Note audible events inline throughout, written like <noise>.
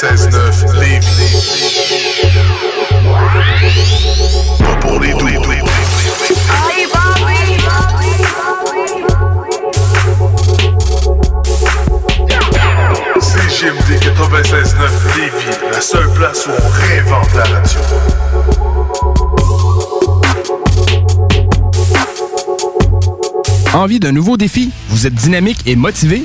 Pas pour les doux. CGMD 96.9 Lévis, la seule place où on réinvente la radio. Envie d'un nouveau défi? Vous êtes dynamique et motivé?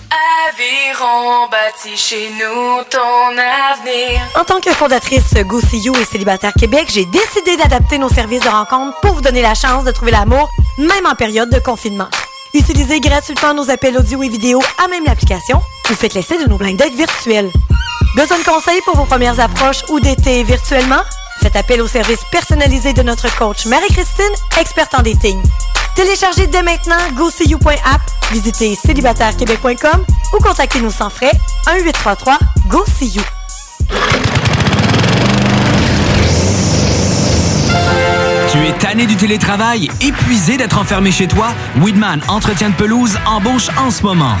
Aviron bâti chez nous ton avenir. En tant que fondatrice Go See You et Célibataire Québec, j'ai décidé d'adapter nos services de rencontre pour vous donner la chance de trouver l'amour, même en période de confinement. Utilisez gratuitement nos appels audio et vidéo à même l'application ou faites l'essai de nos blind dates virtuels. Besoin de conseils pour vos premières approches ou d'été virtuellement? Faites appel au service personnalisé de notre coach Marie-Christine, experte en dating. Téléchargez dès maintenant GoSeeYou.app, visitez célibatairequebec.com ou contactez-nous sans frais 1-833-GO-SEE-YOU. Tu es tanné du télétravail, épuisé d'être enfermé chez toi? Weedman Entretien de pelouse embauche en ce moment.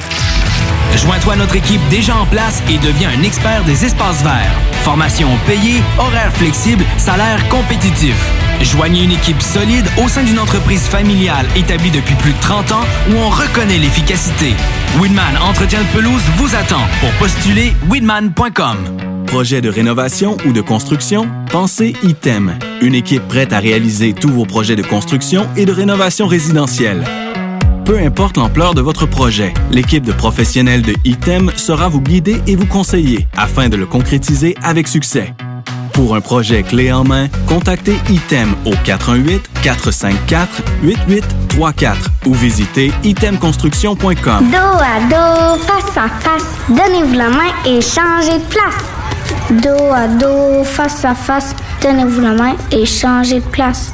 Joins-toi à notre équipe déjà en place et deviens un expert des espaces verts. Formation payée, horaires flexibles, salaire compétitif. Joignez une équipe solide au sein d'une entreprise familiale établie depuis plus de 30 ans où on reconnaît l'efficacité. Weedman Entretien de pelouse vous attend. Pour postuler, weedman.com. Projet de rénovation ou de construction? Pensez ITEM. Une équipe prête à réaliser tous vos projets de construction et de rénovation résidentielle. Peu importe l'ampleur de votre projet, l'équipe de professionnels de ITEM sera vous guider et vous conseiller afin de le concrétiser avec succès. Pour un projet clé en main, contactez ITEM au 418-454-8834 ou visitez itemconstruction.com. Dos à dos, face à face, donnez-vous la main et changez de place. Dos à dos, face à face, donnez-vous la main et changez de place.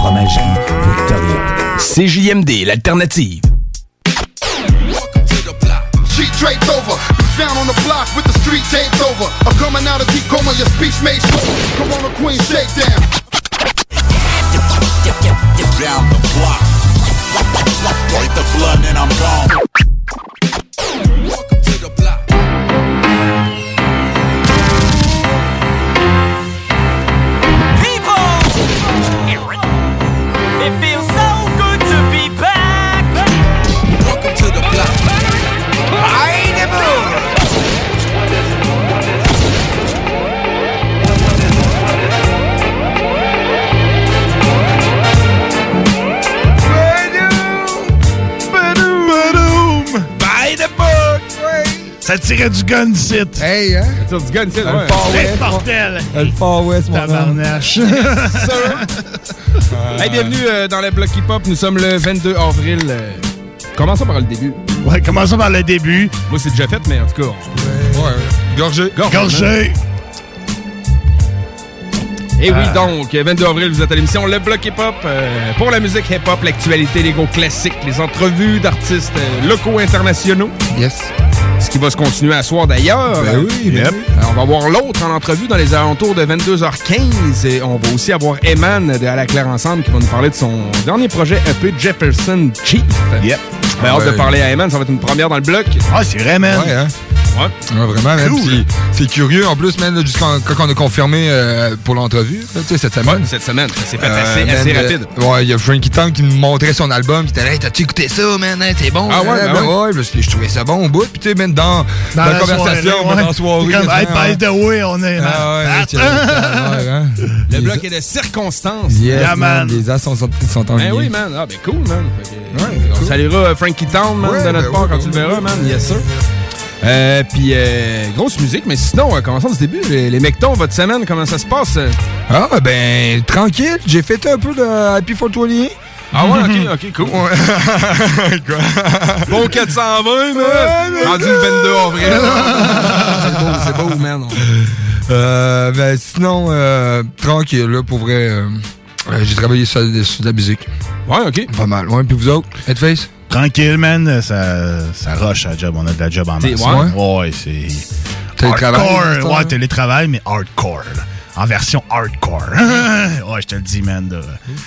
Fromagerie Victoria. CJMD, l'alternative. Sheet draped over, down on the block with the street taped over. I'm coming out of deep coma, your speech made slow. Come on, the queen, shake down. Down the block. Wipe the blood and I'm gone. Ça tirait du gun sit. Hey, hein? Ça tire du gun sit, Le ouais. Far West. mon- Le Far West, mon. Tabarnache. <laughs> Hey, bienvenue euh, dans le bloc hip-hop. Nous sommes le 22 avril. euh, Commençons par le début. Ouais, commençons par le début. Moi, c'est déjà fait, mais en tout cas. Ouais. Gorgé. Gorgé! Et oui, Ah. donc, 22 avril, vous êtes à l'émission Le Bloc Hip Hop euh, pour la musique hip hop, l'actualité, les gros classiques, les entrevues d'artistes euh, locaux internationaux. Yes. Ce qui va se continuer à soir d'ailleurs. Ben oui, ben Yep. Euh, On va voir l'autre en entrevue dans les alentours de 22h15. Et on va aussi avoir Eman de À la Claire Ensemble qui va nous parler de son dernier projet EP Jefferson Chief. Yep. Ben, hâte de parler à Eman, ça va être une première dans le bloc. Ah, c'est vrai, man. Ouais, hein? Ouais. Ouais, vraiment, man. Cool. Puis C'est curieux, en plus, man, jusqu'en- quand on a confirmé euh, pour l'entrevue, là, tu sais, cette semaine. Cette semaine, ça s'est fait Euh, assez, man, assez euh, rapide. ouais, il y a Frankie Tank qui me montrait son album, qui était là, hey, t'as-tu écouté ça, man? Hey, c'est bon. Ah ouais, ben ouais, je, je trouvais ça bon au bout. Puis tu sais, même dans, dans, la, conversation, soirée, ouais. dans la soirée. C'est comme, hey, quasiment, by the way, on est. Ah. <laughs> Le bloc est de circonstances. Yeah, man. man. Les as sont, en Ben oui, man. Ah, ben cool, man. On cool. saluera Frankie Town, man, Ouais, de notre ben part oui, quand ben tu le verras, man. Yes, sir. Euh, puis, euh, grosse musique, mais sinon, euh, commençons du début. Les, les mectons, votre semaine, comment ça se passe? Ah, ben, tranquille. J'ai fait un peu de Happy 420. Ah ouais, ok, ok, cool. <laughs> Quoi? Bon 420, man. Rendu le 22 avril. <laughs> c'est beau, c'est beau, man. Euh, ben, sinon, euh, tranquille, là, pour vrai. euh, euh, j'ai travaillé sur, sur de la musique. Ouais, ok. Pas mal. Ouais, puis vous autres, Headface? Tranquille, man. Ça, ça rush à la job. On a de la job en masse. ouais? Ouais, c'est. Télétravail? Ouais, télétravail, mais hardcore. là. En version hardcore. <laughs> ouais, je te le dis, man.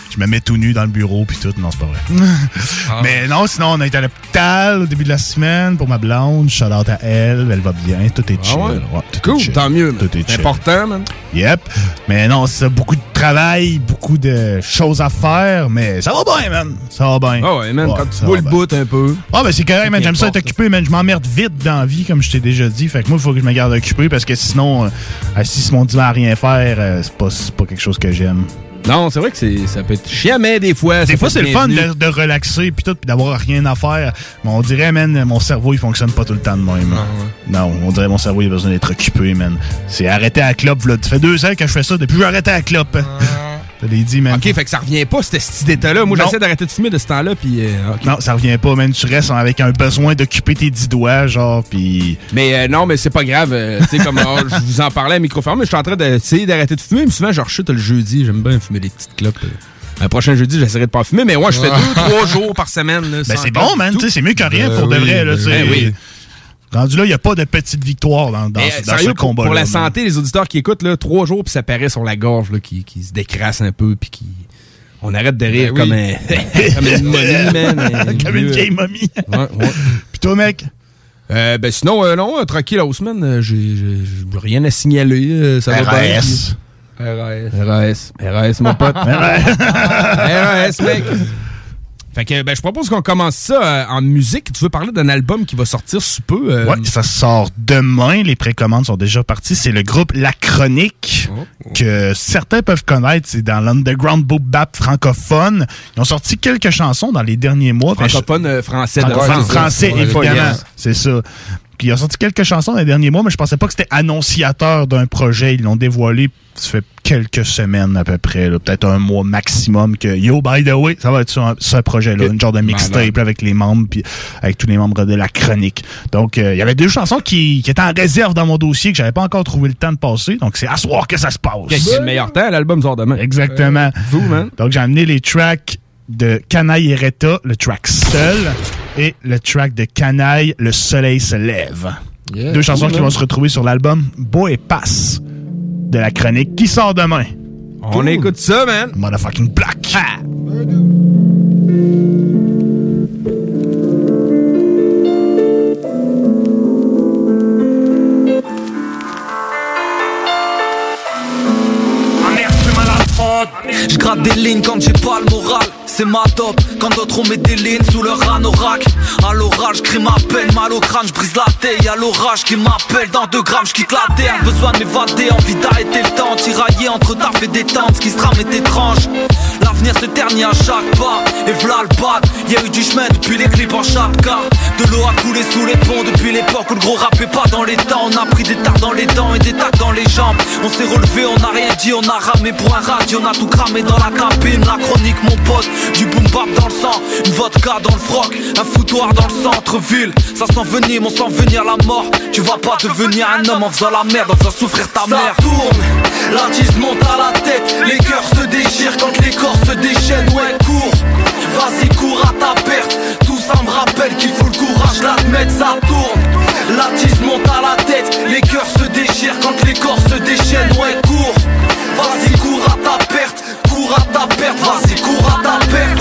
Je me mets tout nu dans le bureau puis tout. Non, c'est pas vrai. Mais non, sinon, on a été à l'hôpital au début de la semaine pour ma blonde. Shout out à elle. Elle va bien. Tout est Ah chill. ouais? Ouais, tout est Cool, chill. tant mieux. Tout est chill. important, man. Yep. Mais non, c'est beaucoup de travail, beaucoup de choses à faire, mais ça va bien, man. Ça va bien. Ah ouais, man, quand tu va le bout un peu. Ah, ben c'est correct, man. J'aime ça être occupé, man. Je m'emmerde vite dans la vie, comme je t'ai déjà dit. Fait que moi, il faut que je me garde occupé parce que sinon, euh, assis sur mon divan à rien faire, euh, c'est pas, c'est pas quelque chose que j'aime. Non, c'est vrai que c'est, ça peut être chiant, mais des fois. Des fois, c'est le fun de, de relaxer puis tout, puis d'avoir rien à faire. Mais on dirait, man, mon cerveau, il fonctionne pas tout le temps de même. Non, on dirait mon cerveau, il a besoin d'être occupé, man. C'est arrêter à la clope, là. Ça fait deux ans que je fais ça depuis que j'ai arrêté à la clope. Je l'ai dit, man. Ok, fait que ça revient pas, cet cet état-là. Moi, j'essaie d'arrêter de fumer de ce temps-là, puis. euh. Non, ça revient pas, man. Tu restes avec un besoin d'occuper tes dix doigts, genre, puis... Mais euh, non, mais c'est pas grave. euh, tu sais, comme <laughs> oh, je vous en parlais à micro fermé, mais je suis en train d'essayer d'arrêter de fumer. Mais souvent, je rechute le jeudi. J'aime bien fumer des petites clopes. Un prochain jeudi, j'essaierai de pas fumer. Mais moi, je fais <laughs> deux, trois jours par semaine. là, Ben c'est bon, man. c'est mieux que rien Ben pour de vrai, là, ben oui. Rendu là, il n'y a pas de petite victoire dans, dans, Mais, ce- euh, dans sérieux, ce pour, combat-là. pour la santé, les auditeurs qui écoutent, là, trois jours, puis ça paraît sur la gorge, là, qui, qui se décrasse un peu, puis qui. On arrête de rire Ben comme, oui. un, <laughs> comme une momie, <laughs> man. Comme une vieille momie. Ouais, ouais. <laughs> Puis toi, mec? Euh, ben sinon, euh, non, euh, tranquille euh, j'ai rien à signaler. euh, ça va bien. RAS. RAS. RAS. RAS, mon pote. RAS, mec. Fait que ben, je propose qu'on commence ça euh, en musique. Tu veux parler d'un album qui va sortir sous peu? euh, Ouais, ça sort demain. Les précommandes sont déjà parties. C'est le groupe La Chronique, que certains peuvent connaître. C'est dans l'underground book bap francophone. Ils ont sorti quelques chansons dans les derniers mois. Francophone, euh, français. Francophone, français, évidemment. C'est ça. Puis ils ont sorti quelques chansons dans les derniers mois, mais je pensais pas que c'était annonciateur d'un projet. Ils l'ont dévoilé, ça fait quelques semaines à peu près, là, peut-être un mois maximum que Yo, by the way, ça va être sur ce projet-là, une genre de mixtape avec les membres, puis avec tous les membres de la chronique. Donc, euh, il y avait deux chansons qui, qui étaient en réserve dans mon dossier que j'avais pas encore trouvé le temps de passer. Donc, c'est à soir que ça se passe. Quel est le meilleur temps? L'album sort demain. Exactement. Vous, man. Donc, j'ai amené les tracks de Canaille et Retta, le track Seul, et le track de Canaille, Le Soleil se lève. Yeah, Deux chansons cool, qui man. vont se retrouver sur l'album Beau et Passe de la chronique qui sort demain? On écoute ça, man. Motherfucking Black. Je gratte des lignes quand j'ai pas le moral C'est ma top Quand d'autres on met des lignes sous leur anorak. À l'oral, je crie ma Mal au crâne, je brise la tête. Y'a l'orage qui m'appelle Dans deux grammes, je quitte la terre. Besoin de m'évader, envie d'arrêter le temps Tiraillé entre taf et détente. Ce qui se trame est étrange L'avenir se ternit à chaque pas. Et v'là le bad Y'a eu du chemin depuis les clips en chapka. De l'eau a coulé sous les ponts Depuis l'époque où le gros rap est pas dans les temps. On a pris des tartes dans les dents et des tacs dans les jambes. On s'est relevé, on a rien dit, on a ramé pour un radio On a tout cramé dans la cabine, la chronique mon pote. Du boom bap dans le sang, une vodka dans le froc. Un foutoir dans le centre-ville. Ça sent venir, on sent venir la mort. Tu vas pas devenir un homme en faisant la merde En faisant souffrir ta mère. tourne, l'artiste monte à la tête. Les cœurs se déchirent quand les corps se déchaînent Ouais cours, vas-y cours à ta perte. Tout ça me rappelle qu'il faut le courage l'admettre Ça tourne, l'artiste monte à la tête. Les cœurs se déchirent quand les corps se déchaînent Ouais cours, vas-y cours à ta perte Cours à ta perte, vas-y cours à ta perte.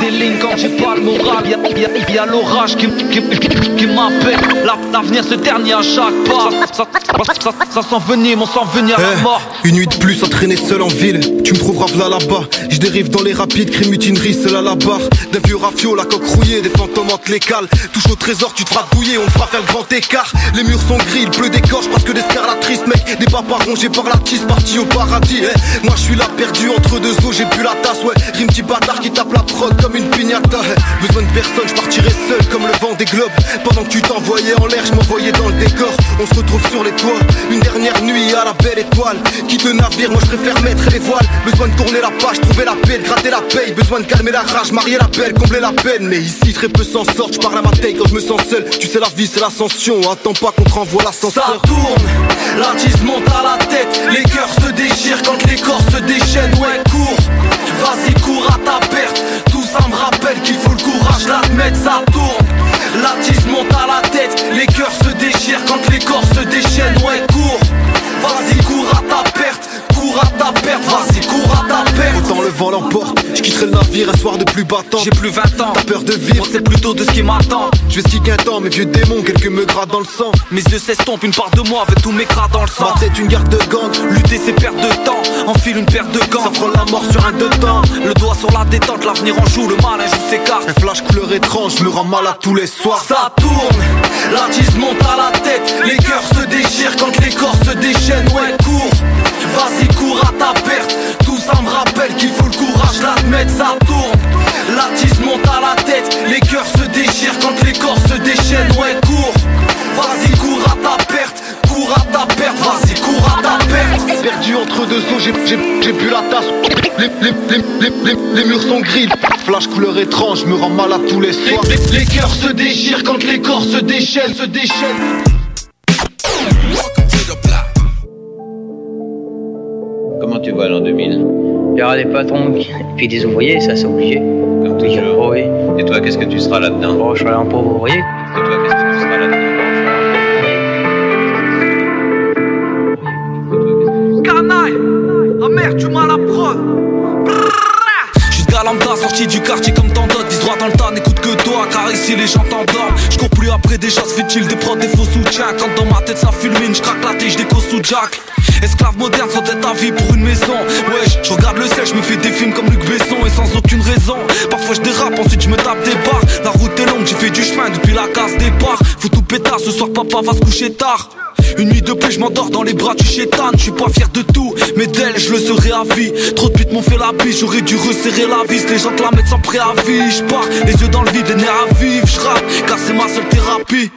Des lignes quand j'ai pas le moral Y'a, y'a, y'a l'orage qui, qui, qui, qui m'appelle. La- L'avenir se ternit à chaque pas. Ça, ça, ça, ça sent venir, on sent venir la Eh, mort. Une nuit de plus entraîné seul en ville. Tu me trouveras là là-bas. Je dérive dans les rapides, crime mutinerie, seul à la barre D'un vieux rafio, la coque rouillée, des fantômes entre les cales. Touche au trésor, tu te feras douiller, on te fera faire le grand écart. Les murs sont gris, il pleut des corches parce que des scarlatrices Mec, des papas rongés par la tisse, parti au paradis. Eh. Moi je suis là perdu entre deux eaux, j'ai plus la tasse Ouais, rime petit bâtard qui tape la prod comme une pignata. Besoin de personne, je partirai seul comme le vent des globes. Pendant que tu t'envoyais en l'air, je m'envoyais dans le décor. On se retrouve sur les toits, une dernière nuit à la belle étoile. Quitte navire, moi je préfère mettre les voiles. Besoin de tourner la page, trouver la paix, gratter la paye. Besoin de calmer la rage, marier la belle, combler la peine. Mais ici très peu s'en sortent, je parle à ma taille quand je me sens seul. Tu sais la vie c'est l'ascension, attends pas qu'on te renvoie l'ascenseur. Ça tourne, l'artiste monte à la tête. Les cœurs se déchirent quand les corps se déchaînent Ouais vas-y cours à ta perte. Tout ça me rappelle qu'il faut le courage l'admettre Ça tourne, l'artiste monte à la tête. Les cœurs se déchirent quand les corps se déchaînent. Ouais cours, vas-y cours à ta perte. Cours à ta perte, vas-y cours à ta perte le vent l'emporte, je quitterai le navire un soir de plus battant. J'ai plus 20 ans, t'as peur de vivre, c'est plutôt de ce qui m'attend. Je vais un temps, mes vieux démons, quelques me grattent dans le sang. Mes yeux s'estompent, une part de moi avec tous mes gras dans le sang. Ma tête une garde de gang, Lutter c'est perdre de temps, enfile une paire de gants ça la mort sur un deux temps Le doigt sur la détente, l'avenir en joue, le malin joue ses cartes. Un flash couleur étrange, me rend malade tous les soirs. Ça tourne, l'artiste monte à la tête. Les cœurs se déchirent quand les corps se déchaînent. Ouais cours, vas-y cours à ta perte. Tout ça me rappelle qu'il faut le courage l'admettre Ça tourne, l'artiste monte à la tête. Les cœurs se déchirent quand les corps se déchaînent. Ouais cours, vas-y cours à ta perte. Cours à ta perte, vas-y cours à ta perte. Perdu entre deux eaux, j'ai, j'ai, j'ai bu la tasse. Les, les, les, les, les, les murs sont gris. Flash couleur étrange, me rend malade tous les soirs. Les- les cœurs se déchirent quand les corps se déchaînent, se déchaînent Comment tu vois l'an 2000 Il y aura des patrons qui- et puis des ouvriers, ça c'est obligé. Comme toujours. Oh oui. Et toi, qu'est-ce que tu seras là-dedans Oh, je serai un pauvre ouvrier. Et toi, qu'est-ce que tu seras là-dedans Canaille Ah merde, tu m'as la lambda sorti du quartier comme tant d'autres Vise droit dans le tas, n'écoute que toi Car ici les gens t'endorment Je cours plus après des chasses futiles Des prods, des faux soutiens Quand dans ma tête ça fulmine Je craque la tige des sous Jack Esclave moderne sans être à vie pour une maison. Wesh, je regarde le ciel, je me fais des films comme Luc Besson Et sans aucune raison. Parfois je dérape, ensuite je me tape des barres. La route est longue, j'ai fait du chemin depuis la case départ. Faut tout pétard, ce soir papa va se coucher tard une nuit de paix, je m'endors dans les bras du chétan. Je suis pas fier de tout, mais d'elle, je le serai à vie. Trop de putes m'ont fait la bise, j'aurais dû resserrer la vis. Les gens te la mettent sans préavis. Je pars, les yeux dans le vide, les nerfs à vivre. Je rappe, car c'est ma seule thérapie.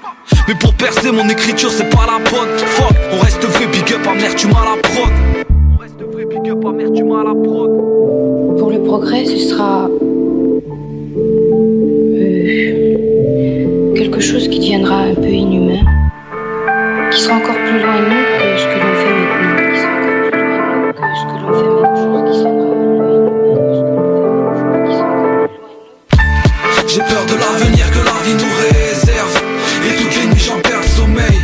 Mais pour percer mon écriture, c'est pas la bonne. Fuck, on reste vrai, big up, amertume à la prod. On reste vrai, big up, amertume à la prod. Pour le progrès, ce sera. euh, quelque chose qui deviendra un peu inhumain, qui sera encore plus loin que J'ai peur de l'avenir que la vie nous réserve. Et toutes les nuits j'en perds le sommeil.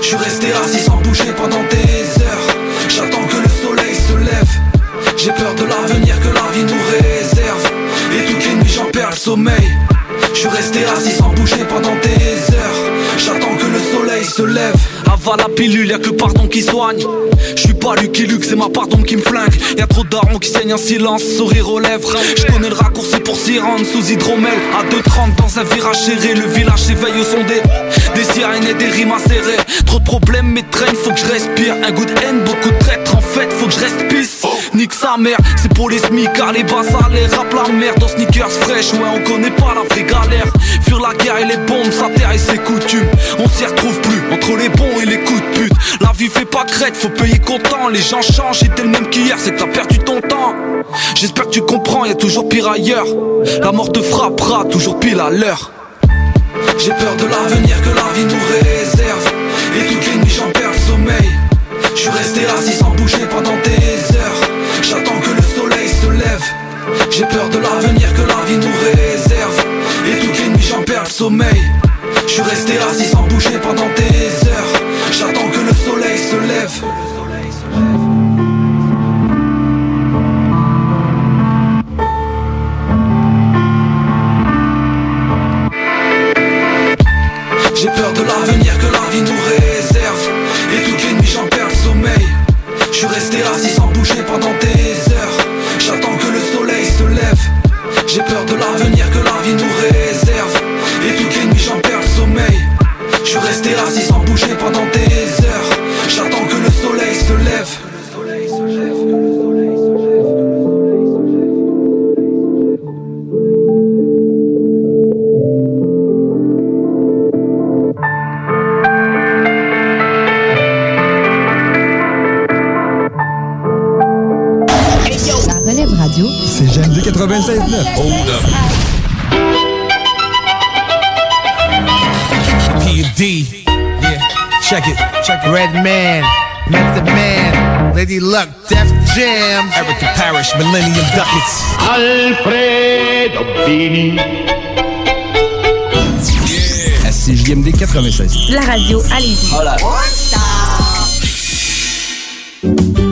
Je suis resté assis sans bouger pendant des heures. J'attends que le soleil se lève. J'ai peur de l'avenir que la vie nous réserve. Et toutes les nuits j'en perds le sommeil. Je suis resté assis sans bouger pendant des heures. J'attends que soleil se lève. Avale la pilule, y'a que le pardon qui soigne. Je suis pas Lucky Luke, c'est ma pardon qui me flingue. Y'a trop d'arons qui saignent en silence, sourire aux lèvres. Je connais le raccourci pour s'y rendre sous hydromel. À 2,30 dans un virage serré, le village s'éveille au son des Des sirènes et des rimes acérées. Trop de problèmes m'étreignent, faut que je respire. Un goût de haine, beaucoup de traîtres. En fait, faut que je reste pisse. C'est pour les smicards, les bas salaires. Rap la merde dans sneakers fresh, ouais, on connaît pas la vraie galère. Fuir la guerre et les bombes, sa terre et ses coutumes. On s'y retrouve plus entre les bons et les coups de pute. La vie fait pas crête, faut payer content. Les gens changent, j'étais le même qu'hier, c'est que t'as perdu ton temps. J'espère que tu comprends, y a toujours pire ailleurs. La mort te frappera, toujours pile à l'heure. J'ai peur de l'avenir que la vie nous réserve. Et toutes les nuits j'en perds le sommeil. Je suis resté assis sans bouger pendant des J'ai peur de l'avenir que la vie nous réserve. Et toutes les nuits j'en perds le sommeil. Je suis resté assis sans bouger pendant des heures. J'attends que le soleil se lève. J'ai peur de l'avenir que la vie nous réserve. Et toutes les nuits j'en perds le sommeil. Je suis resté assis sans bouger pendant des 96.9. Hold up. P.D. Yeah, check it, check it. Red Man, Method Man, Lady Luck, Def Jam, Erica Parrish, Millennium Ducats. Alfredo Bini. À CJMD 96. La radio à Lévis.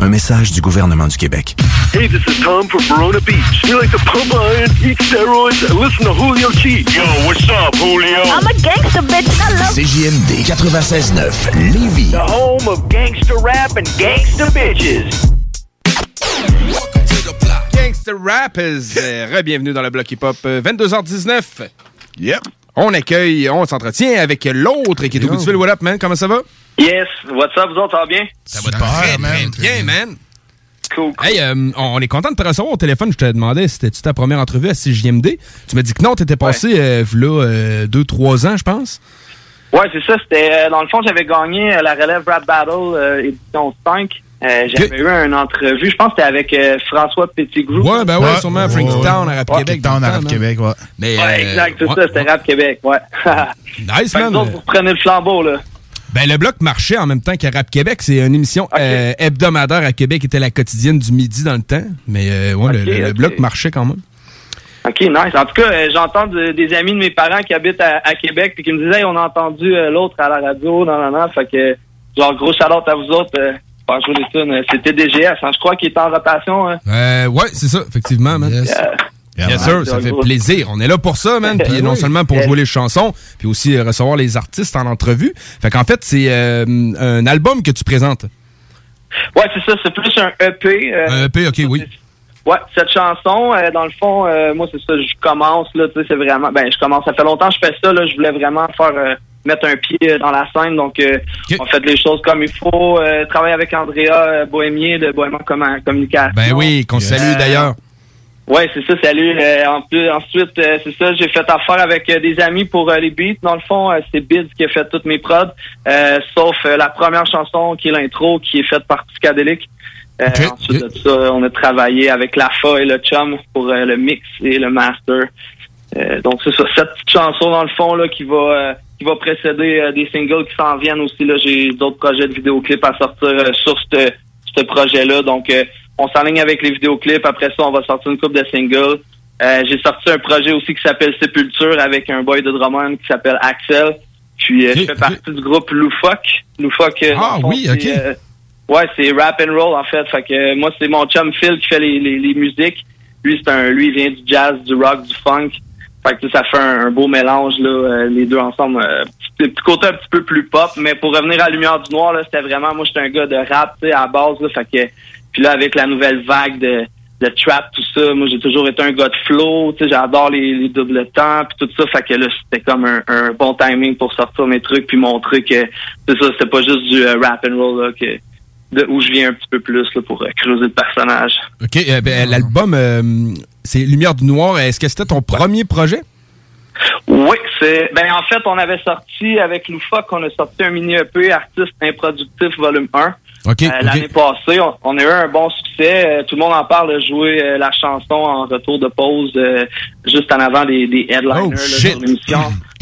Un message du gouvernement du Québec. Hey, this is Tom from Verona Beach. We like to pump iron, eat steroids, and listen to Julio G. Yo, what's up, Julio? I'm a gangster bitch. I love CJMD 96.9, Lévis. The home of gangster rap and gangster bitches. Gangster Rappers, euh, re-bienvenue dans le bloc hip-hop, euh, 22h19. Yep. On accueille, on s'entretient avec l'autre qui est au bout du fil. What up, man? Comment ça va? Yes, what's up, vous autres, ça va bien? Ça va très, très bien, man. Cool, Hey, euh, on est content de te recevoir au téléphone. Je te demandais si c'était ta première entrevue à CJMD. Tu m'as dit que non, t'étais passé euh, là euh, deux, trois ans, je pense. Ouais, c'est ça, c'était, euh, dans le fond, j'avais gagné euh, la relève Rap Battle euh, édition 5. Euh, j'avais eu une entrevue, je pense que c'était avec euh, François Petitgrou. Ouais, ben ouais, sûrement Frankie Town à Rap Ouais, Québec. Town dans à le Rap Québec, man. Mais, Ouais, euh, exact, c'est ouais, ça, c'était ouais. Rap Québec, ouais. <laughs> Nice, Fait que man. vous autres, vous prenez le flambeau, là. Ben, le bloc marchait en même temps qu'à Rap Québec. C'est une émission euh, hebdomadaire à Québec, qui était la quotidienne du midi dans le temps. Mais euh, ouais, le- bloc marchait quand même. OK, nice. En tout cas, euh, j'entends de- des amis de mes parents qui habitent à, à Québec puis qui me disaient, Hey, on a entendu euh, l'autre à la radio, non, non, non. Fait que, genre, gros shout à vous autres. Euh, jouer les tunes. C'était DGS, hein, je crois qu'il est en rotation. Hein. Euh, ouais, c'est ça, effectivement, man. Yes, Yeah, sûr, ça fait plaisir. On est là pour ça, <laughs> man. Puis Oui. non seulement pour jouer les chansons, puis aussi euh, recevoir les artistes en entrevue. Fait qu'en fait, c'est euh, un album que tu présentes. Ouais, c'est ça, c'est plus un EP. euh, Un EP, ok, oui. Ouais, cette chanson, euh, dans le fond, euh, moi, c'est ça, je commence, là, tu sais, c'est vraiment, ben, je commence, ça fait longtemps que je fais ça, là, je voulais vraiment faire, euh, mettre un pied dans la scène, donc, euh, on fait les choses comme il faut, euh, travailler avec Andrea Bohémier de Bohémien Commun- Communication. Ben oui, qu'on salue d'ailleurs. Ouais, c'est ça, salut. Euh, en plus, ensuite, euh, c'est ça, j'ai fait affaire avec euh, des amis pour euh, les beats. Dans le fond, euh, c'est Bids qui a fait toutes mes prods, euh, sauf la première chanson qui est l'intro, qui est faite par Psychedelic. Euh, ensuite de ça, on a travaillé avec Lafa et le Chum pour le mix et le master. Euh, donc c'est ça, cette petite chanson dans le fond là qui va euh, qui va précéder des singles qui s'en viennent aussi là. J'ai d'autres projets de vidéoclips à sortir sur ce ce projet-là. Donc euh, on s'enligne avec les vidéoclips. Après ça, on va sortir une coupe de singles. Euh, J'ai sorti un projet aussi qui s'appelle Sépulture avec un boy de Drummond qui s'appelle Axel. Puis euh, je fais partie du groupe Loufoque. Loufoque. euh, Ah, fond, oui, ok. euh, ouais, c'est rap and roll en fait. Fait que euh, moi c'est mon chum Phil qui fait les, les, les musiques. Lui c'est un lui il vient du jazz, du rock, du funk. Fait que ça fait un, un beau mélange là, euh, les deux ensemble. Euh, petit, petit côté un petit peu plus pop, mais pour revenir à Lumière du Noir là, c'était vraiment moi j'étais un gars de rap, tu sais, à la base là, fait que puis là avec la nouvelle vague de de trap tout ça, moi j'ai toujours été un gars de flow, tu sais, j'adore les, les doubles temps puis tout ça, fait que là c'était comme un, un bon timing pour sortir mes trucs puis montrer que c'est ça, c'était pas juste du euh, rap and roll là que de où je viens un petit peu plus là, pour euh, creuser le personnage. OK, euh, ben, l'album, euh, c'est Lumière du Noir. Est-ce que c'était ton premier projet? Oui, c'est ben en fait on avait sorti avec Loufoque, on a sorti un mini EP artiste improductif volume 1. Euh, OK. L'année passée, on, on a eu un bon succès. Euh, tout le monde en parle de jouer euh, la chanson en retour de pause euh, juste en avant des, des headliners Oh, là, sur l'émission.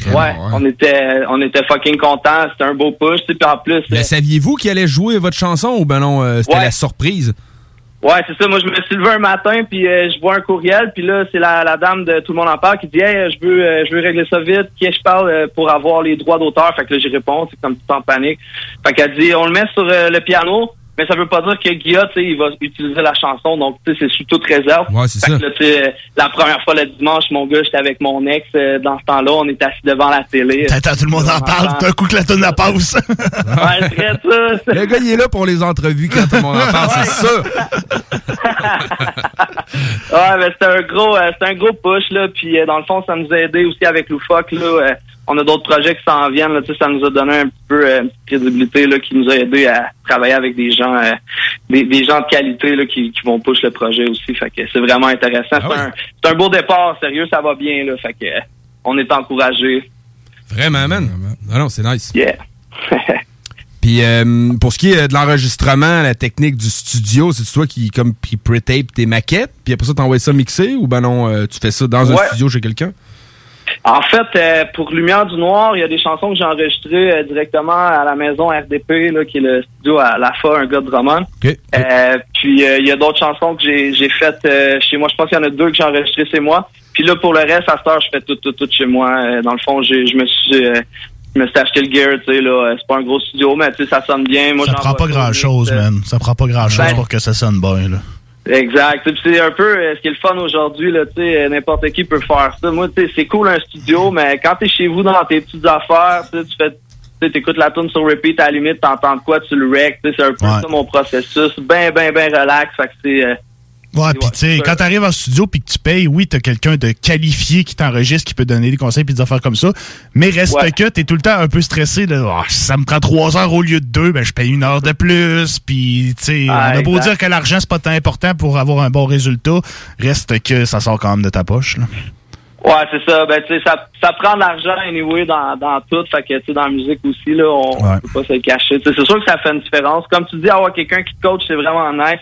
<clears throat> ouais, on était on était fucking contents. C'était un beau push. tu sais, Puis en plus, Mais saviez-vous qu'il allait jouer votre chanson ou ben non, euh, c'était Ouais. la surprise? Ouais, c'est ça. Moi, je me suis levé un matin, puis euh, je vois un courriel, puis là, c'est la, la dame de Tout le monde en parle qui dit Hey, je veux euh, je veux régler ça vite. Qui que je parle euh, pour avoir les droits d'auteur? Fait que là, j'y réponds, c'est comme tout en panique. Fait qu'elle dit On le met sur euh, le piano, mais ça veut pas dire que Guilla, tu sais, il va utiliser la chanson, donc tu sais, c'est sous toute réserve. Ouais, c'est ça. que là, la première fois le dimanche, mon gars, j'étais avec mon ex euh, dans ce temps-là, on était assis devant la télé. T'attends, tout le monde en parle. D'un coup que la tonne la passe. Ouais, c'est vrai, ça. Le gars, il est là pour les entrevues quand tout le monde en parle, c'est ça. Ouais, ben c'était un gros, euh, c'était un gros push là. Puis euh, dans le fond, ça nous a aidé aussi avec Loufoque là. On a d'autres projets qui s'en viennent là. Ça nous a donné un petit peu euh, une petite crédibilité là, qui nous a aidé à travailler avec des gens, euh, des, des gens de qualité là, qui, qui vont push le projet aussi. Fait que c'est vraiment intéressant. c'est un, c'est un beau départ, sérieux, ça va bien là. Fait que euh, on est encouragé. Vraiment, man. Ah non, c'est nice. Yeah. <laughs> Puis euh, pour ce qui est de l'enregistrement, la technique du studio, c'est toi qui comme qui pre-tape tes maquettes, puis après ça t'envoies ça mixer ou ben non, tu fais ça dans un studio chez quelqu'un? En fait, euh, pour Lumière du Noir, il y a des chansons que j'ai enregistrées euh, directement à la maison RDP, là, qui est le studio à la FA, un gars de Drummond. Euh, puis euh, il y a d'autres chansons que j'ai j'ai faites euh, chez moi. Je pense qu'il y en a deux que j'ai enregistrées chez moi. Puis là, pour le reste, à cette heure, je fais tout, tout, tout chez moi. Euh, dans le fond, j'ai- je me suis euh, je me suis acheté le gear, tu sais, là. C'est pas un gros studio, mais tu sais, ça sonne bien. Moi, ça prend pas ça au grand chose, mix, euh, man. Ça prend pas grand chose Ben- pour que ça sonne bien, là. Exact. C'est un peu euh, ce qui est le fun aujourd'hui, là, tu sais, euh, n'importe qui peut faire ça. Moi, tu sais, c'est cool un studio, mais quand t'es chez vous dans tes petites affaires, tu tu fais tu sais, t'écoutes la tune sur repeat, à la limite, t'entends de quoi, tu le rec, tu sais, c'est un peu Ouais. ça mon processus. Ben, ben, ben relax. Fait que c'est... Ouais, puis tu sais, quand t'arrives en studio puis que tu payes, oui, t'as quelqu'un de qualifié qui t'enregistre, qui peut donner des conseils puis des affaires comme ça. Mais reste Ouais. que t'es tout le temps un peu stressé de Ah, ça me prend trois heures au lieu de deux, ben je paye une heure de plus. Puis tu sais, Ah, on a beau exact. dire que l'argent c'est pas tant important pour avoir un bon résultat, reste que ça sort quand même de ta poche. Là. Ouais, c'est ça. Ben, tu sais, ça, ça prend de l'argent, anyway, dans, dans tout. Fait que, tu sais, dans la musique aussi, là, on, on peut pas se le cacher. Tu c'est sûr que ça fait une différence. Comme tu dis, avoir quelqu'un qui te coach, c'est vraiment nice.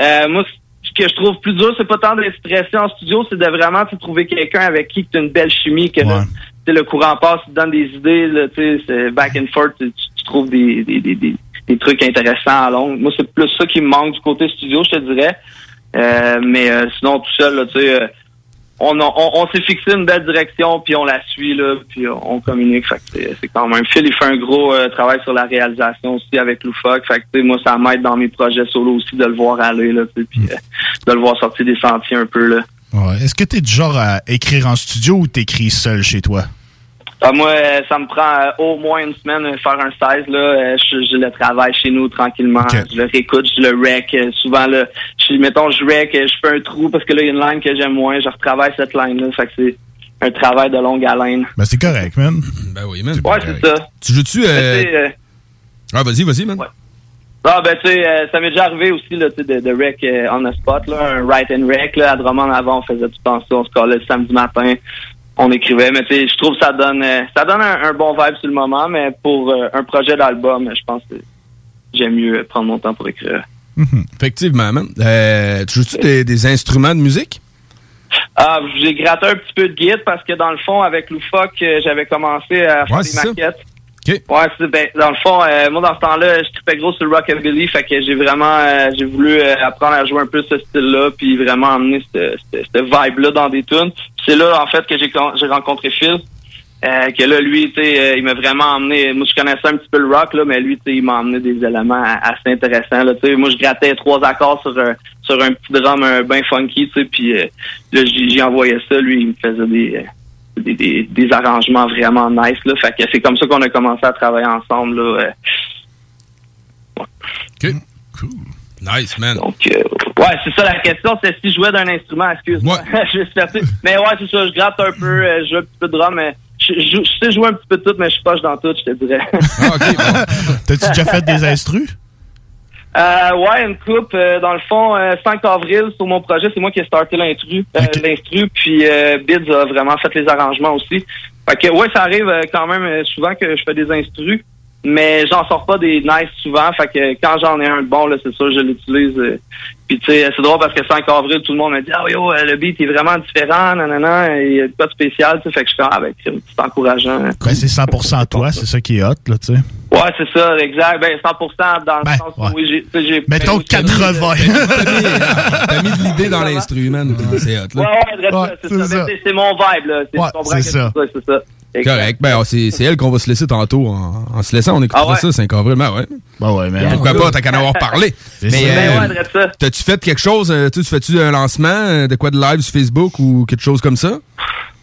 Euh, moi, ce que je trouve plus dur, c'est pas tant d'être stressé en studio, c'est de vraiment trouver quelqu'un avec qui tu as une belle chimie, que le, le courant passe, tu te donne des idées, là, tu sais, c'est back and forth, tu, tu trouves des, des, des, des, des trucs intéressants à long. Moi, c'est plus ça qui me manque du côté studio, je te dirais. Euh, mais euh, sinon, tout seul, là, tu sais, euh, on, on, s'est fixé une belle direction, puis on la suit, là, puis on, communique. C'est- quand même. Phil, il fait un gros euh, travail sur la réalisation aussi avec Loufoque. Fait que, tu moi, ça m'aide dans mes projets solo aussi de le voir aller, là, tu puis euh, de le voir sortir des sentiers un peu, là. Ouais. Est-ce que t'es du genre à écrire en studio ou t'écris seul chez toi? Ah, moi, ça me prend euh, au moins une semaine euh, faire un 16. Là. Euh, je, je le travaille chez nous tranquillement. Je le réécoute, je le rec. Euh, souvent, là, je, mettons, je rec, je fais un trou parce que là, il y a une ligne que j'aime moins. Je retravaille cette ligne-là. Fait que c'est un travail de longue haleine. Ben c'est correct, man. Ben oui, man. Ouais, c'est ça. Tu joues-tu... Euh, euh, Ah, vas-y, vas-y, man. Ah ben tu sais, euh, ça m'est déjà arrivé aussi là, tu sais, de, de rec euh, on the spot, là, un write and rec là, à Drummond avant, on faisait tout le temps ça, on se collait le samedi matin, on écrivait, mais je trouve que ça donne euh, ça donne un, un bon vibe sur le moment, mais pour euh, un projet d'album, je pense que j'aime mieux prendre mon temps pour écrire. Effectivement, man. Euh, tu joues-tu des, des instruments de musique? Ah, j'ai gratté un petit peu de guide parce que dans le fond, avec Loufoque, j'avais commencé à faire Ouais, des ça. Ouais, c'est ben, dans le fond, euh, moi dans ce temps-là, je tripais gros sur le rockabilly, fait que j'ai vraiment euh, j'ai voulu euh, apprendre à jouer un peu ce style-là, puis vraiment emmener cette, vibe-là dans des tunes. C'est là en fait que j'ai j'ai rencontré Phil. Euh, que là, lui, tu euh, il m'a vraiment emmené. Moi, je connaissais un petit peu le rock, là, mais lui, tu il m'a emmené des éléments assez intéressants. Là, tu sais, moi, je grattais trois accords sur un sur un petit drum un bien funky, tu sais, puis euh, là, j'y envoyais ça. Lui, il me faisait des euh, des, des, des arrangements vraiment nice. Là, fait que c'est comme ça qu'on a commencé à travailler ensemble. Là, euh. OK. Cool. Nice, man. Donc, euh, ouais, c'est ça la question, c'est si je jouais d'un instrument, excuse-moi. je vais se faire tout. Mais ouais, c'est ça, je gratte un peu, euh, je joue un petit peu de drum, mais je, je, je sais jouer un petit peu de tout, mais je suis poche dans tout, je te dirais. <laughs> T'as-tu déjà fait des instrus? Euh, ouais, une coupe. euh, dans le fond, euh, 5 avril, sur mon projet, c'est moi qui ai starté l'instru. Euh, L'instru, puis euh, Bids a vraiment fait les arrangements aussi. Fait que, ouais, ça arrive euh, quand même souvent que je fais des instrus, mais j'en sors pas des nice souvent. Fait que quand j'en ai un de bon, là, c'est sûr, je l'utilise. euh. Puis, tu sais, c'est drôle parce que 5 avril, tout le monde m'a dit, ah, yo, euh, le beat est vraiment différent, nanana, il y a pas de spécial, tu sais. Fait que je suis comme, ah, ben, c'est encourageant. hein. Ben, c'est 100% toi, c'est ça qui est hot, là, tu sais. Ouais, c'est ça, exact. Ben, 100% dans le sens où oui, j'ai. Mettons ben, 80. T'as mis de l'idée dans l'instrument. C'est hot, Ouais, là. ouais, ouais, c'est ça. C'est- mon vibe, là. C'est, Ouais, ça. C'est ça. Correct. Ben, c'est elle qu'on va se laisser tantôt. En, en se laissant, on écoutera Ah ouais? ça 5 avril. Ben ouais. Ben ouais, mais. Pourquoi pas, t'as qu'à en avoir parlé. C'est Mais, euh, Ben ouais, t'as-tu fait quelque chose? euh, tu fais-tu un lancement euh, de quoi de live sur Facebook ou quelque chose comme ça?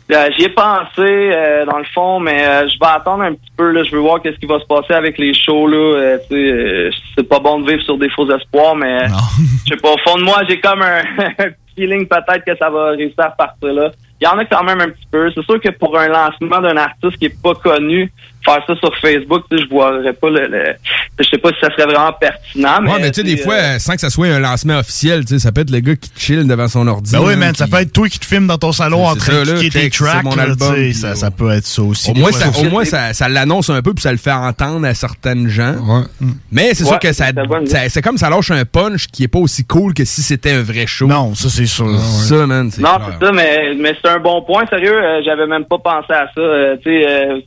Euh, J'y ai pensé, euh, dans le fond, mais euh, je vais attendre un petit peu. Là, je veux voir qu'est-ce qui va se passer avec les shows. Là, Euh, euh, c'est pas bon de vivre sur des faux espoirs, mais je sais pas. Au fond de moi, j'ai comme un, <laughs> un feeling peut-être que ça va réussir à partir là. Il y en a quand même un petit peu. C'est sûr que pour un lancement d'un artiste qui est pas connu, faire ça sur Facebook, je vois pas le, le- je sais pas si ça serait vraiment pertinent. Mais, ouais, mais tu sais, des euh, fois, euh, sans que ça soit un lancement officiel, tu sais, ça peut être le gars qui chill devant son ordi. Ben oui, là, man, ça peut être toi qui te filmes dans ton salon en C'est train ça, de là, cliquer tes tracks. mon là, album, puis, ça, ça peut être ça aussi. Au moins, ça, au moins ça, ça l'annonce un peu puis ça le fait entendre à certaines gens. Mais c'est Ouais, sûr que ça, c'est comme ça lâche un punch qui est pas aussi cool que si c'était un vrai show. Non, ça c'est sûr. Ça, man, Non, c'est ça, mais, mais c'est un bon point. Sérieux, euh, j'avais même pas pensé à ça. Euh, tu sais, euh,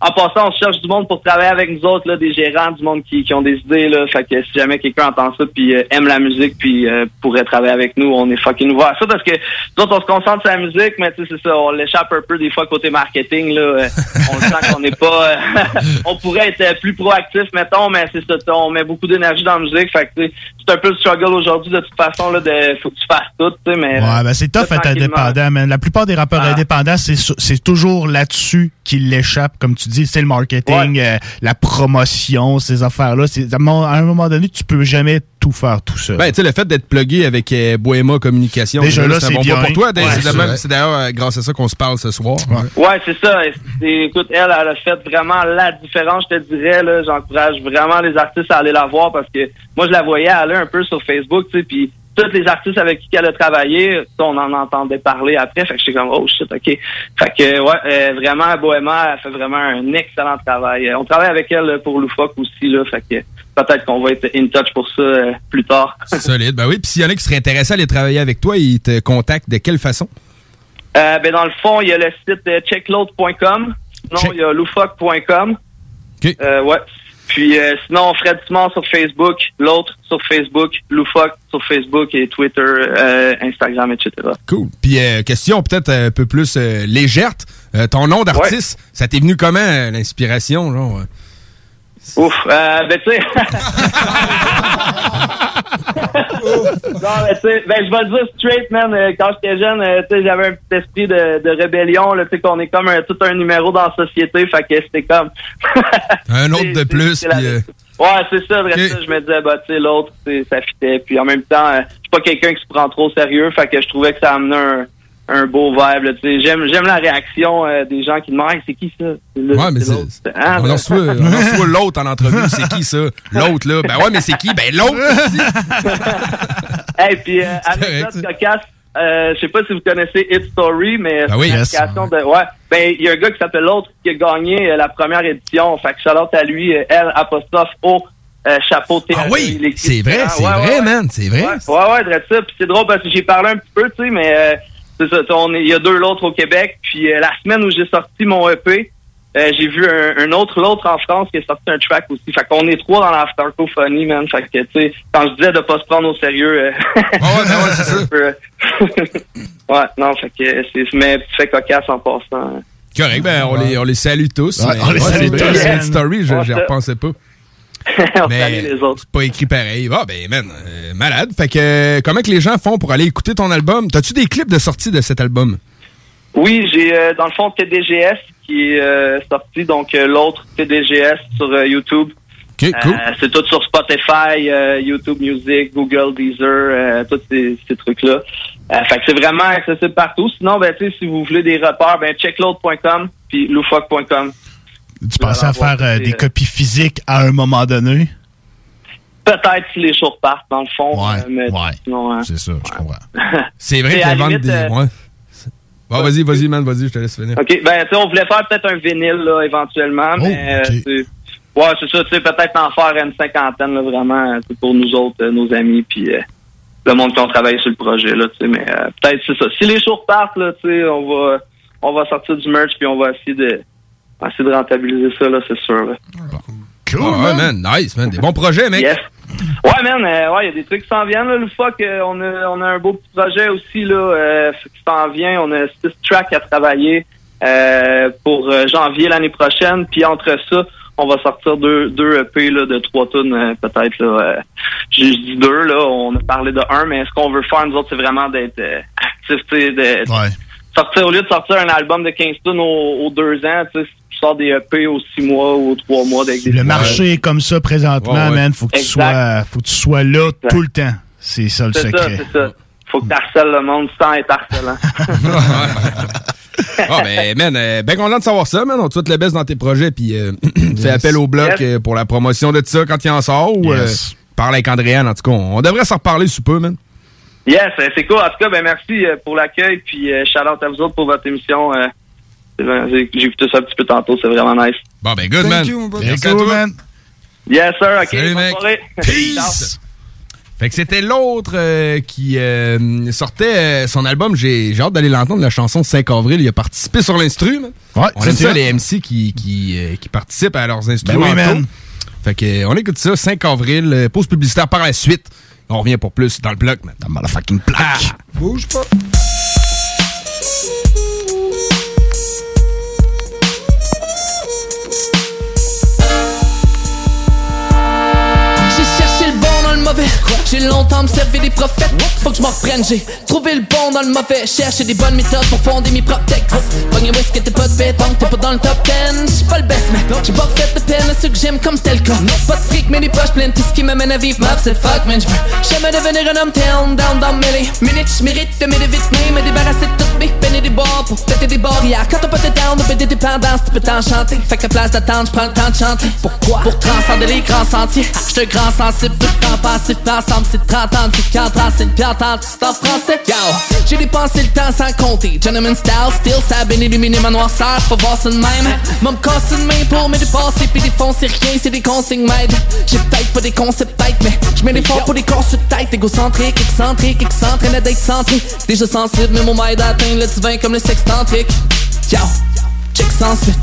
en passant, on cherche du monde pour travailler avec nous autres, là, des gérants, du monde qui, qui ont des idées. Là, fait que si jamais quelqu'un entend ça puis euh, aime la musique puis euh, pourrait travailler avec nous, on est fucking ouvert à ça parce que nous autres, on se concentre sur la musique, mais tu sais, c'est ça, on l'échappe un peu des fois côté marketing. Là, Euh, on le <laughs> sent qu'on n'est pas... euh, <laughs> on pourrait être euh, plus proactif, mettons, mais c'est ça, on met beaucoup d'énergie dans la musique. Fait que c'est un peu le struggle aujourd'hui de toute façon. Là, de, faut que tu fasses tout, tu sais, mais... Ouais, ben c'est tough être indépendant, man. La plupart des rappeurs Ah. indépendants, c'est toujours là-dessus qu'ils l'échappent, comme tu dis, c'est le marketing, euh, la promotion, ces affaires-là. C'est- À un moment- donné, tu peux jamais tout faire tout seul. Ben, tu sais, le fait d'être plugué avec euh, Bohéma Communication, Déjà là, c'est bon bien. point pour toi. Ouais, c'est d'ailleurs euh, grâce à ça qu'on se parle ce soir. Ouais, c'est ça. Écoute, elle, elle a fait vraiment la différence, je te dirais. là. J'encourage vraiment les artistes à aller la voir parce que moi, je la voyais aller un peu sur Facebook, tu sais, puis tous les artistes avec qui elle a travaillé, on en entendait parler après. Fait que j'étais comme, oh shit, OK. Fait que, ouais, euh, vraiment, Bohéma, elle fait vraiment un excellent travail. Euh, On travaille avec elle pour Loufoque aussi, là. Fait que peut-être qu'on va être in touch pour ça euh, plus tard. <laughs> Solide. Ben oui, puis s'il y en a qui seraient intéressés à aller travailler avec toi, ils te contactent de quelle façon? Euh, ben dans le fond, il y a le site euh, checkload.com. Sinon, il y a loufoque.com. Euh, ouais. Puis euh, sinon, Fred Simon sur Facebook, l'autre sur Facebook, Loufoque sur Facebook et Twitter, euh, Instagram, etc. Cool. Puis euh, question peut-être un peu plus euh, légère. Euh, ton nom d'artiste, ça t'est venu comment euh, l'inspiration, genre? Ouf, euh, ben tu sais. <laughs> non, mais tu sais, ben je vais le dire straight, man. euh, Quand j'étais jeune, euh, tu sais, j'avais un petit esprit de, de rébellion, là, tu sais, qu'on est comme un, tout un numéro dans la société, fait que c'était comme. <laughs> Un autre de plus, la- euh, Ouais, c'est ça, vrai ça, je me disais, bah, tu sais, l'autre, ça fitait. Puis en même temps, euh, je suis pas quelqu'un qui se prend trop au sérieux, fait que je trouvais que ça amenait un, un beau vibe, là, tu sais. J'aime, j'aime la réaction euh, des gens qui demandent, Hey, c'est qui ça? Là, Ouais, mais c'est. Ah, on ben- en reçoit, on en <laughs> reçoit l'autre en entrevue. C'est qui ça? L'autre, là. Ben ouais, mais c'est qui? Ben l'autre! <laughs> Hey, puis euh, anecdote cocasse, euh, je sais pas si vous connaissez It Story, mais Ben oui. Yes. de ouais. Ben il y a un gars qui s'appelle l'autre qui a gagné euh, la première édition. Fait que shout à lui, euh, L apostrophe O euh, chapeau T. Ah oui, c'est vrai, c'est vrai, man, c'est vrai. Ouais, ouais, ouais, drette ça. Puis c'est drôle parce que j'ai parlé un petit peu, tu sais, mais euh, c'est ça. on est- Il y a deux l'autre au Québec. Puis euh, la semaine où j'ai sorti mon EP, euh, j'ai vu un, un autre l'autre en France qui a sorti un track aussi. Fait qu'on est trois dans la francophonie, man. Fait que tu sais, quand je disais de pas se prendre au sérieux, euh, <laughs> un peu, euh, <laughs> ouais, non, fait que c'est mais petit fait cocasse en passant. Correct, ben on, les, on les salue tous. Ouais, mais- on les ouais, salue c'est tous. Cette story, je Ouais, j'y ça. repensais pas. <laughs> on Mais les autres. c'est pas écrit pareil. Ah, ben, man, euh, malade. Fait que, euh, comment que les gens font pour aller écouter ton album? T'as-tu des clips de sortie de cet album? Oui, j'ai euh, dans le fond TDGS qui est euh, sorti, donc l'autre TDGS sur YouTube. OK, cool. C'est tout sur Spotify, YouTube Music, Google, Deezer, tous ces, ces trucs-là. Fait que c'est vraiment accessible partout. Sinon, ben, tu sais, si vous voulez des repères, ben, checkload.com puis loufoque.com. Tu pensais à faire euh, des copies physiques à un moment donné? Peut-être si les shows repartent, dans le fond. Ouais, euh, mais ouais. euh, C'est ça, je comprends. C'est vrai <laughs> qu'ils la vendent limite, des. euh, Ouais. Bon, vas-y, vas-y, man, vas-y, je te laisse finir. OK, ben, tu sais, on voulait faire peut-être un vinyle, là, éventuellement, Oh, mais, euh, c'est- ouais, c'est ça, tu sais, peut-être en faire une cinquantaine, là, vraiment, euh, pour nous autres, euh, nos amis, puis euh, le monde qui ont travaillé sur le projet, là, tu sais, mais euh, peut-être c'est ça. Si les shows repartent, là, tu sais, on va, on va sortir du merch, puis on va essayer de, essayer de rentabiliser ça, là, c'est sûr, là. Cool, ouais, man, nice, man. Des bons projets, mec. Yes. Ouais, man, euh, ouais, il y a des trucs qui s'en viennent, là, le fuck. euh, on, a, on a un beau petit projet aussi, là, euh, qui s'en vient. On a six tracks à travailler euh, pour euh, janvier l'année prochaine. Puis entre ça, on va sortir deux, deux EP là, de trois tonnes, peut-être. là. Euh, J'ai je dis deux, là. On a parlé de un, mais ce qu'on veut faire, nous autres, c'est vraiment d'être euh, actifs, tu sais, de sortir, au lieu de sortir un album de 15 tonnes aux, aux deux ans, tu sais, tu sors des EP aux six mois ou aux trois mois avec des Le marché est comme ça présentement, Ouais, ouais. man. Faut que, tu sois, faut que tu sois là tout le temps. C'est ça le C'est ça, secret. c'est ça. Faut que tu harcèles le monde sans être harcelant. <laughs> Ah, ben, man, euh, ben content de savoir ça, man. On te souhaite le best dans tes projets, puis euh, <clears throat> fais appel au bloc Yes. euh, pour la promotion de ça quand il en sort, ou euh, parle avec Andréane, en tout cas. On, on devrait s'en reparler sous peu, man. Yes, euh, c'est cool. En tout cas, ben merci euh, pour l'accueil, puis euh, shout out à vous autres pour votre émission. J'ai écouté ça un petit peu tantôt, c'est vraiment nice. Bon, ben, good, man. Merci à cool, toi. man. Yes, sir. OK, Salut, bonne mec. soirée. Peace. Fait que c'était l'autre euh, qui euh, sortait euh, son album. J'ai j'ai hâte d'aller l'entendre, la chanson 5 avril. Il a participé sur l'instru. Ouais, on aime c'est ça, les MC qui, qui, euh, qui participent à leurs instruments. Ben oui, man. Fait que, on écoute ça, 5 avril, pause publicitaire par la suite. On revient pour plus dans le bloc, man. Dans la fucking plaque. Bouge pas. J'ai cherché le bon dans le mauvais. J'ai longtemps observé des prophètes. Faut que je m'en reprenne. J'ai trouvé le bon dans le mauvais. Cherché des bonnes méthodes pour fonder mes propres textes. Pogné whisky, t'es pas de pétanque, t'es pas dans le top 10. J'suis pas le best, mais j'ai pas fait de peine à ceux que j'aime comme c'était le cas. Pas de fric, mais des poches pleines. Tout ce qui m'amène à vivre ma c'est fuck, man. J'veux jamais devenir un homme down, down, mêlé. Minute, j'mérite de vite, mais me débarrasser de toutes mes peines et des bords pour péter des barrières. Quand t'as pas de down, de péter des dépendances, tu peux t'enchanter. Fait que à place d'attendre, j'prends le temps de chanter. Pourquoi? Pour transcender les grands sentiers. J'suis un grand sensible, tout le temps passif ensemble. C'est 30 ans, c'est 40 ans, c'est une c'est en français. Yo, j'ai dépensé le temps sans compter. Gentleman style, still, ça a bien illuminé ma noirceur. Faut voir ça de même. M'a me casser une main pour me dépasser, puis défoncer rien, c'est des consignes m'aident. J'ai peut-être pas des concepts tête, mais j'mets des forts pour des corps sur tête. Égocentrique, excentrique, excentrique, à d'être centré. Déjà sensible, mais mon m'aide à le divin comme le sextantrique. Yo, check sans suite.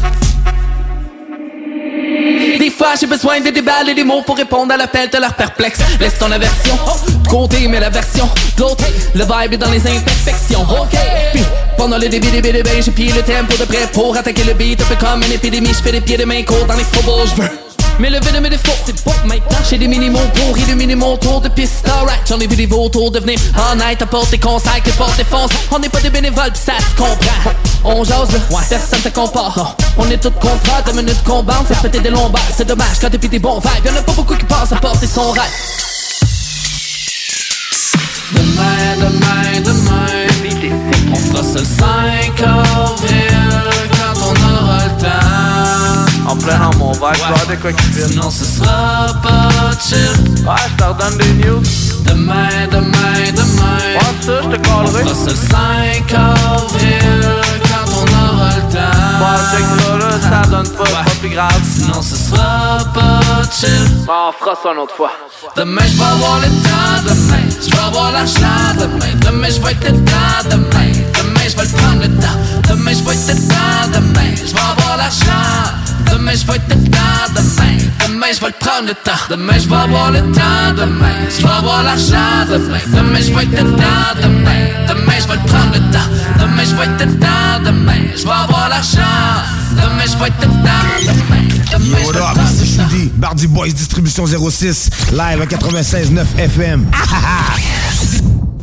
Des fois j'ai besoin de déballer des mots pour répondre à l'appel de leur perplexe. Laisse ton aversion de côté mais la version de l'autre Le vibe est dans les imperfections. Ok Puis pendant le début début début j'ai pillé le tempo de près pour attaquer le beat Un peu comme une épidémie. Je des pieds de main courts dans les faubourgs. Je veux mais lever de mes défauts, c'est pas maintenant. J'ai des mini-mots pour illuminer mon tour de piste Alright, j'en ai vu des vautours devenir honnête Apporte des conseils, que porte défonce On n'est pas des bénévoles, pis ça se comprend. On jase là, personne se compare. Non, on est tous contrats, deux minutes qu'on bande Ça péter des lombaires, c'est dommage quand t'es pis des bons vibes Y'en a pas beaucoup qui pensent à porter son rêve. Demain, demain, demain On fera le 5 avril plein dans mon verre, je vais de quoi qui fit. Sinon ce sera pas chill. Ouais, je te redonne des news. Demain, demain, demain. Ouais, ça, je te callerai. On fera ça le 5 avril Quand on aura le temps. Bon, check ça, là, ça donne pas, c'est pas plus grave. Sinon ce sera pas chill. Bon, on fera ça une autre fois. Demain je vais avoir le temps, demain je vais avoir l'argent, demain Demain je vais être le temps, demain Demain je vais le prendre le temps. Demain je vais être le temps, demain je vais avoir l'argent Demain je vais être temps, demain. Demain je vais le prendre le temps. Demain je vais avoir le temps, demain. Je vais avoir l'argent, demain. Demain je vais être temps, demain. Demain je vais le prendre le temps. Demain je vais être demain. Je vais avoir l'argent. Demain je vais être demain. Demain je What up, c'est Shudi, Bardi Boys Distribution 06, live à 96.9 FM. <laughs>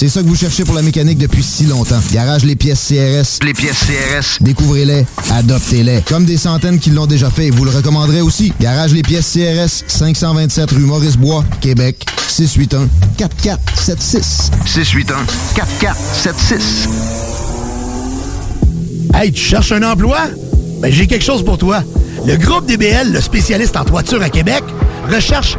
C'est ça que vous cherchez pour la mécanique depuis si longtemps. Garage Les Pièces CRS. Les pièces CRS. Découvrez-les, adoptez-les. Comme des centaines qui l'ont déjà fait, vous le recommanderez aussi. Garage Les Pièces CRS, 527 rue Maurice-Bois, Québec, 681 4476. 681 4476. Hey, tu cherches un emploi? Ben, j'ai quelque chose pour toi. Le groupe DBL, le spécialiste en toiture à Québec, recherche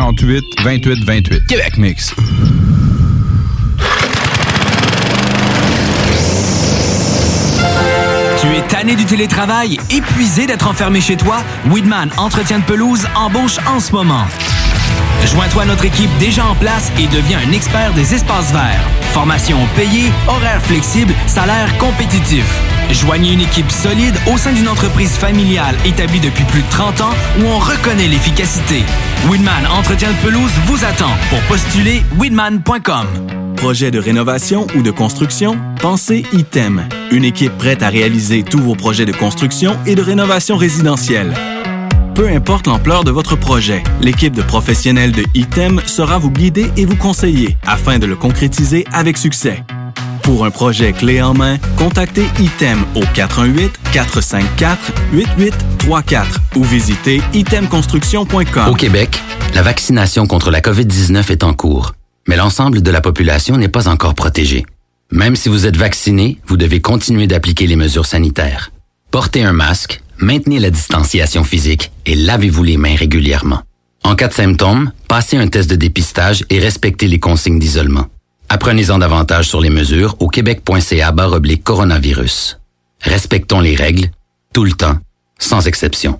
648 28 28. Québec Mix. Tu es tanné du télétravail, épuisé d'être enfermé chez toi? Weedman Entretien de pelouse embauche en ce moment. Joins-toi à notre équipe déjà en place et deviens un expert des espaces verts. Formation payée, horaires flexibles, salaire compétitif. Joignez une équipe solide au sein d'une entreprise familiale établie depuis plus de 30 ans où on reconnaît l'efficacité. Weedman Entretien de pelouse vous attend. Pour postuler, weedman.com. Projet de rénovation ou de construction? Pensez ITEM. Une équipe prête à réaliser tous vos projets de construction et de rénovation résidentielle. Peu importe l'ampleur de votre projet, l'équipe de professionnels de ITEM sera vous guider et vous conseiller afin de le concrétiser avec succès. Pour un projet clé en main, contactez ITEM au 418-454-8834 ou visitez itemconstruction.com. Au Québec, la vaccination contre la COVID-19 est en cours, mais l'ensemble de la population n'est pas encore protégée. Même si vous êtes vacciné, vous devez continuer d'appliquer les mesures sanitaires. Portez un masque, maintenez la distanciation physique et lavez-vous les mains régulièrement. En cas de symptômes, passez un test de dépistage et respectez les consignes d'isolement. Apprenez-en davantage sur les mesures au québec.ca coronavirus. Respectons les règles, tout le temps, sans exception.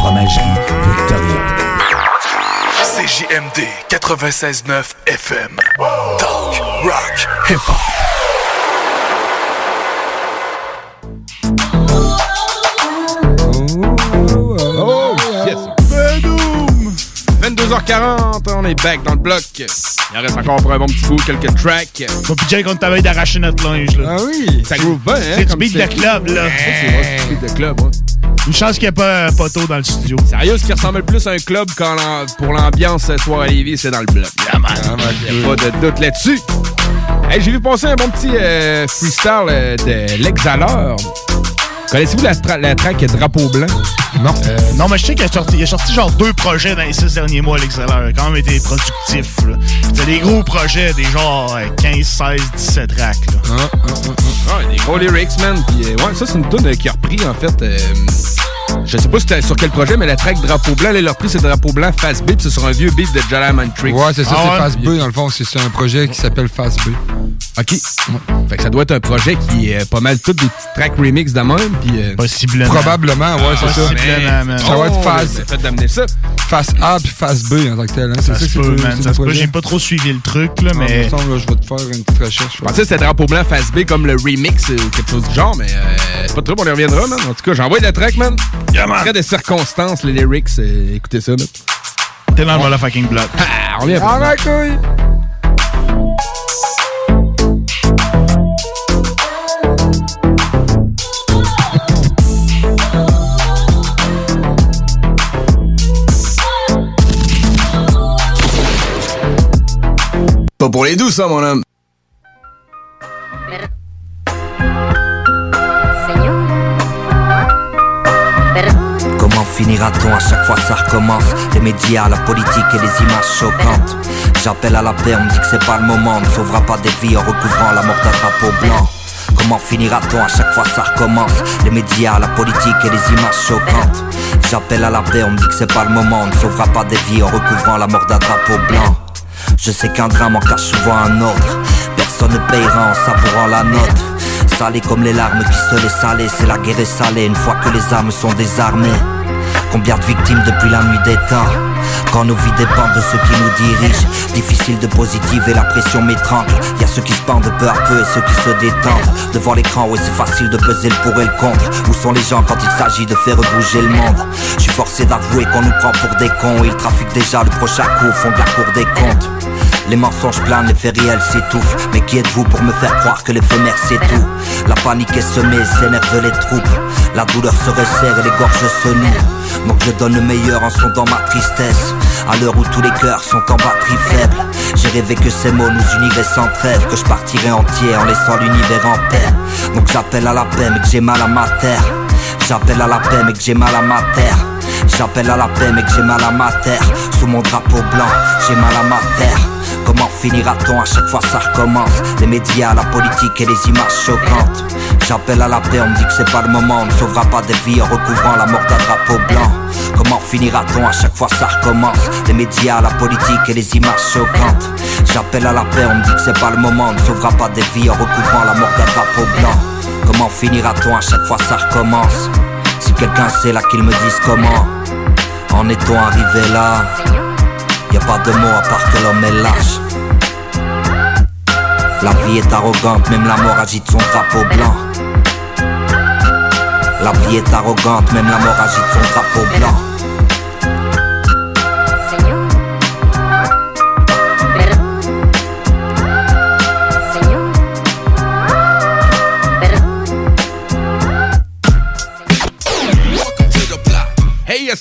Fromagerie Victoria. CJMD 96.9 FM. Talk, rock, hip-hop. 22h40, on est back dans le bloc. Il en reste encore pour un bon petit bout, quelques tracks. Moi pis Jake, on travaille d'arracher notre linge, là. Ah oui! Ça groove bien, hein? C'est du beat de club, là. C'est du beat de club. Une chance qu'il n'y ait pas un poteau dans le studio. Sérieux, ce qui ressemble plus à un club quand pour l'ambiance ce soir à Lévis, c'est dans le bloc. Yeah, man. Il n'y a pas de doute là-dessus. Hey, J'ai vu passer un bon petit euh, freestyle euh, de l'exhaleur. Connaissez-vous la, tra- la track Drapeau Blanc? Non. non, mais je sais qu'il a sorti, il a sorti genre deux projets dans les six derniers mois, l'excellent. Il a quand même été productif, là. C'était des gros projets, des genre euh, 15, 16, 17 tracks, là. Ah, des gros lyrics, man. Puis, euh, ouais, ça, c'est une tune euh, qui a repris, en fait. euh, je sais pas c'était sur quel projet, mais la track Drapeau Blanc, là, a repris, c'est Drapeau Blanc Fast Beat, puis c'est sur un vieux beat de Jalaman Tricks. Ouais, c'est ça, Ah c'est ouais? Fast B, dans le fond. C'est un projet qui s'appelle Fast B. OK. Fait que ça doit être un projet qui est pas mal toutes des petites tracks remix de même. Puis, euh, Possiblement. Probablement, ouais, c'est ça. Ça va être Oh, Fast. c'est fait d'amener ça. Face A puis face B en tant que tel. Hein. C'est Ça ça se que peut, c'est. J'ai pas trop suivi le truc, là, Ah, mais. me semble, là, je vais te faire une petite recherche. Je pensais que c'était Drapeau Blanc Fast B comme le remix euh, ou quelque chose du genre, mais euh, c'est pas trop, on y reviendra, man. En tout cas, j'envoie la track, man. Yeah, man. Très de circonstances, les lyrics, euh, écoutez ça, man. T'es dans le motherfucking bloc. Ah, on revient après. Ah! Pas pour les douces, ça, mon homme. Finira-t-on à chaque fois ça recommence. Les médias, la politique et les images choquantes. J'appelle à la paix, on me dit que c'est pas le moment. On ne sauvera pas des vies en recouvrant la mort d'un drapeau blanc. Comment finira-t-on à chaque fois ça recommence. Les médias, la politique et les images choquantes. J'appelle à la paix, on me dit que c'est pas le moment. On ne sauvera pas des vies en recouvrant la mort d'un drapeau blanc. Je sais qu'un drame en cache souvent un autre. Personne ne payera en savourant la note Salé comme les larmes qui se laissent saler C'est la guerre est salée. Une fois que les âmes sont désarmées Combien de victimes depuis la nuit des temps Quand nos vies dépendent de ceux qui nous dirigent Difficile de positiver, la pression m'étrangle Y a ceux qui se pendent peu à peu et ceux qui se détendent Devant l'écran, ouais c'est facile de peser le pour et le contre Où sont les gens quand il s'agit de faire bouger le monde Je suis forcé d'avouer qu'on nous prend pour des cons Ils trafiquent déjà le prochain coup au fond de la cour des comptes les mensonges planent, les faits réels s'étouffent Mais qui êtes-vous pour me faire croire que l'éphémère c'est tout La panique est semée, s'énerve les troupes La douleur se resserre et les gorges se nouent Donc je donne le meilleur en sondant ma tristesse. À l'heure où tous les cœurs sont en batterie faible. J'ai rêvé que ces mots nous uniraient sans trêve Que je partirais entier en laissant l'univers en paix Donc j'appelle à la paix mais que j'ai mal à ma terre. J'appelle à la paix mais que j'ai mal à ma terre. J'appelle à la paix mais que j'ai mal à ma terre. Sous mon drapeau blanc, j'ai mal à ma terre. Comment finira-t-on? À chaque fois ça recommence. Les médias, la politique et les images choquantes J'appelle à la paix, on me dit que c'est pas le moment On ne sauvera pas des vies en recouvrant la mort d'un drapeau blanc. Comment finira-t-on à chaque fois ça recommence? Les médias, la politique et les images choquantes. J'appelle à la paix, on me dit que c'est pas le moment On ne sauvera pas des vies en recouvrant la mort d'un drapeau blanc. Comment finira-t-on à chaque fois ça recommence? Si quelqu'un sait là qu'il me dise comment En est-on arrivé là? Y a pas de mots à part que l'homme est lâche. La vie est arrogante, même la mort agite son drapeau blanc. La vie est arrogante, même la mort agite son drapeau blanc.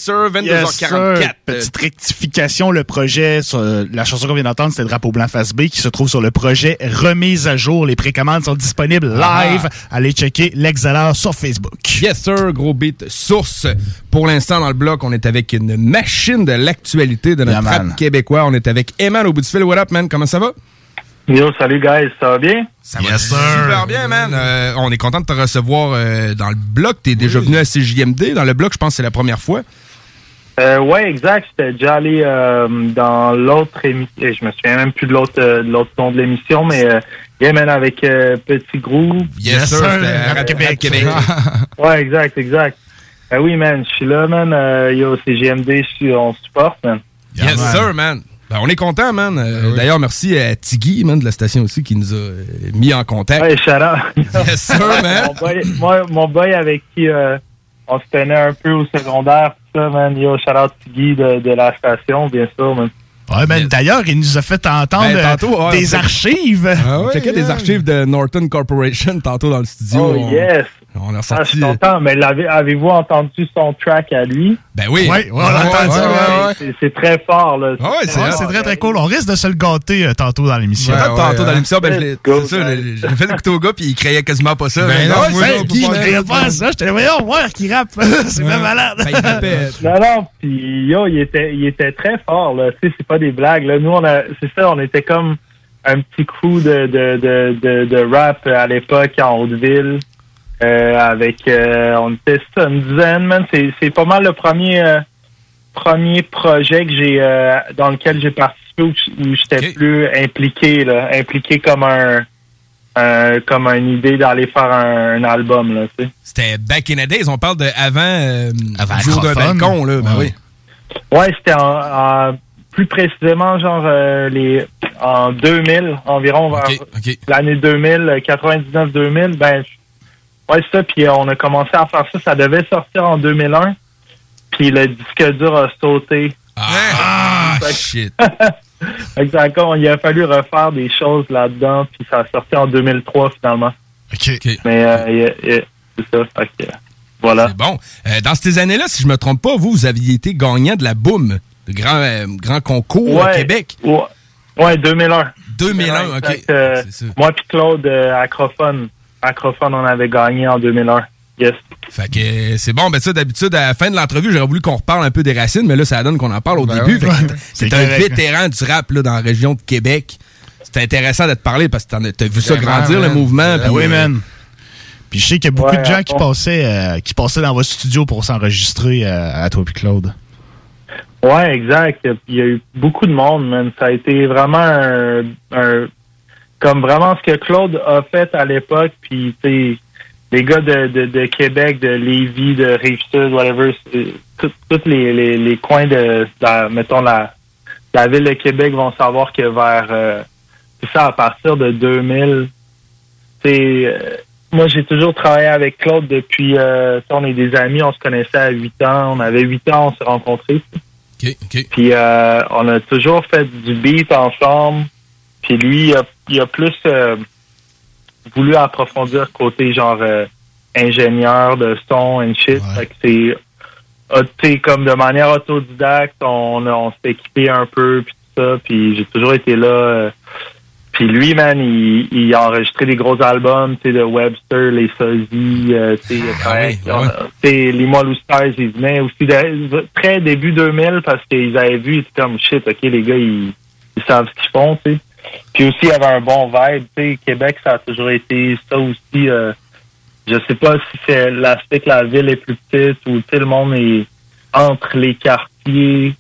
Sir, 22h44. Yes, sir. Petite rectification, le projet, sur, euh, la chanson qu'on vient d'entendre, c'était Drapeau Blanc Face B, qui se trouve sur le projet Remise à jour. Les précommandes sont disponibles live. Allez checker l'exhaleur sur Facebook. Yes sir, gros beat source. Pour l'instant, dans le bloc, on est avec une machine de l'actualité de notre Yeah, rap québécois. On est avec Eman au bout du fil. What up, man? Comment ça va? Yo, salut guys, ça va bien? Ça va super bien, man. Euh, on est content de te recevoir euh, dans le bloc. T'es déjà venu à CJMD. Dans le bloc, je pense que c'est la première fois. Euh, ouais, exact. J'étais déjà allé euh, dans l'autre émission. Je me souviens même plus de l'autre euh, de l'autre nom de l'émission, mais euh, yeah, man, avec euh, Petit Groupe. Yes, sir. À Québec. Québec. ouais, exact, exact. Ben oui, man, je suis là, man. Euh, yo, c'est GMD, je suis- on supporte, man. Yes, sir, man. Ben, on est content, man. Euh, D'ailleurs, merci à Tiggy, man, de la station aussi, qui nous a euh, mis en contact. Ouais, shout out. <laughs> Yes, sir, <laughs> man. mon, boy, moi, mon boy avec qui euh, on se tenait un peu au secondaire, ça, man. Yo, shout out Tiggy de, de la station, bien sûr, man. Ouais, ben, d'ailleurs, il nous a fait entendre Ben, euh, tantôt, ouais, des archives. Ah on checkait des archives de Norton Corporation tantôt dans le studio. Oh, On- yes. On a Ah, je suis content, mais avez-vous entendu son track à lui? Ben oui. Ouais, ouais, on l'a entendu, ouais, ouais. C'est- C'est très fort, là. Ouais, c'est très très cool. On risque de se le gâter euh, tantôt dans l'émission. Tantôt dans l'émission, ben, c'est ça, j'ai fait écouter au gars, puis il croyait quasiment pas ça. Ben Mais non, ouais, moi, man. croyais pas ça. J'étais là, voyons, voir qui rappe. <laughs> c'est bien malade. Ben, il rappelle. <laughs> Non, non, puis yo, il était, il était très fort, là. Tu sais, c'est pas des blagues, là. Nous, on a, c'est ça, on était comme un petit crew de, de, de, de, de rap à l'époque en Haute-Ville. Euh, avec, euh, on était ça, une dizaine, man. C'est, c'est pas mal le premier, euh, premier projet que j'ai, euh, dans lequel j'ai participé où, où j'étais plus impliqué, là. Impliqué comme un, un- comme une idée d'aller faire un, un album, là, tu sais. C'était back in the days. On parle de avant, euh, Avant jour d'un balcon, là. Ben Ouais. oui. Ouais, c'était en, en- plus précisément genre euh, les en 2000 environ vers l'année 2000 99 2000 ben je- ouais c'est ça puis euh, on a commencé à faire ça ça devait sortir en 2001 puis le disque dur a sauté Ah, shit. <laughs> exactement il a fallu refaire des choses là-dedans puis ça a sorti en 2003 finalement OK. mais euh, c'est ça fait que, voilà C'est bon. Euh, dans ces années-là, si je me trompe pas, vous, vous aviez été gagnant de la Boom, le grand, euh, grand concours Ouais. Québec. Ouais, ouais 2001. 2001, ok. exact, euh, moi puis Claude, euh, Acrophone. Acrophone, on avait gagné en 2001. Yes. Fait que euh, c'est bon, ben ça, d'habitude, à la fin de l'entrevue, j'aurais voulu qu'on reparle un peu des racines, mais là, ça donne qu'on en parle au Ben début. ouais. <laughs> C'est un correct. vétéran du rap là, dans la région de Québec. C'est intéressant de te parler parce que t'en as- t'as vu ça grandir, le mouvement. Ben oui, euh, man. Puis je sais qu'il y a beaucoup Ouais, de gens qui passaient, euh, qui passaient dans votre studio pour s'enregistrer euh, à toi puis Claude. Ouais, exact. Il y a eu beaucoup de monde, man. Ça a été vraiment un, un- comme vraiment ce que Claude a fait à l'époque. Puis, tu sais, les gars de, de, de Québec, de Lévis, de Rive-Sud, whatever, tous les, les, les coins de, la, mettons, la, la ville de Québec vont savoir que vers, euh, ça, à partir de 2000, c'est, euh, moi, j'ai toujours travaillé avec Claude depuis, euh, on est des amis, on se connaissait à 8 ans, on avait 8 ans, on s'est rencontrés. Puis euh, on a toujours fait du beat ensemble. Puis lui, il a, il a plus euh, voulu approfondir le côté genre euh, ingénieur de son and shit. Fait que c'est sais, comme de manière autodidacte, on, s'est équipé un peu puis tout ça. Puis j'ai toujours été là. euh, puis lui, man, il, il a enregistré des gros albums, tu sais, de Webster, les euh, tu sais, les Mollou Stars, ils venaient aussi de- très début 2000 parce qu'ils avaient vu, ils étaient comme shit, ok, les gars, ils, ils savent ce qu'ils font, tu sais. Puis aussi, il y avait un bon vibe, tu sais, Québec, ça a toujours été ça aussi. euh, je sais pas si c'est l'aspect que la ville est plus petite ou sais, le monde est entre les quartiers.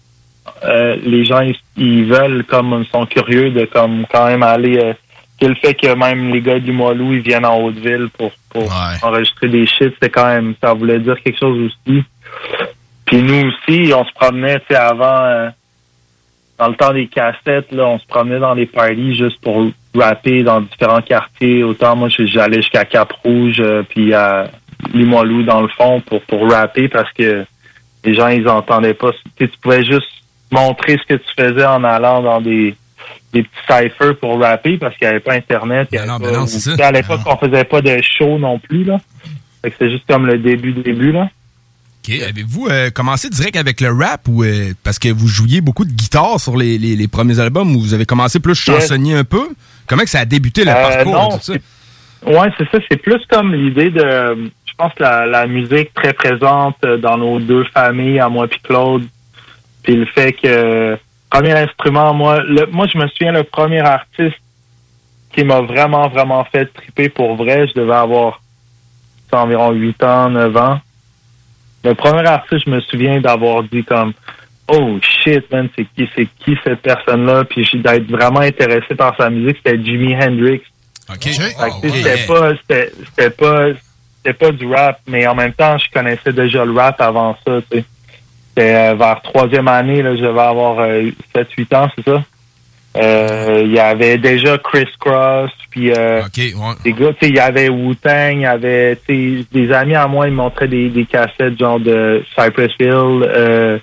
Euh, les gens ils, ils veulent comme sont curieux de comme quand même aller euh, le fait que même les gars du Moilou ils viennent en Haute-Ville pour, pour enregistrer des shit, c'est quand même ça voulait dire quelque chose aussi. Puis nous aussi, on se promenait, tu sais, avant euh, dans le temps des cassettes, là, on se promenait dans les parties juste pour rapper dans différents quartiers. Autant moi j'allais jusqu'à Cap-Rouge euh, puis à Limoilou dans le fond pour, pour rapper parce que les gens ils entendaient pas. Tu pouvais juste montrer ce que tu faisais en allant dans des des petits cyphers pour rapper parce qu'il n'y avait pas internet. il y avait non, pas- ben non, ou- sais, À l'époque, on faisait pas de show non plus là. Fait que c'est juste comme le début début là. OK. Avez-vous euh, commencé direct avec le rap ou euh, parce que vous jouiez beaucoup de guitare sur les, les- les premiers albums ou vous avez commencé plus chansonnier un peu? Comment que ça a débuté le Euh, parcours non, tout ça? Ouais, c'est ça. C'est plus comme l'idée de. Je pense que la, la musique très présente dans nos deux familles, à moi puis Claude. Puis le fait que premier instrument, moi, le, moi je me souviens le premier artiste qui m'a vraiment vraiment fait triper pour vrai. Je devais avoir environ 8 ans, 9 ans. Le premier artiste, je me souviens d'avoir dit comme Oh shit, man, c'est qui, c'est qui cette personne-là? Puis d'être vraiment intéressé par sa musique, c'était Jimi Hendrix. OK. Sais, C'était pas, c'était, pas, c'était pas du rap, mais en même temps, je connaissais déjà le rap avant ça, tu sais. C'était euh, vers troisième année, là, je devais avoir 7-8 ans, c'est ça? Euh, Il y avait déjà Criss Cross, puis euh, des gars, tu sais, il y avait Wu-Tang, il y avait, des amis à moi, ils montraient des, des cassettes genre de Cypress Hill, euh,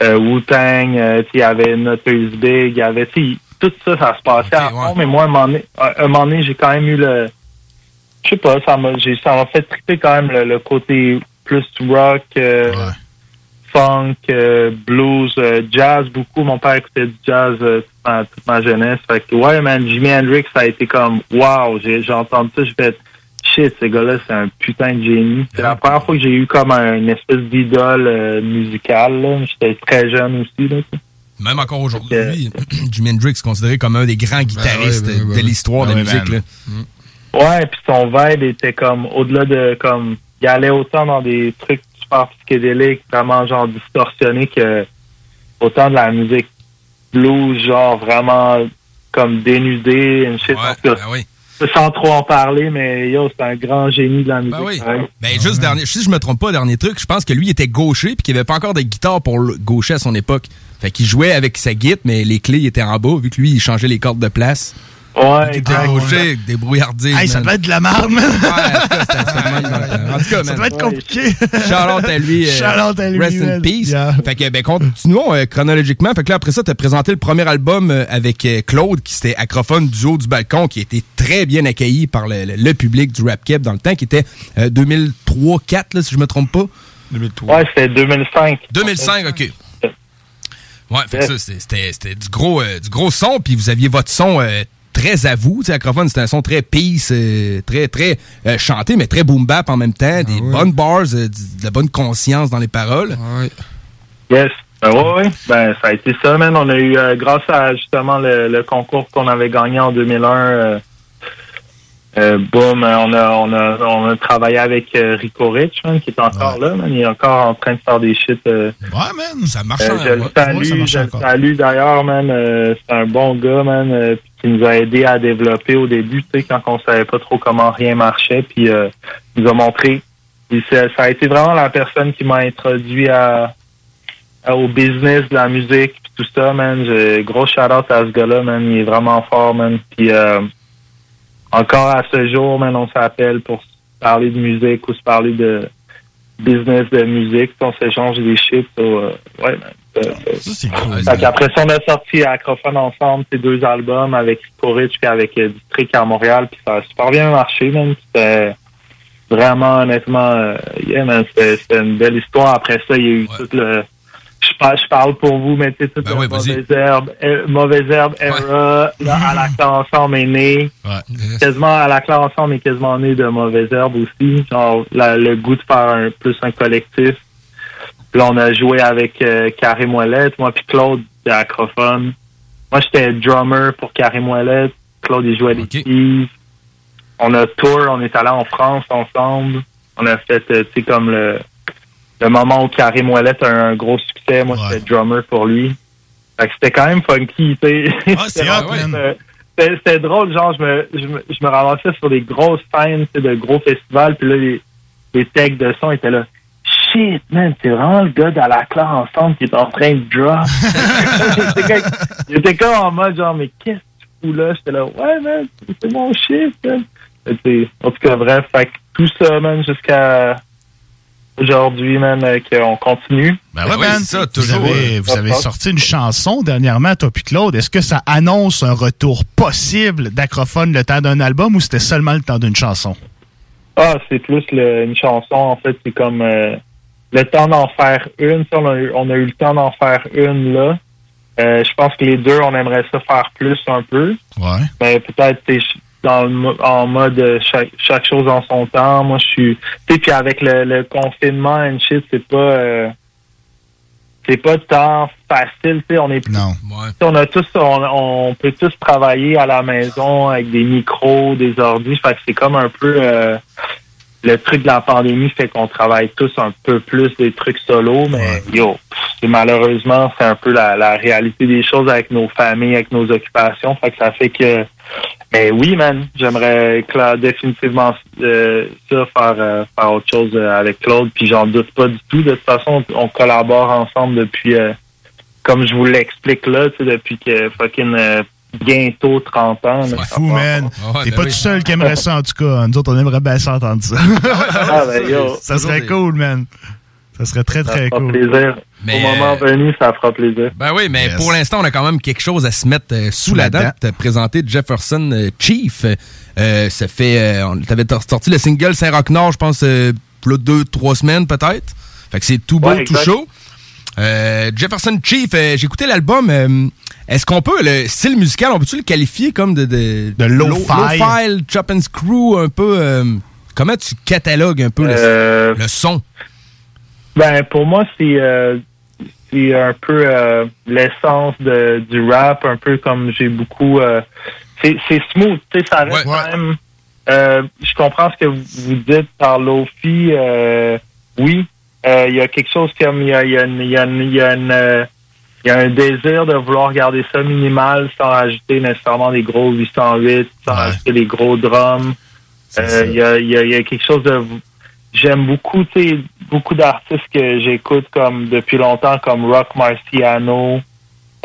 Wu-Tang, il y avait Notorious Big, il y avait, tout ça, ça se passait à fond, mais moi, à un moment donné, j'ai quand même eu le, je sais pas, ça m'a, ça m'a fait triper quand même le, le côté plus rock, euh, funk, euh, blues, euh, jazz beaucoup. Mon père écoutait du jazz euh, toute, ma, toute ma jeunesse. Fait que, ouais, man, Jimi Hendrix, ça a été comme, wow, j'ai, entendu ça, j'ai fait, shit, ce gars-là, c'est un putain de génie. C'est la première fois que j'ai eu comme un- une espèce d'idole euh, musicale. J'étais très jeune aussi, là. Même encore aujourd'hui, <clears throat> Jimi Hendrix est considéré comme un des grands guitaristes ben ouais, de ben l'histoire de ouais, la musique. là. Ouais, puis son vibe était comme au-delà de comme il allait autant dans des trucs super psychédéliques, vraiment genre distorsionnés que autant de la musique blues, genre vraiment comme dénudé, une shit. En tout cas, Sans trop en parler, mais yo, c'est un grand génie de la musique. Ben oui. pareil. Ben, juste dernier, si je me trompe pas, dernier truc, je pense que lui était gaucher puis qu'il n'y avait pas encore de guitare pour le gaucher à son époque. Fait qu'il jouait avec sa guitare, mais les clés étaient en bas, vu que lui, il changeait les cordes de place. Ouais, était débrouillardé. Hey, ça doit être de la merde, man. En tout cas, Ça doit être compliqué. Shout-out à lui. euh, à lui, Rest in peace. Fait que, ben, continuons euh, chronologiquement. Fait que là, après ça, t'as présenté le premier album euh, avec Claude, qui c'était Acrophone du haut du balcon, qui a été très bien accueilli par le, le- le public du rap cap dans le temps, qui était 2003-4, là, si je me trompe pas. 2003. Ouais, c'était 2005. 2005, OK. Ouais, fait que ça, c'était- du gros, euh, du gros son, puis vous aviez votre son euh, très à vous. Tu sais, Acrophone, c'était un son très peace, euh, très, très euh, chanté, mais très boom bap en même temps, des bonnes bars, euh, de la bonne conscience dans les paroles. Yes. Ben ouais. Ben, ça a été ça, man. On a eu, euh, grâce à justement le, le concours qu'on avait gagné en 2001, euh, boum, euh, on a, on a, on a travaillé avec euh, Rico Rich, man, qui est encore là, man. Il est encore en train de faire des shit. euh, Ouais, man, ça marche. euh, je le salue, je le salue d'ailleurs, man. C'est un bon gars, man, qui nous a aidé à développer au début, tu sais, quand on savait pas trop comment rien marchait, puis il nous a montré. Ça, a été vraiment la personne qui m'a introduit à, au business de la musique puis tout ça, man. Gros shout-out à ce gars-là, man. Il est vraiment fort, man. Puis encore à ce jour, man, on s'appelle pour se parler de musique ou se parler de business de musique. On s'échange des shit. so, euh, ouais, man. Ça, c'est cool. Fait qu'après ça, on a sorti Acrophone ensemble, ces deux albums avec Rich puis avec euh, District à Montréal, puis ça a super bien marché, man. C'était vraiment, honnêtement, euh, yeah, c'était une belle histoire. Après ça, il y a eu tout le... Je parle, je parle pour vous, mais tu sais, toute la mauvaise herbe, euh, mauvaise herbe era, là, à la classe ensemble est né. Quasiment à la classe ensemble est quasiment né de mauvaise herbe aussi. Genre, la- le goût de faire un, plus un collectif. Puis là, on a joué avec euh, Carré Moellette, moi puis Claude de Acrophone. Moi, j'étais drummer pour Carré Moellette. Claude, il jouait des keys. On a tour, on est allé en France ensemble. On a fait, euh, tu sais, comme le, le moment où Carré Moellette a un, gros succès. Moi, j'étais drummer pour lui. Fait que c'était quand même funky, tu sais. c'est <laughs> C'était C'était c'était drôle, genre, je me, je me, je me ramassais sur des grosses scènes, tu sais, de gros festivals, puis là, les, les techs de son étaient là. Shit, man, c'est vraiment le gars dans la classe ensemble qui est en train de drop. <laughs> J'étais comme- en mode, genre, mais qu'est-ce que tu fous là? J'étais là, ouais, man, c'est mon shit, man. En tout cas, bref, fait que tout ça, man, jusqu'à aujourd'hui, man, euh, qu'on continue. Ben ouais, man. vous avez, vous avez sorti une chanson dernièrement, toi puis Claude. Est-ce que ça annonce un retour possible d'Acrophone le temps d'un album ou c'était seulement le temps d'une chanson? Ah, c'est plus le- une chanson, en fait, c'est comme euh, le temps d'en faire une. Ça, on, a eu, on a eu le temps d'en faire une là. Euh, je pense que les deux, on aimerait ça faire plus un peu. Ouais. Mais peut-être t'es dans le mo- en mode euh, chaque, chaque chose en son temps. Moi, je suis. Tu sais, puis avec le, le confinement and shit, c'est pas. euh, c'est pas tant facile, tu sais, on est non. on a tous on, on peut tous travailler à la maison avec des micros, des ordi, fait que c'est comme un peu euh, le truc de la pandémie fait qu'on travaille tous un peu plus des trucs solo, mais yo, pff, malheureusement c'est un peu la, la réalité des choses avec nos familles, avec nos occupations, fait que ça fait que mais oui, man, j'aimerais définitivement euh, ça faire euh, faire autre chose euh, avec Claude, puis j'en doute pas du tout. De toute façon, on, collabore ensemble depuis, euh, comme je vous l'explique là, tu sais, depuis que fucking euh, bientôt 30 ans. C'est fou, man. T'es ben pas oui. tout seul qui aimerait ça, en tout cas. Nous autres, on aimerait bien ça entendre ça. Ah, ben, yo. ça serait cool, man. Ça serait très, Ça très fera cool. plaisir. Mais, Au moment euh, venu, ça fera plaisir. Ben oui, mais pour l'instant, on a quand même quelque chose à se mettre euh, sous la dent. T'as présenté Jefferson euh, Chief. Euh, ça fait. euh, on- T'avais tor- sorti le single Saint-Roch Nord, je pense, euh, là, deux, trois semaines peut-être. Fait que c'est tout beau, Ouais, tout chaud. Euh, Jefferson Chief, euh, j'ai écouté l'album. euh, Est-ce qu'on peut, le style musical, on peut-tu le qualifier comme de. De, De lo-fi. Low-fi, chop and screw, un peu. euh, comment tu catalogues un peu le- Euh, le, son? Ben, pour moi, c'est euh, c'est un peu euh, l'essence de, du rap, un peu comme j'ai beaucoup. euh, c'est c'est smooth, tu sais, ça reste quand même. euh, je comprends ce que vous, dites par Lofi. Euh, oui, euh, il y a quelque chose comme il y a, y a, une- il y a, une- y a une, euh, il y a un désir de vouloir garder ça minimal sans ajouter nécessairement des gros 808, sans ajouter des gros drums. Euh, Il y, a, il y, a, il y a quelque chose de j'aime beaucoup, tu sais, beaucoup d'artistes que j'écoute comme depuis longtemps, comme Rock Marciano,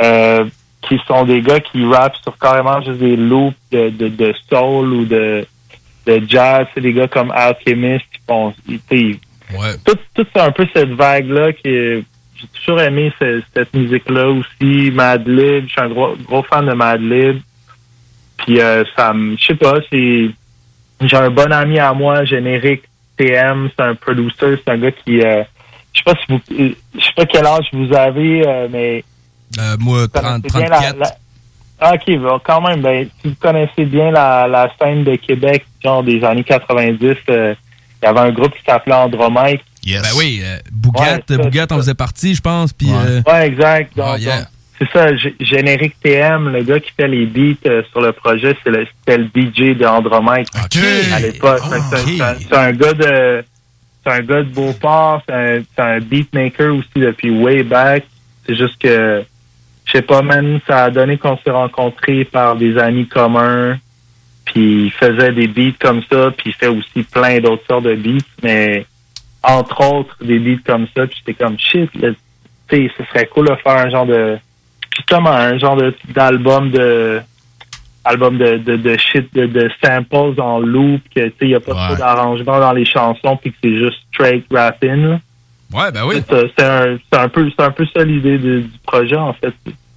euh, qui sont des gars qui rappent sur carrément juste des loops de, de, de soul ou de, de jazz. C'est des gars comme Alchemist qui font, tu sais, tout, tout c'est un peu cette vague-là qui est- j'ai toujours aimé ce- cette musique-là aussi. Madlib, je suis un gros, gros fan de Madlib. Puis euh, ça me, je sais pas, c'est, j'ai un bon ami à moi, générique TM, c'est un producer, c'est un gars qui, euh, je sais pas si vous, euh, je sais pas quel âge vous avez, euh, mais Euh, moi, vous 30, connaissez bien la- 34. la- Ah, ok, bon, quand même, ben, si vous connaissez bien la, la scène de Québec, genre des années 90, euh, il y avait un groupe qui s'appelait Andromède. Ben oui, euh, Bougat, Ouais, Bougat en faisait partie, je pense. Puis, euh, Ouais, exact. Donc, Ah, yeah. donc, c'est ça, G- Générique TM, le gars qui fait les beats euh, sur le projet, c'est le, c'était le DJ de Andromède à l'époque. C'est un- gars de c'est un gars de Beauport, c'est un, c'est un beatmaker aussi depuis way back. C'est juste que je sais pas, man, ça a donné qu'on s'est rencontrés par des amis communs. Puis il faisait des beats comme ça, puis il fait aussi plein d'autres sortes de beats, mais entre autres des beats comme ça, puis j'étais comme shit, tu sais, ce serait cool de faire un genre de, justement, un genre de- d'album de, album de, de, de shit, de, de samples en loop, que, tu sais, il n'y a pas trop d'arrangements dans les chansons, puis que c'est juste straight rapping, là. Ouais, ben oui. C'est un, c'est un peu, c'est un peu ça l'idée du projet, en fait.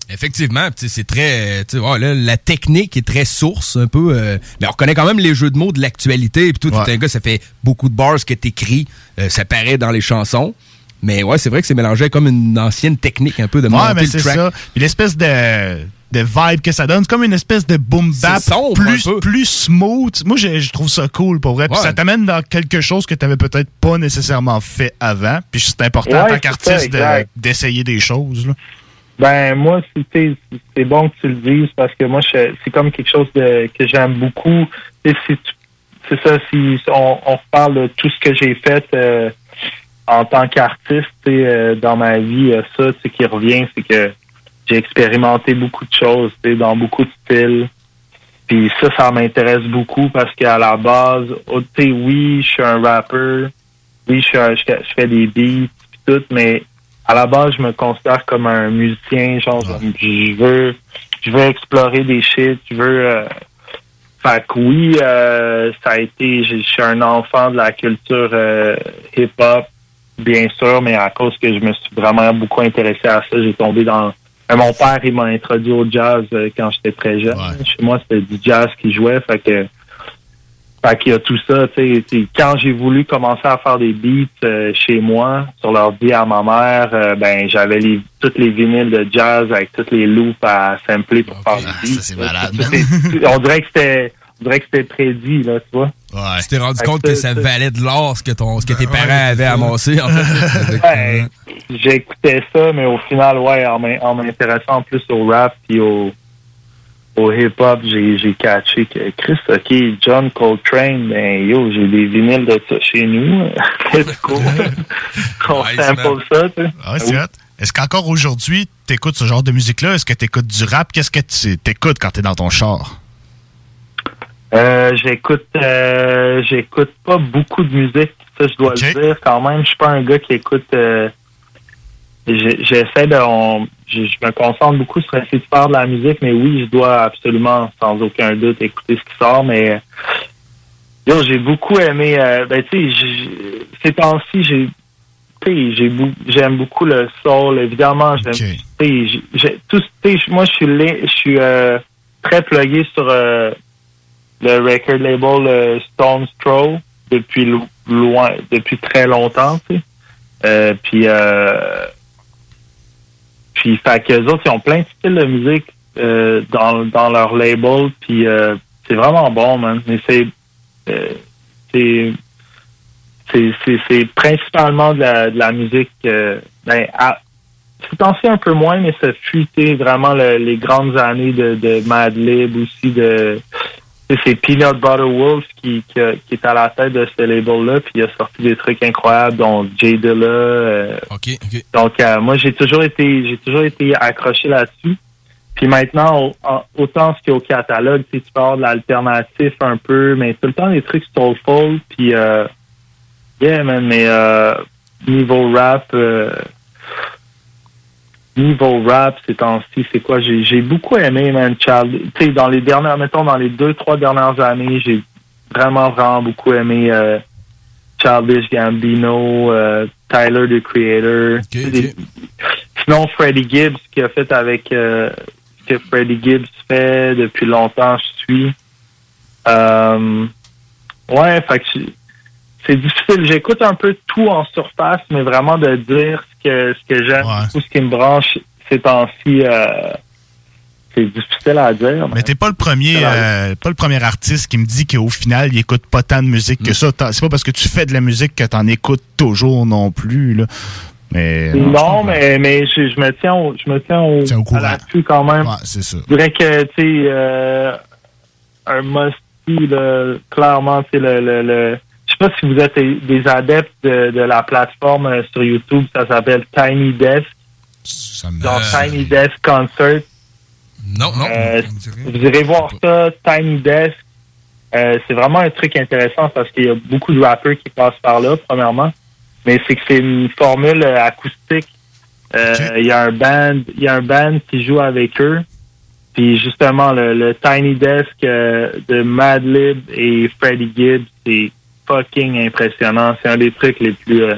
Effectivement, tu sais, c'est très, ouais, là, la technique est très source un peu, euh, mais on reconnaît quand même les jeux de mots de l'actualité. Puis tout, t'es un gars, ça fait beaucoup de bars que t'écris, euh, ça paraît dans les chansons. Mais ouais, c'est vrai que c'est mélangé comme une ancienne technique un peu de Ouais, mais le c'est track. ça. Puis l'espèce de, de vibe que ça donne, c'est comme une espèce de boom bap sombre plus, un peu. plus smooth. Moi, je, je trouve ça cool pour vrai. Puis ça t'amène dans quelque chose que t'avais peut-être pas nécessairement fait avant. Puis c'est important en tant qu'artiste de- d'essayer des choses. Là. Ben moi, c'est- tu bon que tu le dises parce que moi, je- c'est comme quelque chose de, que j'aime beaucoup. Tu tu- C'est ça, si on, on parle de tout ce que j'ai fait euh, en tant qu'artiste euh, dans ma vie, euh, ça, qui revient, c'est que j'ai expérimenté beaucoup de choses dans beaucoup de styles. Puis ça, ça m'intéresse beaucoup parce qu'à la base, oh, tu sais, oui, je suis un rappeur, oui, je, fais des beats, puis tout, mais à la base, je me considère comme un musicien, genre, je veux, je veux explorer des shit, je veux, euh, fait que oui, euh, ça a été, je je suis un enfant de la culture euh, hip-hop, bien sûr, mais à cause que je me suis vraiment beaucoup intéressé à ça, j'ai tombé dans, euh, mon père, il m'a introduit au jazz euh, quand j'étais très jeune. Chez moi, c'était du jazz qui jouait, fait que, fait qu'il y a tout ça, tu sais, quand j'ai voulu commencer à faire des beats euh, chez moi, sur l'ordi à ma mère, euh, ben j'avais les toutes les vinyles de jazz avec toutes les loops à sampler pour faire des beats. c'est malade, On dirait que c'était on dirait que c'était prédit, là, tu vois. Tu t'es rendu Fait compte que ça ça- valait de l'or ce que, ton, ce que tes parents avaient amassé, en fait. <laughs> Ouais, j'écoutais ça, mais au final, ouais, en m'in- en m'intéressant plus au rap puis au, au hip-hop, j'ai catché que Chris, OK, John Coltrane, ben yo, j'ai des vinyles de ça chez nous. <laughs> Let's go. <laughs> On sample ça, tu sais. Ouais, c'est hot. Est-ce qu'encore aujourd'hui, t'écoutes ce genre de musique-là? Est-ce que t'écoutes du rap? Qu'est-ce que tu t'écoutes quand t'es dans ton char? Euh, j'écoute euh, j'écoute pas beaucoup de musique, ça je dois le dire quand même. Je suis pas un gars qui écoute euh, j'essaie de on- je, me concentre beaucoup sur essayer de faire de la musique, mais oui, je dois absolument, sans aucun doute, écouter ce qui sort, mais yo, j'ai beaucoup aimé euh, ben tu sais, ces temps-ci, j'ai j'aime beaucoup le soul, évidemment, j'aime tu sais, j'ai- j'ai- tout moi je suis je suis euh, très plugué sur euh, le record label Stone's Throw depuis lo- loin, depuis très longtemps, tu sais. Euh, puis, euh, puis, fait que les autres, ils ont plein de styles de musique euh, dans, dans leur label, puis euh, c'est vraiment bon, man. Mais c'est, c'est, principalement de la, de la musique, ben, c'est temps-ci un peu moins, mais ça fut vraiment le- les grandes années de, de Madlib aussi, de c'est Peanut Butter Wolf qui, qui, a- qui est à la tête de ce label-là, puis il a sorti des trucs incroyables, dont Jay Dilla. euh, donc euh, moi j'ai toujours été j'ai toujours été accroché là-dessus. Puis maintenant, au- en- autant ce qui est au catalogue, tu avoir de l'alternatif un peu, mais tout le temps des trucs soulful, puis euh, yeah man, mais euh, niveau rap, euh, niveau rap ces temps-ci, c'est quoi? J'ai j'ai beaucoup aimé, man, Child. Tu sais, dans les dernières, mettons, dans les deux, trois dernières années, j'ai vraiment, vraiment beaucoup aimé euh, Childish Gambino, euh, Tyler, the Creator. Sinon, Freddie Gibbs, qui a fait avec euh, ce que Freddie Gibbs fait depuis longtemps, je suis. Euh, ouais, fait que c'est difficile. J'écoute un peu tout en surface, mais vraiment de dire ce que ce que j'aime ou ce qui me branche ces temps-ci, euh, c'est difficile à dire. Mais t'es pas le premier, euh, pas le premier artiste qui me dit qu'au final, il écoute pas tant de musique Mm. que ça. T'en- C'est pas parce que tu fais de la musique que t'en écoutes toujours non plus, là. Mais. Non, mais, mais je, je me tiens au, je me tiens au, à l'affût quand même. c'est ça. Je dirais que, tu sais, euh, un musty, là, clairement, sais, le, le, le- je sais pas si vous êtes des adeptes de, de la plateforme euh, sur YouTube, ça s'appelle Tiny Desk. Genre Tiny Desk Concert. Non, non. Euh, vous irez voir ça, Tiny Desk. Euh, c'est vraiment un truc intéressant parce qu'il y a beaucoup de rappeurs qui passent par là, premièrement. Mais c'est que c'est une formule acoustique. Euh, Il y a un band, il y a un band qui joue avec eux. Puis justement, le, le Tiny Desk de Madlib et Freddie Gibbs, c'est fucking impressionnant. C'est un des trucs les plus euh,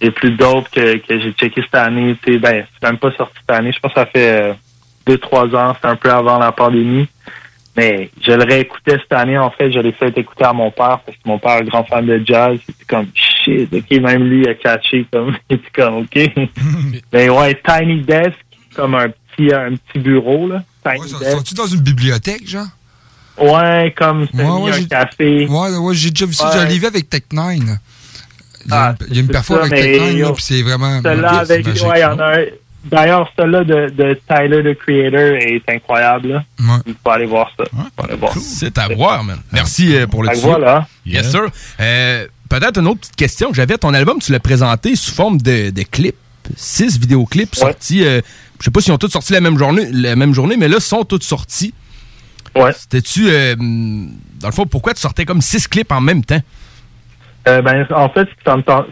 les plus dope que, que j'ai checké cette année. Tu sais, ben, c'est même pas sorti cette année. Je pense que ça fait euh, deux, trois ans. C'est un peu avant la pandémie. Mais je le réécoutais cette année. En fait, je l'ai fait écouter à mon père parce que mon père est grand fan de jazz. C'était comme shit. OK, même lui il a catché comme. <laughs> Il était comme OK. <laughs> Mais ouais, Tiny Desk, comme un petit, un petit bureau, là. Tiny Desk. Sont-tu dans une bibliothèque, genre? Ouais, comme c'est Ouais, ouais, un café. Ouais, ouais, j'ai déjà vu ça. Ouais. J'ai un livre avec Tech 9. Il y a Ah, une, il y a une c'est perfo ça, avec mais Tech 9, yo, là, puis c'est vraiment. Celui-là ok, avec, c'est magique. ouais, il y en a un. D'ailleurs, celui-là de, de Tyler, the Creator, est incroyable. là. Il faut aller voir ça. Voir. C'est à voir, man. Merci euh, pour le tuyau. voilà. Yes, Yeah. sir. Euh, Peut-être une autre petite question que j'avais. Ton album, tu l'as présenté sous forme de, de clips. Six vidéoclips sortis. euh, je sais pas s'ils ont tous sorti la même journée, la même journée, mais là, ils sont tous sortis. Ouais. C'était-tu, euh, dans le fond, pourquoi tu sortais comme six clips en même temps? Euh, ben, en fait,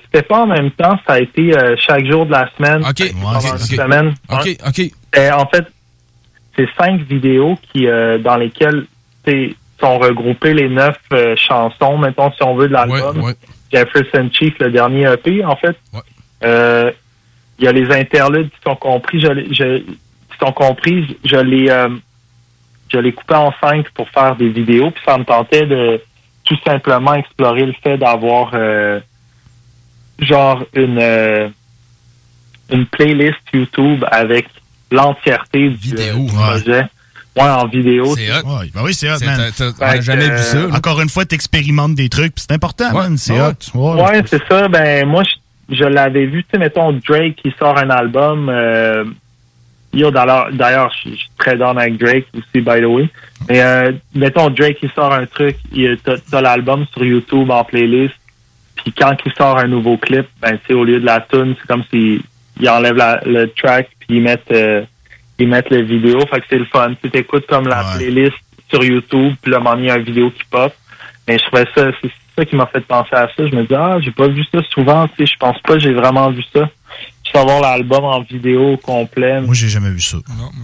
c'était pas en même temps, ça a été euh, chaque jour de la semaine. OK. Une ok. semaine. OK, Ouais. OK. En fait, c'est cinq vidéos qui, euh, dans lesquelles sont regroupées les neuf euh, chansons, mettons, si on veut, de l'album. Ouais, ouais. Jefferson Chief, le dernier EP, en fait. Euh, Il y a les interludes qui sont compris. Je, je, qui sont comprises. Je les, euh, je les coupais en cinq pour faire des vidéos. Puis ça me tentait de tout simplement explorer le fait d'avoir euh, genre une euh, une playlist YouTube avec l'entièreté du, euh, du projet. Ouais, en vidéo. C'est hot. Ouais, ben oui, c'est hot, man. t'as- jamais vu ça, là. Encore une fois, t'expérimentes des trucs, puis c'est important, man. C'est Ouais. hot. Ouais, c'est ça. Ben, moi, je, je l'avais vu, tu sais, mettons, Drake qui sort un album. Yo, d'ailleurs, je suis très down avec Drake aussi, by the way. Mais, euh, mettons, Drake qui sort un truc, il- t'as l'album sur YouTube en playlist. Puis quand il sort un nouveau clip, ben, tu sais, au lieu de la tune, c'est comme s'il il enlève la- le track, puis ils mettent, euh, ils mettent le vidéo. Fait que c'est le fun. Tu t'écoutes comme la playlist sur YouTube, puis là, moment il y a une vidéo qui pop. Mais je trouvais ça, c'est ça qui m'a fait penser à ça. Je me dis, ah, j'ai pas vu ça souvent, tu sais, je pense pas que j'ai vraiment vu ça. Avoir l'album en vidéo complet. Moi, j'ai jamais vu ça.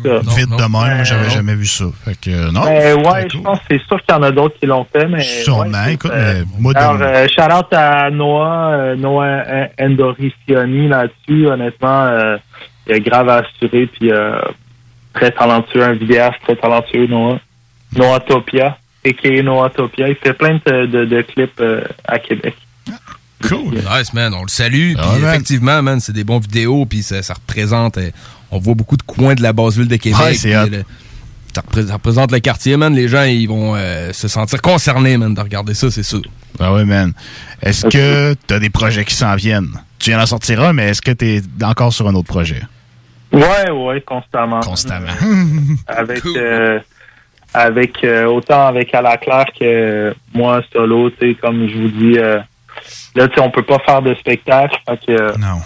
Vite de même, moi, j'avais jamais vu ça. Fait que, euh, non. Ben, ouais, je pense que c'est sûr qu'il y en a d'autres qui l'ont fait, mais. Sûrement, ouais, écoute, euh, mais moi, de- Alors, euh, shout out à Noah, euh, Noah Endoricioni là-dessus. Honnêtement, euh, il a grave assuré, puis euh, très talentueux, un vidéaste très talentueux, Noah. Noah Topia, a.k.a. Noah Topia. Il fait plein de, de, de clips euh, à Québec. Cool. Nice, man. On le salue. Ah, Puis man. effectivement, man, c'est des bons vidéos. Puis ça, ça représente. euh, on voit beaucoup de coins de la basse ville de Québec. Puis hot. le- ça, représente, ça représente le quartier, man. Les gens, ils vont euh, se sentir concernés, man, de regarder ça, c'est sûr. Ah ouais, man. Est-ce que t'as des projets qui s'en viennent? Tu viens d'en sortir un, mais est-ce que t'es encore sur un autre projet? Ouais, ouais, constamment. Constamment. <laughs> avec euh, avec euh, autant avec à la Claire que euh, moi solo, tu sais, comme je vous dis, euh, là, tu sais, on peut pas faire de spectacle, fait que euh, non.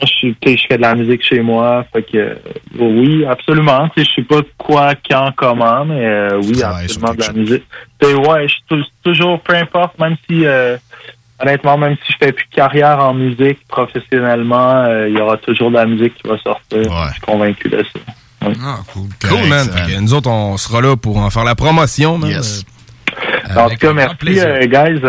je suis, tu sais, je fais de la musique chez moi, fait que euh, oui, absolument, tu sais, je sais pas quoi, quand, comment, mais euh, oui, absolument de la musique. Tu sais, ouais, je suis tou- toujours, peu importe, même si euh, honnêtement, même si je fais plus de carrière en musique professionnellement, euh, il y aura toujours de la musique qui va sortir. Je suis convaincu de ça. Ah, cool. Cool, man. Que nous autres, on sera là pour en faire la promotion. Euh, En tout cas, merci, euh, guys.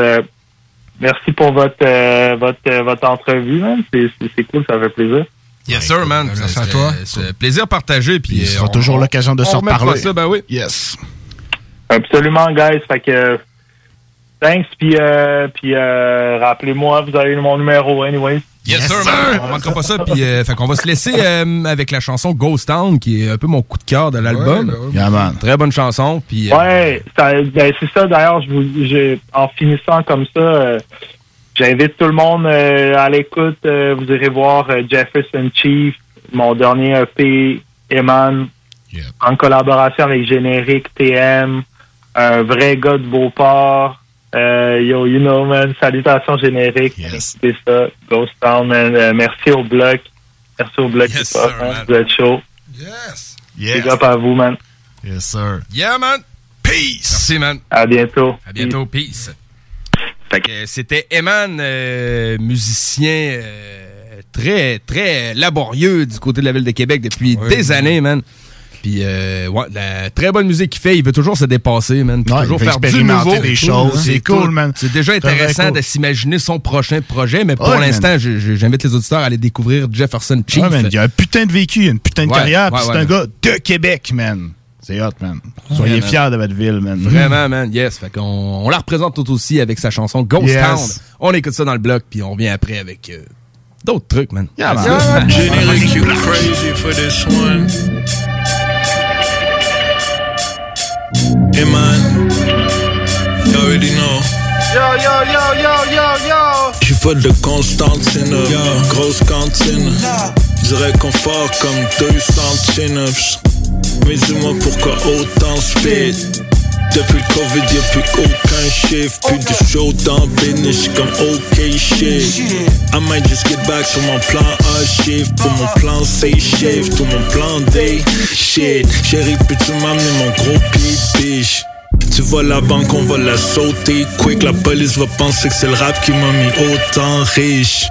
Euh, merci pour votre euh, votre euh, votre entrevue. man. C'est cool, ça fait plaisir. Yes, sir, man. Merci à C'est- toi. C'est un plaisir partagé. Puis, Il euh, sera on- toujours on- l'occasion de on se remettra reparler. ça, ben oui. Yes. Absolument, guys. Fait que thanks. Puis euh, puis euh, rappelez-moi, vous avez mon numéro, anyway. Yes, sir, man. On manquera pas ça. Puis, euh, fait qu'on va se laisser euh, avec la chanson Ghost Town, qui est un peu mon coup de cœur de l'album. Ouais, ben oui. Yeah, man. Très bonne chanson. Puis, euh, Ouais, ben, c'est ça. D'ailleurs, je vous, je- en finissant comme ça, euh, j'invite tout le monde euh, à l'écoute. Euh, vous irez voir euh, Jefferson Chief, mon dernier EP, Eman, en collaboration avec Générique TM, un vrai gars de Beauport. Euh, yo, you know, man, salutations génériques. Écoutez ça. Ghost Town, man. Euh, merci au bloc. Merci au bloc. Yes, sir, man. man. Vous êtes chaud. Yes. Big up à vous, man. Yes, sir. Yeah, man. Peace. Merci, man. À bientôt. À bientôt. Peace. Fait que euh, c'était Eman, euh, musicien euh, très, très laborieux du côté de la ville de Québec depuis des années, man. Puis, euh, ouais, la très bonne musique qu'il fait, il veut toujours se dépasser, man. Puis Ouais, toujours il veut faire du expérimenter nouveau. des choses. C'est tout. cool, man. C'est déjà Très, intéressant cool. de s'imaginer son prochain projet, mais pour Ouais, l'instant, man. je- je- j'invite les auditeurs à aller découvrir Jefferson Chief. Ouais, man, il y a un putain de vécu, il a une putain de Ouais, carrière, ouais, puis c'est ouais. un gars de Québec, man. C'est hot, man. Soyez Ouais, man. fiers de votre ville, man. Vraiment, man, yes. Fait qu'on on la représente tout aussi avec sa chanson Ghost Yes. Town. On écoute ça dans le bloc, puis on revient après avec euh, d'autres trucs, man. Yeah, man. Generic, you crazy for this one. Hey man, you already know. Yo, yo, yo, yo, yo, yo. J'suis pas de Constantine, grosse cantine. Dirais confort comme deux centimes. Mais dis-moi pourquoi autant speed. Depuis le Covid, y'a plus aucun chiffre. Plus de show dans business, comme OK shit. I might just get back sur mon plan A shift. Pour mon plan C shift. Tout mon plan D shit. Chérie, peux-tu m'amener mon gros pied biche? Tu vois la banque, on va la sauter quick. La police va penser que c'est le rap qui m'a mis autant riche.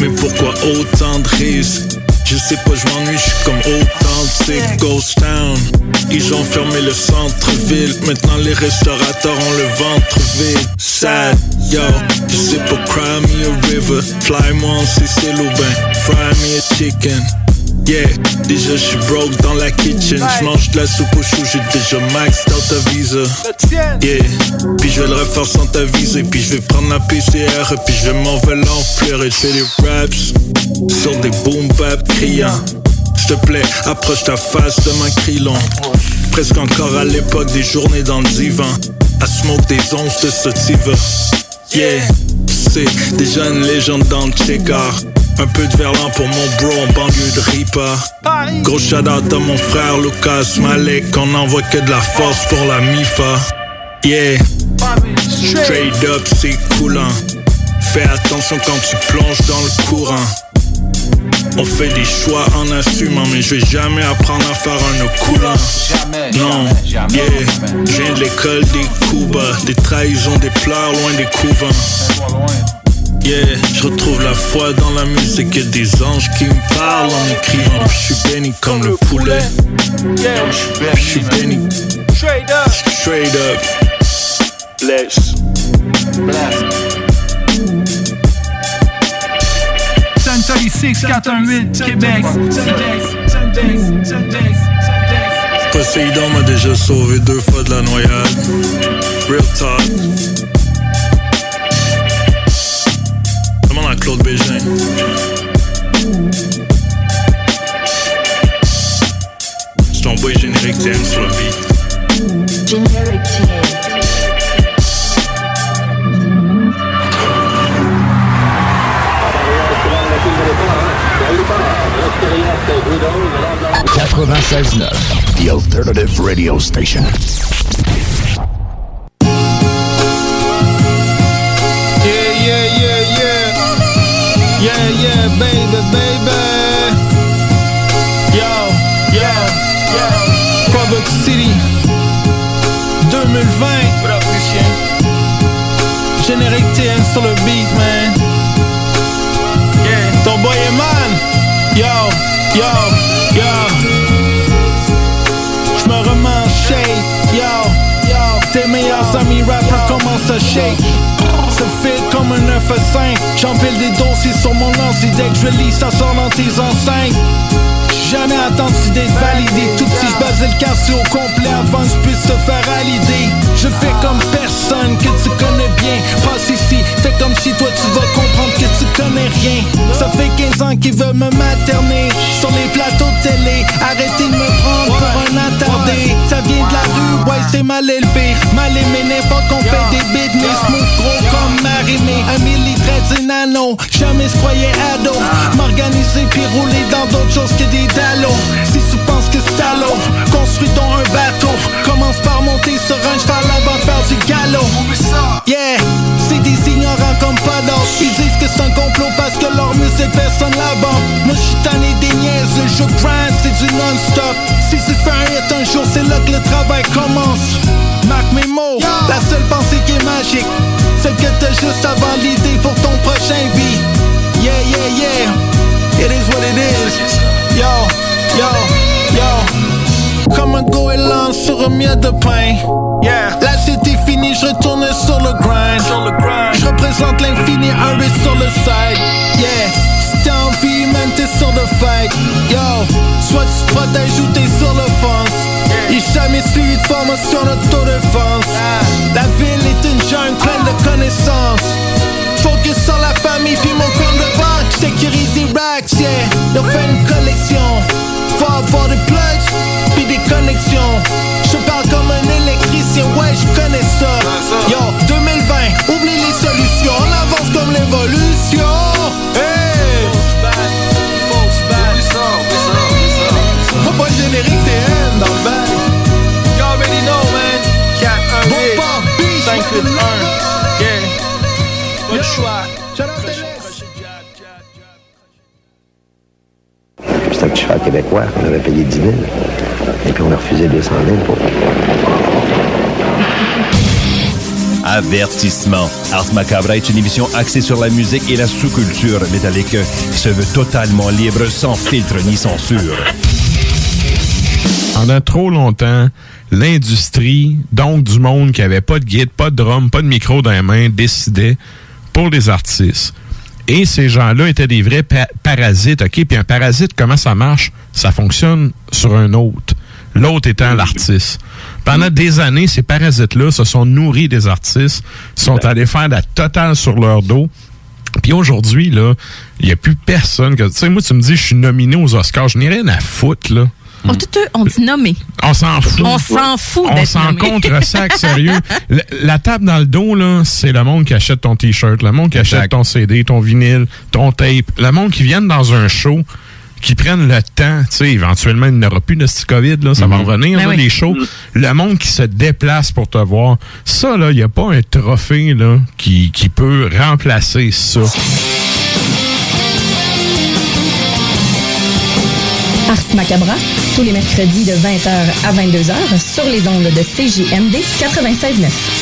Mais pourquoi autant de risques? Je sais pas, je m'ennuie, je suis comme authentique Ghost Town. Ils ont fermé le centre-ville. Maintenant les restaurateurs ont le ventre vide. Sad, yo. Je sais pas, cry me a river. Fly moi en Sicile ou ben, fry me a chicken. Yeah, déjà je suis broke dans la kitchen. Je mange de la soupe aux choux, j'ai déjà max dans ta visa. Yeah, puis je vais le refaire sans ta visa. Et puis je vais prendre la PCR. Et puis je vais m'envoler en fleurs. Et je fais des raps sur des boom bap criants. S'il te plaît, approche ta face de ma crilon. Presque encore à l'époque des journées dans le divan. À smoke des onces de sativa. Yeah, c'est déjà une légende dans le checker. Un peu de verlan pour mon bro en banlieue de Ripa. Gros shout out à mon frère Lucas Malek. On envoie que de la force pour la MIFA. Yeah, straight up, c'est coulant. Fais attention quand tu plonges dans le courant. On fait des choix en assumant, mais je vais jamais apprendre à faire un coulant. Non, yeah, je viens de l'école des coups bas, des trahisons, des pleurs loin des couvents. Yeah, je retrouve la foi dans la musique et des anges qui me parlent en écrivant. Je suis béni comme le poulet. Je suis béni. Straight up. Straight up. Bless. 1036 418 Québec. Poséidon m'a déjà sauvé deux fois de la noyade. Real talk. À Claude Bégin. C'est ton boy générique TM sur le beat. Generic The alternative radio station. Yeah, yeah, baby, baby. Yo, yo, yo. Quebec City. 2020. What up, Lucien? Générique TN sur le beat, man. Yeah. Ton boy est man. Yo, yo, yo. J'me remets en shape, yo, yo. Tes meilleurs amis rappers commencent à shake. Ça fait comme un 9 à 5. J'empile des dossiers sur mon lance dès que je lis, ça sort dans tes enceintes. Jamais attendu d'être validé. Tout petit, je le quartier au complet avant que je puisse te faire l'idée. Je fais comme personne que tu connais bien. Fais comme si toi tu vas comprendre que tu connais rien. Ça fait 15 ans qu'ils veulent me materner sur les plateaux de télé. Arrêtez de me prendre pour un attardé. Ça vient de la rue, ouais, c'est mal élevé. Mal aimé, n'importe qu'on fait des mais smooth gros comme marimé. Un millilitre de nano, jamais je croyais ado. M'organiser puis rouler dans d'autres choses que des dallos. Si tu penses que c'est à l'eau, construis donc un bateau. Commence par monter sur un cheval avant de faire du galop. Yeah, comme pas. Ils disent que c'est un complot parce que leur musique personne là-bas. Moi je suis tanné des niaises, je grind, c'est du non-stop. Si tu fais un hit un jour, c'est là que le travail commence. Marque mes mots, la seule pensée qui est magique, celle que t'as juste avant l'idée pour ton prochain beat. Yeah, yeah, yeah. It is what it is. Yo, yo, yo. Comme un goéland sur un miel de pain. Yeah. Je retourne sur le grind. Le. Je représente l'infini, un sur le side. Yeah. T'as envie, man, t'es sur le fight. Yo. Soit tu te protèges ou t'es sur l'offense. J'ai jamais suivi de formation d'autodéfense. La ville est une jungle pleine de connaissances. Focus sur la famille puis mon compte de banque. Sécurise des racks, yeah. On fait une collection. Faut avoir des plugs puis des connexions. Je parle un électricien, ouais, je connais ça. Yo, 2020, oublie les solutions. On avance comme l'évolution. Hey! Faut pas le générique TN dans le bac. You already know, man. 4, 1, 8, 5, 8, 1. Yeah. Pas de choix. C'était un petit cheval québécois qu'on avait payé 10 000. Et puis on a refusé 200 000 pour. Avertissement. Ars Macabre est une émission axée sur la musique et la sous-culture métallique qui se veut totalement libre, sans filtre ni censure. Pendant trop longtemps, l'industrie, donc du monde qui avait pas de guide, pas de drum, pas de micro dans les mains, décidait pour les artistes. Et ces gens-là étaient des vrais pa- parasites, OK? Puis un parasite, comment ça marche? Ça fonctionne sur un autre. L'autre étant l'artiste. Pendant des années, ces parasites-là se sont nourris des artistes, sont allés faire la totale sur leur dos. Puis aujourd'hui, là, il n'y a plus personne que. Tu sais, moi, tu me dis, je suis nominé aux Oscars. Je n'ai rien à foutre, là. On, tout, on dit nommé. On s'en fout. On s'en fout On s'en contre sac, sérieux. <laughs> La, la table dans le dos, là, c'est le monde qui achète ton T-shirt, le monde qui achète ton CD, ton vinyle, ton tape, le monde qui viennent dans un show, qui prennent le temps, tu sais, éventuellement, il n'y aura plus de ce COVID, là, ça va Mhm. revenir, Ben là, oui. les shows. Le monde qui se déplace pour te voir. Ça, là, il n'y a pas un trophée, là, qui, qui peut remplacer ça. Ars Macabra, tous les mercredis de 20h à 22h sur les ondes de CJMD 96.9.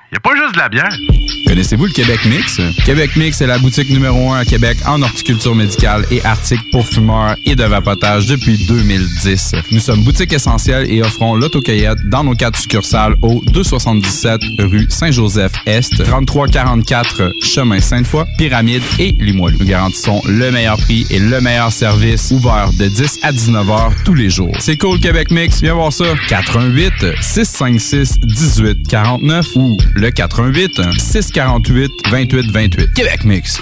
Il a pas juste de la bière. Connaissez-vous le Québec Mix? Québec Mix est la boutique numéro un à Québec en horticulture médicale et articles pour fumeurs et de vapotage depuis 2010. Nous sommes boutique essentielle et offrons l'autocueillette dans nos quatre succursales au 277 rue Saint-Joseph-Est, 3344 chemin Sainte-Foy, Pyramide et Limoilou. Nous garantissons le meilleur prix et le meilleur service ouvert de 10 à 19 heures tous les jours. C'est cool Québec Mix, viens voir ça. 88 656 1849 ou le 88 648 28 28. Québec Mix.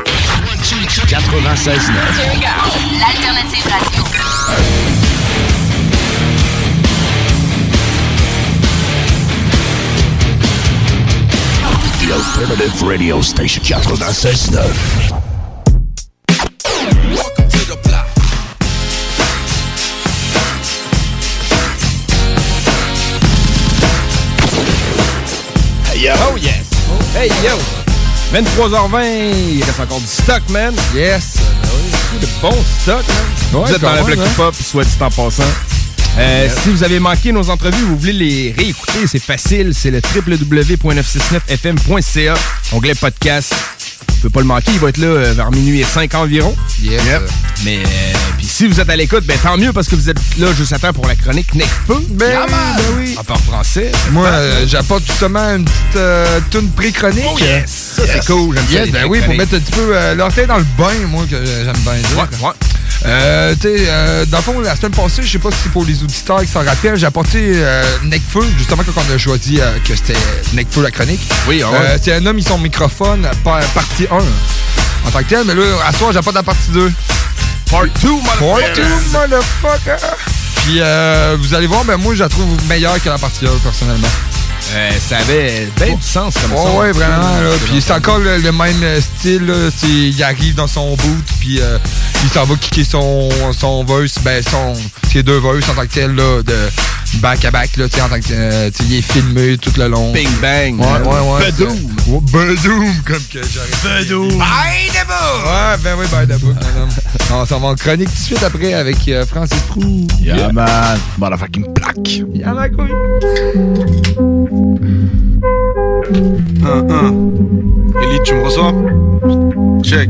96 L'alternative radio. The Alternative Radio Station 96.9. Hey yo! Oh yes! Hey yo! 23h20, il reste encore du stock, man. Yes! Beaucoup de bon stock, man. Ouais, vous êtes dans le bloc hein. hip-hop, soit dit en passant. Euh, Si vous avez manqué nos entrevues, vous voulez les réécouter, c'est facile. C'est le www.969fm.ca, onglet podcast. Pouvez pas le manquer, il va être là euh, vers minuit et 5 environ. Yes. Mais euh, puis si vous êtes à l'écoute, ben tant mieux parce que vous êtes là juste à temps pour la chronique Necfeu. Ben Yeah, ben oui. En parle français. Moi, euh, j'apporte justement une petite euh, tune pré-chronique. Oh yes! Ça, c'est cool, j'aime Yes, ben oui, pour mettre un petit peu euh, l'orteil dans le bain, moi, que j'aime bien dire. Ouais, ouais. Euh, tu sais, euh, dans le fond, la semaine passée, je sais pas si c'est pour les auditeurs qui s'en rappellent, j'ai apporté euh, Necfeu, justement, quand on a choisi euh, que c'était Necfeu la chronique. Oui, ah ouais. Euh, c'est un homme, ils son microphone, par- partie 1, en tant que tel, mais là, à soir, j'apporte la partie 2. Part 2, Part 2, motherfucker! Puis, euh, vous allez voir, ben moi, je la trouve meilleure que la partie 1, personnellement. Euh, ça avait bien du sens comme ça. Ouais, ouais, vraiment. Là. Puis c'est encore le, le même euh, style. là. Il arrive dans son boot, puis euh, il s'en va kicker son, son verse, ben son, ses deux verses en tant que tel, là, de back à back, là, tu sais, en tant que, euh, il est filmé tout le long. Bing bang. Ouais, ouais, ouais. Bedoum. Comme que j'aurais Bedoum. By the book! Ouais, ben oui, by the book, homme. On s'en va en chronique tout de suite après avec euh, Francis Prou. Yeah, man. Motherfucking black. Yeah, ma couille. Un, un. Elite, tu me reçois? Check.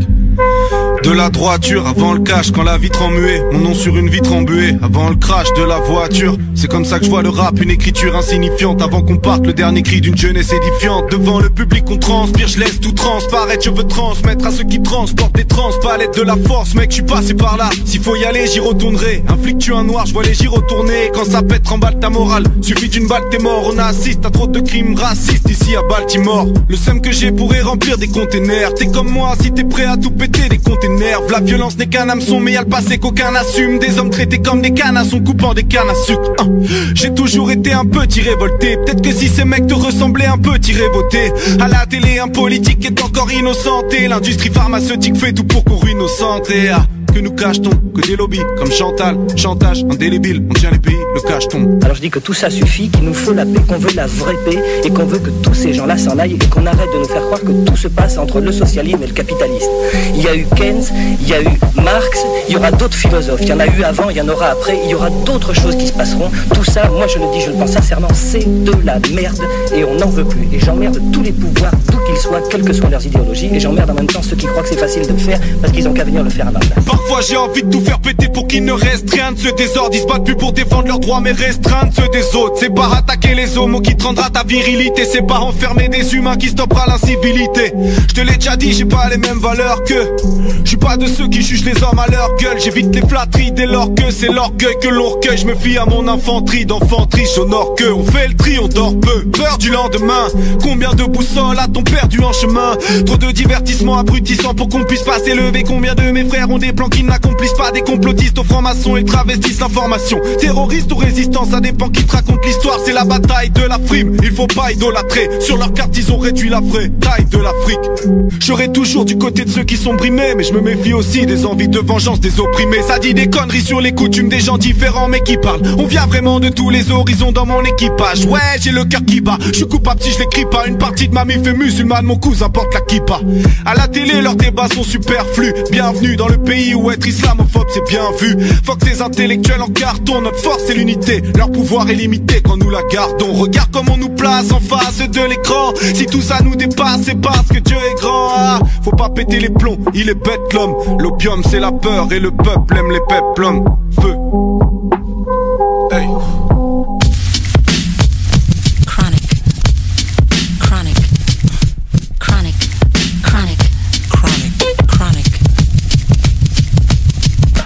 De la droiture avant le cash, quand la vitre en muet, mon nom sur une vitre embuée, avant le crash de la voiture. C'est comme ça que je vois le rap, une écriture insignifiante, avant qu'on parte le dernier cri d'une jeunesse édifiante. Devant le public on transpire, je laisse tout transparaître, je veux transmettre à ceux qui transportent des trans, palette de la force, mec, je passé par là. S'il faut y aller, j'y retournerai. Un flic tue un noir, je vois les j'y retourner. Quand ça pète, remballe ta morale. Suffit d'une balle, t'es mort. On assiste à trop de crimes racistes ici à Baltimore. Le seum que j'ai pourrait remplir des containers. T'es comme moi, si t'es prêt à tout des containers. La violence n'est qu'un hameçon, mais y'a le passé qu'aucun assume. Des hommes traités comme des son coupant des cannes à sucre. Hein. J'ai toujours été un petit révolté. Peut-être que si ces mecs te ressemblaient un peu, t'irais voter. À la télé, un politique est encore innocenté. L'industrie pharmaceutique fait tout pour qu'on ruine nos santé. Ah. Que nous cachetons, que des lobbies comme Chantal, chantage, indélébile, on tient les pays, le cacheton. Alors je dis que tout ça suffit, qu'il nous faut la paix, qu'on veut la vraie paix et qu'on veut que tous ces gens-là s'en aillent et qu'on arrête de nous faire croire que tout se passe entre le socialisme et le capitalisme. Il y a eu Keynes, il y a eu Marx, il y aura d'autres philosophes, il y en a eu avant, il y en aura après, il y aura d'autres choses qui se passeront. Tout ça, moi je le dis, je le pense sincèrement, c'est de la merde et on n'en veut plus. Et j'emmerde tous les pouvoirs, d'où qu'ils soient, quelles que soient leurs idéologies, et j'emmerde en même temps ceux qui croient que c'est facile de le faire parce qu'ils ont qu'à venir le faire à ma. Parfois j'ai envie de tout faire péter pour qu'il ne reste rien de ce désordre. Ils se battent plus pour défendre leurs droits mais restreindre ceux des autres. C'est pas attaquer les homos qui te rendra ta virilité. C'est pas enfermer des humains qui stoppera l'incivilité. Je te l'ai déjà dit, j'ai pas les mêmes valeurs que. Je suis pas de ceux qui jugent les hommes à leur gueule. J'évite les flatteries dès lors que c'est l'orgueil que l'on recueille. Je me fie à mon infanterie d'enfanterie. J'honore que on fait le tri, on dort peu. Peur du lendemain. Combien de boussoles a-t-on perdu en chemin? Trop de divertissements abrutissants pour qu'on puisse pas s'élever. Combien de mes frères ont des plans qui n'accomplissent pas Des complotistes. Aux francs-maçons et travestissent l'information. Terroristes ou résistants, ça dépend qui te raconte l'histoire. C'est la bataille de la frime, il faut pas idolâtrer. Sur leur carte ils ont réduit la vraie taille de l'Afrique. Je serai toujours du côté de ceux qui sont brimés Mais je me méfie aussi des envies de vengeance des opprimés. Ça dit des conneries sur les coutumes des gens différents mais qui parlent. On vient vraiment de tous les horizons dans mon équipage. Ouais j'ai le cœur qui bat, je suis coupable si je l'écris pas. Une partie de ma mif est musulmane, mon cousin porte la kippa. À la télé leurs débats sont superflus. Bienvenue dans le pays où être islamophobe c'est bien vu. Faut que ces intellectuels en carton Notre force c'est l'unité, leur pouvoir est limité quand nous la gardons. Regarde comme on nous place en face de l'écran. Si tout ça nous dépasse c'est parce que Dieu est grand. Ah, Faut pas péter les plombs, il est bête l'homme. L'opium c'est la peur et le peuple aime les peuples Feu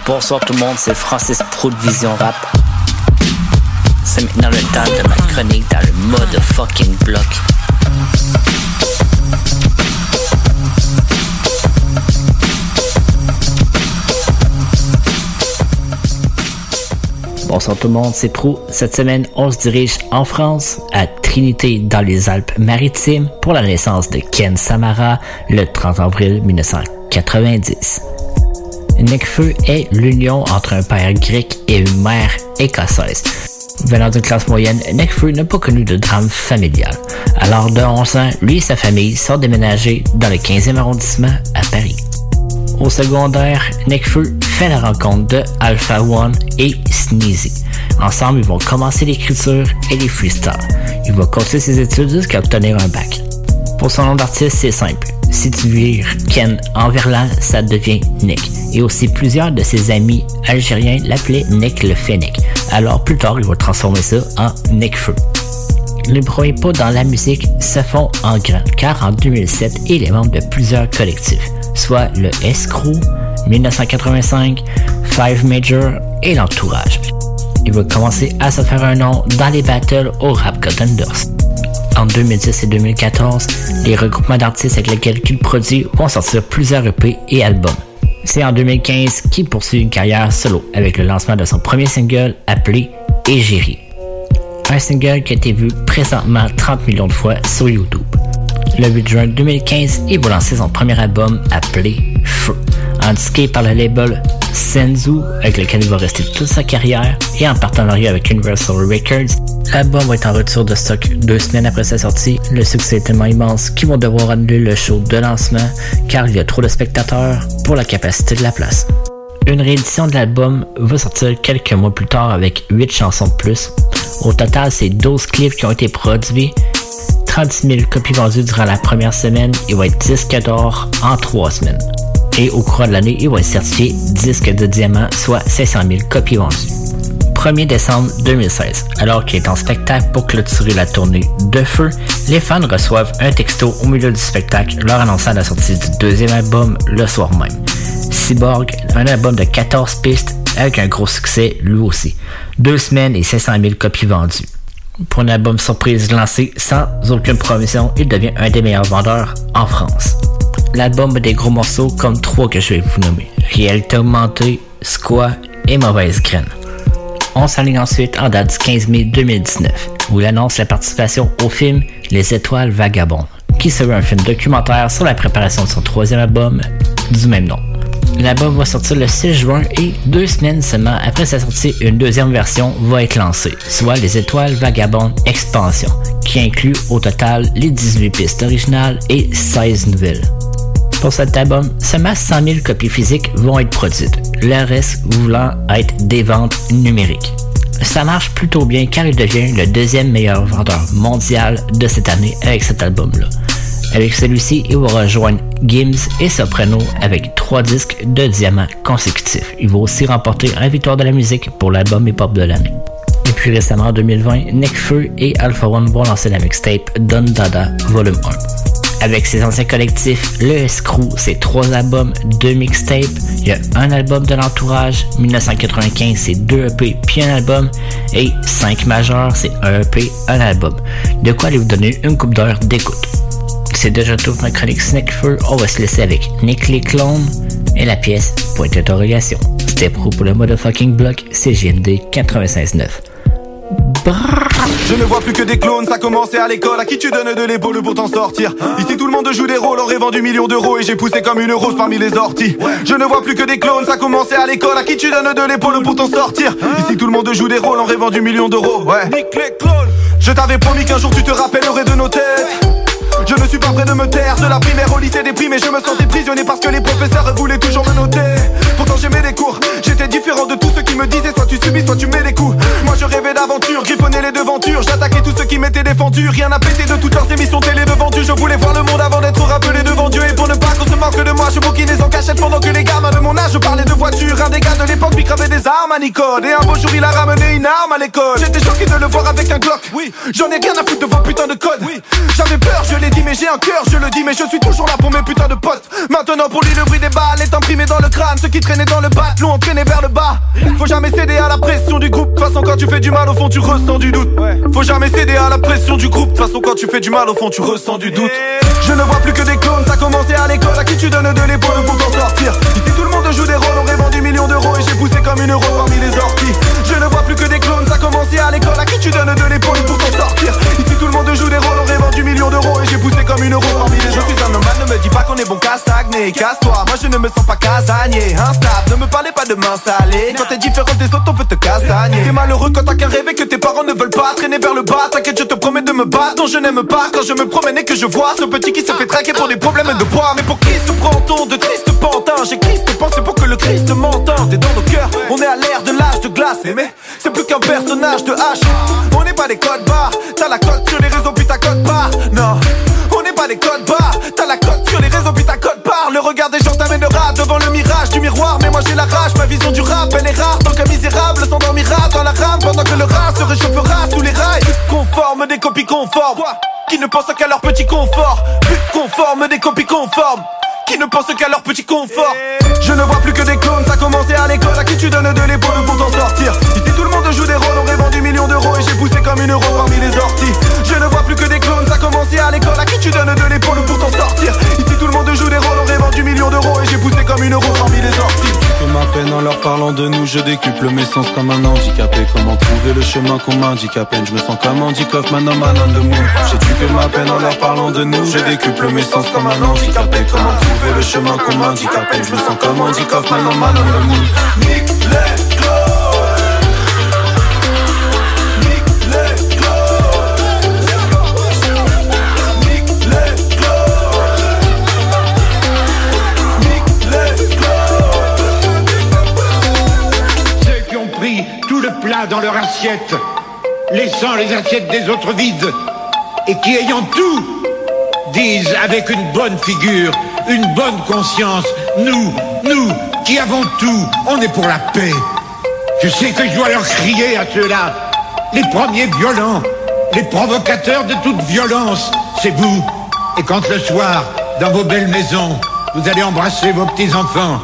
Bonsoir tout le monde, c'est Francis Pro de Vision Rap. C'est maintenant le temps de ma chronique dans le mode fucking bloc. Bonsoir tout le monde, c'est Pro. Cette semaine, on se dirige en France, à Trinité dans les Alpes-Maritimes, pour la naissance de Ken Samara le 30 avril 1990. Necfeu est l'union entre un père grec et une mère écossaise. Venant d'une classe moyenne, Necfeu n'a pas connu de drame familial. L'âge de 11 ans, lui et sa famille sont déménagés dans le 15e arrondissement à Paris. Au secondaire, Necfeu fait la rencontre de Alpha One et Sneezy. Ensemble, ils vont commencer l'écriture et les freestyles. Il va continuer ses études jusqu'à obtenir un bac. Pour son nom d'artiste, c'est simple. Si tu vires Ken en verlan, ça devient Nick. Et aussi plusieurs de ses amis algériens l'appelaient Nick le Fennec. Alors plus tard, il va transformer ça en Nick Feu. Les premiers pas dans la musique se font en grand, car en 2007, il est membre de plusieurs collectifs, soit le Escrow, 1985, Five Major et l'entourage. Il va commencer à se faire un nom dans les battles au Rap Contenders. En 2010 et 2014, les regroupements d'artistes avec lesquels il produit vont sortir plusieurs EP et albums. C'est en 2015 qu'il poursuit une carrière solo avec le lancement de son premier single appelé Égérie. Un single qui a été vu présentement 30 millions de fois sur YouTube. Le 8 juin 2015, il va lancer son premier album appelé Feu, indiqué par le label Senzu, avec lequel il va rester toute sa carrière, et en partenariat avec Universal Records. L'album va être en retour de stock deux semaines après sa sortie. Le succès est tellement immense qu'ils vont devoir annuler le show de lancement car il y a trop de spectateurs pour la capacité de la place. Une réédition de l'album va sortir quelques mois plus tard avec 8 chansons de plus. Au total, c'est 12 clips qui ont été produits, 36 000 copies vendues durant la première semaine, il va être disque d'or en 3 semaines. Et au cours de l'année, il va être certifié disque de diamant, soit 500 000 copies vendues. 1er décembre 2016, alors qu'il est en spectacle pour clôturer la tournée de feu, les fans reçoivent un texto au milieu du spectacle leur annonçant la sortie du deuxième album le soir même. Cyborg, un album de 14 pistes avec un gros succès lui aussi. Deux semaines et 500 000 copies vendues. Pour un album surprise lancé sans aucune promotion, il devient un des meilleurs vendeurs en France. L'album a des gros morceaux comme trois que je vais vous nommer. Réalité augmentée, Squat et Mauvaise graine. On s'aligne ensuite en date du 15 mai 2019, où il annonce la participation au film Les Étoiles Vagabondes, qui serait un film documentaire sur la préparation de son troisième album du même nom. L'album va sortir le 6 juin et deux semaines seulement après sa sortie, une deuxième version va être lancée, soit Les Étoiles Vagabondes Expansion, qui inclut au total les 18 pistes originales et 16 nouvelles. Pour cet album, seulement 100 000 copies physiques vont être produites, le reste voulant être des ventes numériques. Ça marche plutôt bien car il devient le deuxième meilleur vendeur mondial de cette année avec cet album-là. Avec celui-ci, il va rejoindre Gims et Soprano avec trois disques de diamant consécutifs. Il va aussi remporter un victoire de la musique pour l'album hip-hop de l'année. Et puis récemment en 2020, Nick Feu et Alpha One vont lancer la mixtape Don Dada Volume 1. Avec ses anciens collectifs, le Escrew, c'est trois albums, deux mixtapes, il y a un album de l'entourage, 1995 c'est deux EP puis un album, et 5 majeurs c'est un EP, un album. De quoi aller vous donner une coupe d'heure d'écoute? C'est déjà tout pour ma chronique Snackfur. On va se laisser avec Nick les et la pièce point d'interrogation. C'était pro pour le motherfucking block CGMD 96.9. Je ne vois plus que des clones, ça commençait à l'école. À qui tu donnes de l'épaule pour t'en sortir Ici tout le monde joue des rôles, aurait vendu millions d'euros et j'ai poussé comme une rose parmi les orties. Je ne vois plus que des clones, ça commençait à l'école. À qui tu donnes de l'épaule pour t'en sortir Ici tout le monde joue des rôles, aurait vendu millions d'euros. Ouais. Je t'avais promis qu'un jour tu te rappellerais de nos têtes. Je ne suis pas prêt de me taire De la primaire au lycée déprimé. Je me sentais prisonnier parce que les professeurs voulaient toujours me noter. Pourtant j'aimais les cours J'étais différent de tous ceux qui me disaient Soit tu subis soit tu mets les coups. Moi je rêvais d'aventure Griffonnais les devantures. J'attaquais tous ceux qui m'étaient défendus. Rien n'a pété de toutes leurs émissions télé devant Dieu. Je voulais voir le monde avant d'être rappelé devant Dieu. Et pour ne pas qu'on se moque de moi Je bouquinais en cachette pendant que les gamins de mon âge parlaient de voitures. Un des gars de l'époque lui cravait des armes à Nicole. Et un beau jour il a ramené une arme à l'école. J'étais choqué de le voir avec un Glock. Oui. J'en ai rien à foutre de vos putains de codes. Oui. J'avais peur je l'ai mais j'ai un cœur je le dis mais je suis toujours là pour mes putains de potes. Maintenant pour lui le bruit des balles est imprimé dans le crâne. Ceux qui traînaient dans le bas l'ont entraîné vers le bas. Faut jamais céder à la pression du groupe. De façon quand tu fais du mal au fond tu ressens du doute. Faut jamais céder à la pression du groupe. De façon quand tu fais du mal au fond tu ressens du doute. Je ne vois plus que des clones. Ça commencé à l'école. À qui tu donnes de l'épaule pour t'en sortir? Ici tout le monde joue des rôles. Aurait vendu millions d'euros Et j'ai poussé comme une rose parmi les orties plus que des clones Ça commencé à l'école. À qui tu donnes de l'épaule pour t'en sortir? Ici tout le monde joue des rôles Aurait vendu millions d'euros. Et j'ai poussé comme une rose parmi les Je suis un nomade, ne me dis pas qu'on est bon qu'à stagner. Casse-toi, moi je ne me sens pas casanier. Instable, ne me parlez pas de m'installer. Quand t'es différent des autres, on veut te castagner T'es malheureux quand t'as qu'un rêve et que tes parents ne veulent pas Traîner vers le bas, t'inquiète je te promets de me battre. Non je n'aime pas quand je me promène et que je vois Ce petit qui se fait traquer pour des problèmes de poids Mais pour qui se prend-on de triste pantin? J'ai Christ pensé pour que le Christ m'entende. T'es dans nos cœurs, on est à l'ère de l'âge de glace. Mais c'est plus qu'un personnage de H On n'est pas des codes barres. T'as la cote sur les réseaux puis ta cote barre. Non. On n'est pas des codes barres. T'as la cote sur les réseaux puis ta cote barre. Le regard des gens t'amènera devant le mirage du miroir. Mais moi j'ai la rage, ma vision du rap elle est rare. Tant qu'un misérable s'endormira dans la rame Pendant que le rat se réchauffera sous les rails. Conforme des copies conformes. Qui ne pensent qu'à leur petit confort. Plus conforme des copies conformes. Qui ne pensent qu'à leur petit confort. Je ne vois plus que des clones, ça commencé à l'école. À qui tu donnes de l'épaule pour t'en sortir? Joue des rôles, aurait vendu millions d'euros Et j'ai poussé comme une rose parmi les orties. Je ne vois plus que des clones, ça commencé à l'école. À qui tu donnes de l'épaule pour t'en sortir? Ici tout le monde joue des rôles, aurait vendu millions d'euros Et j'ai poussé comme une rose parmi les orties. Que ma peine en leur parlant de nous Je décuple mes sens comme un handicapé Comment trouver le chemin qu'on m'indique à peine? Je me sens comme Andy Kaufman, un man on the moon J'ai tué ma peine en leur parlant de nous Je décuple mes sens comme un handicapé Comment trouver le chemin qu'on m'indique à peine? Je me sens comme Andy Kaufman, un man on the moon plat dans leur assiette, laissant les assiettes des autres vides, et qui ayant tout, disent avec une bonne figure, une bonne conscience, nous, nous, qui avons tout, on est pour la paix. Je sais que je dois leur crier à ceux-là, les premiers violents, les provocateurs de toute violence, c'est vous. Et quand le soir, dans vos belles maisons, vous allez embrasser vos petits-enfants,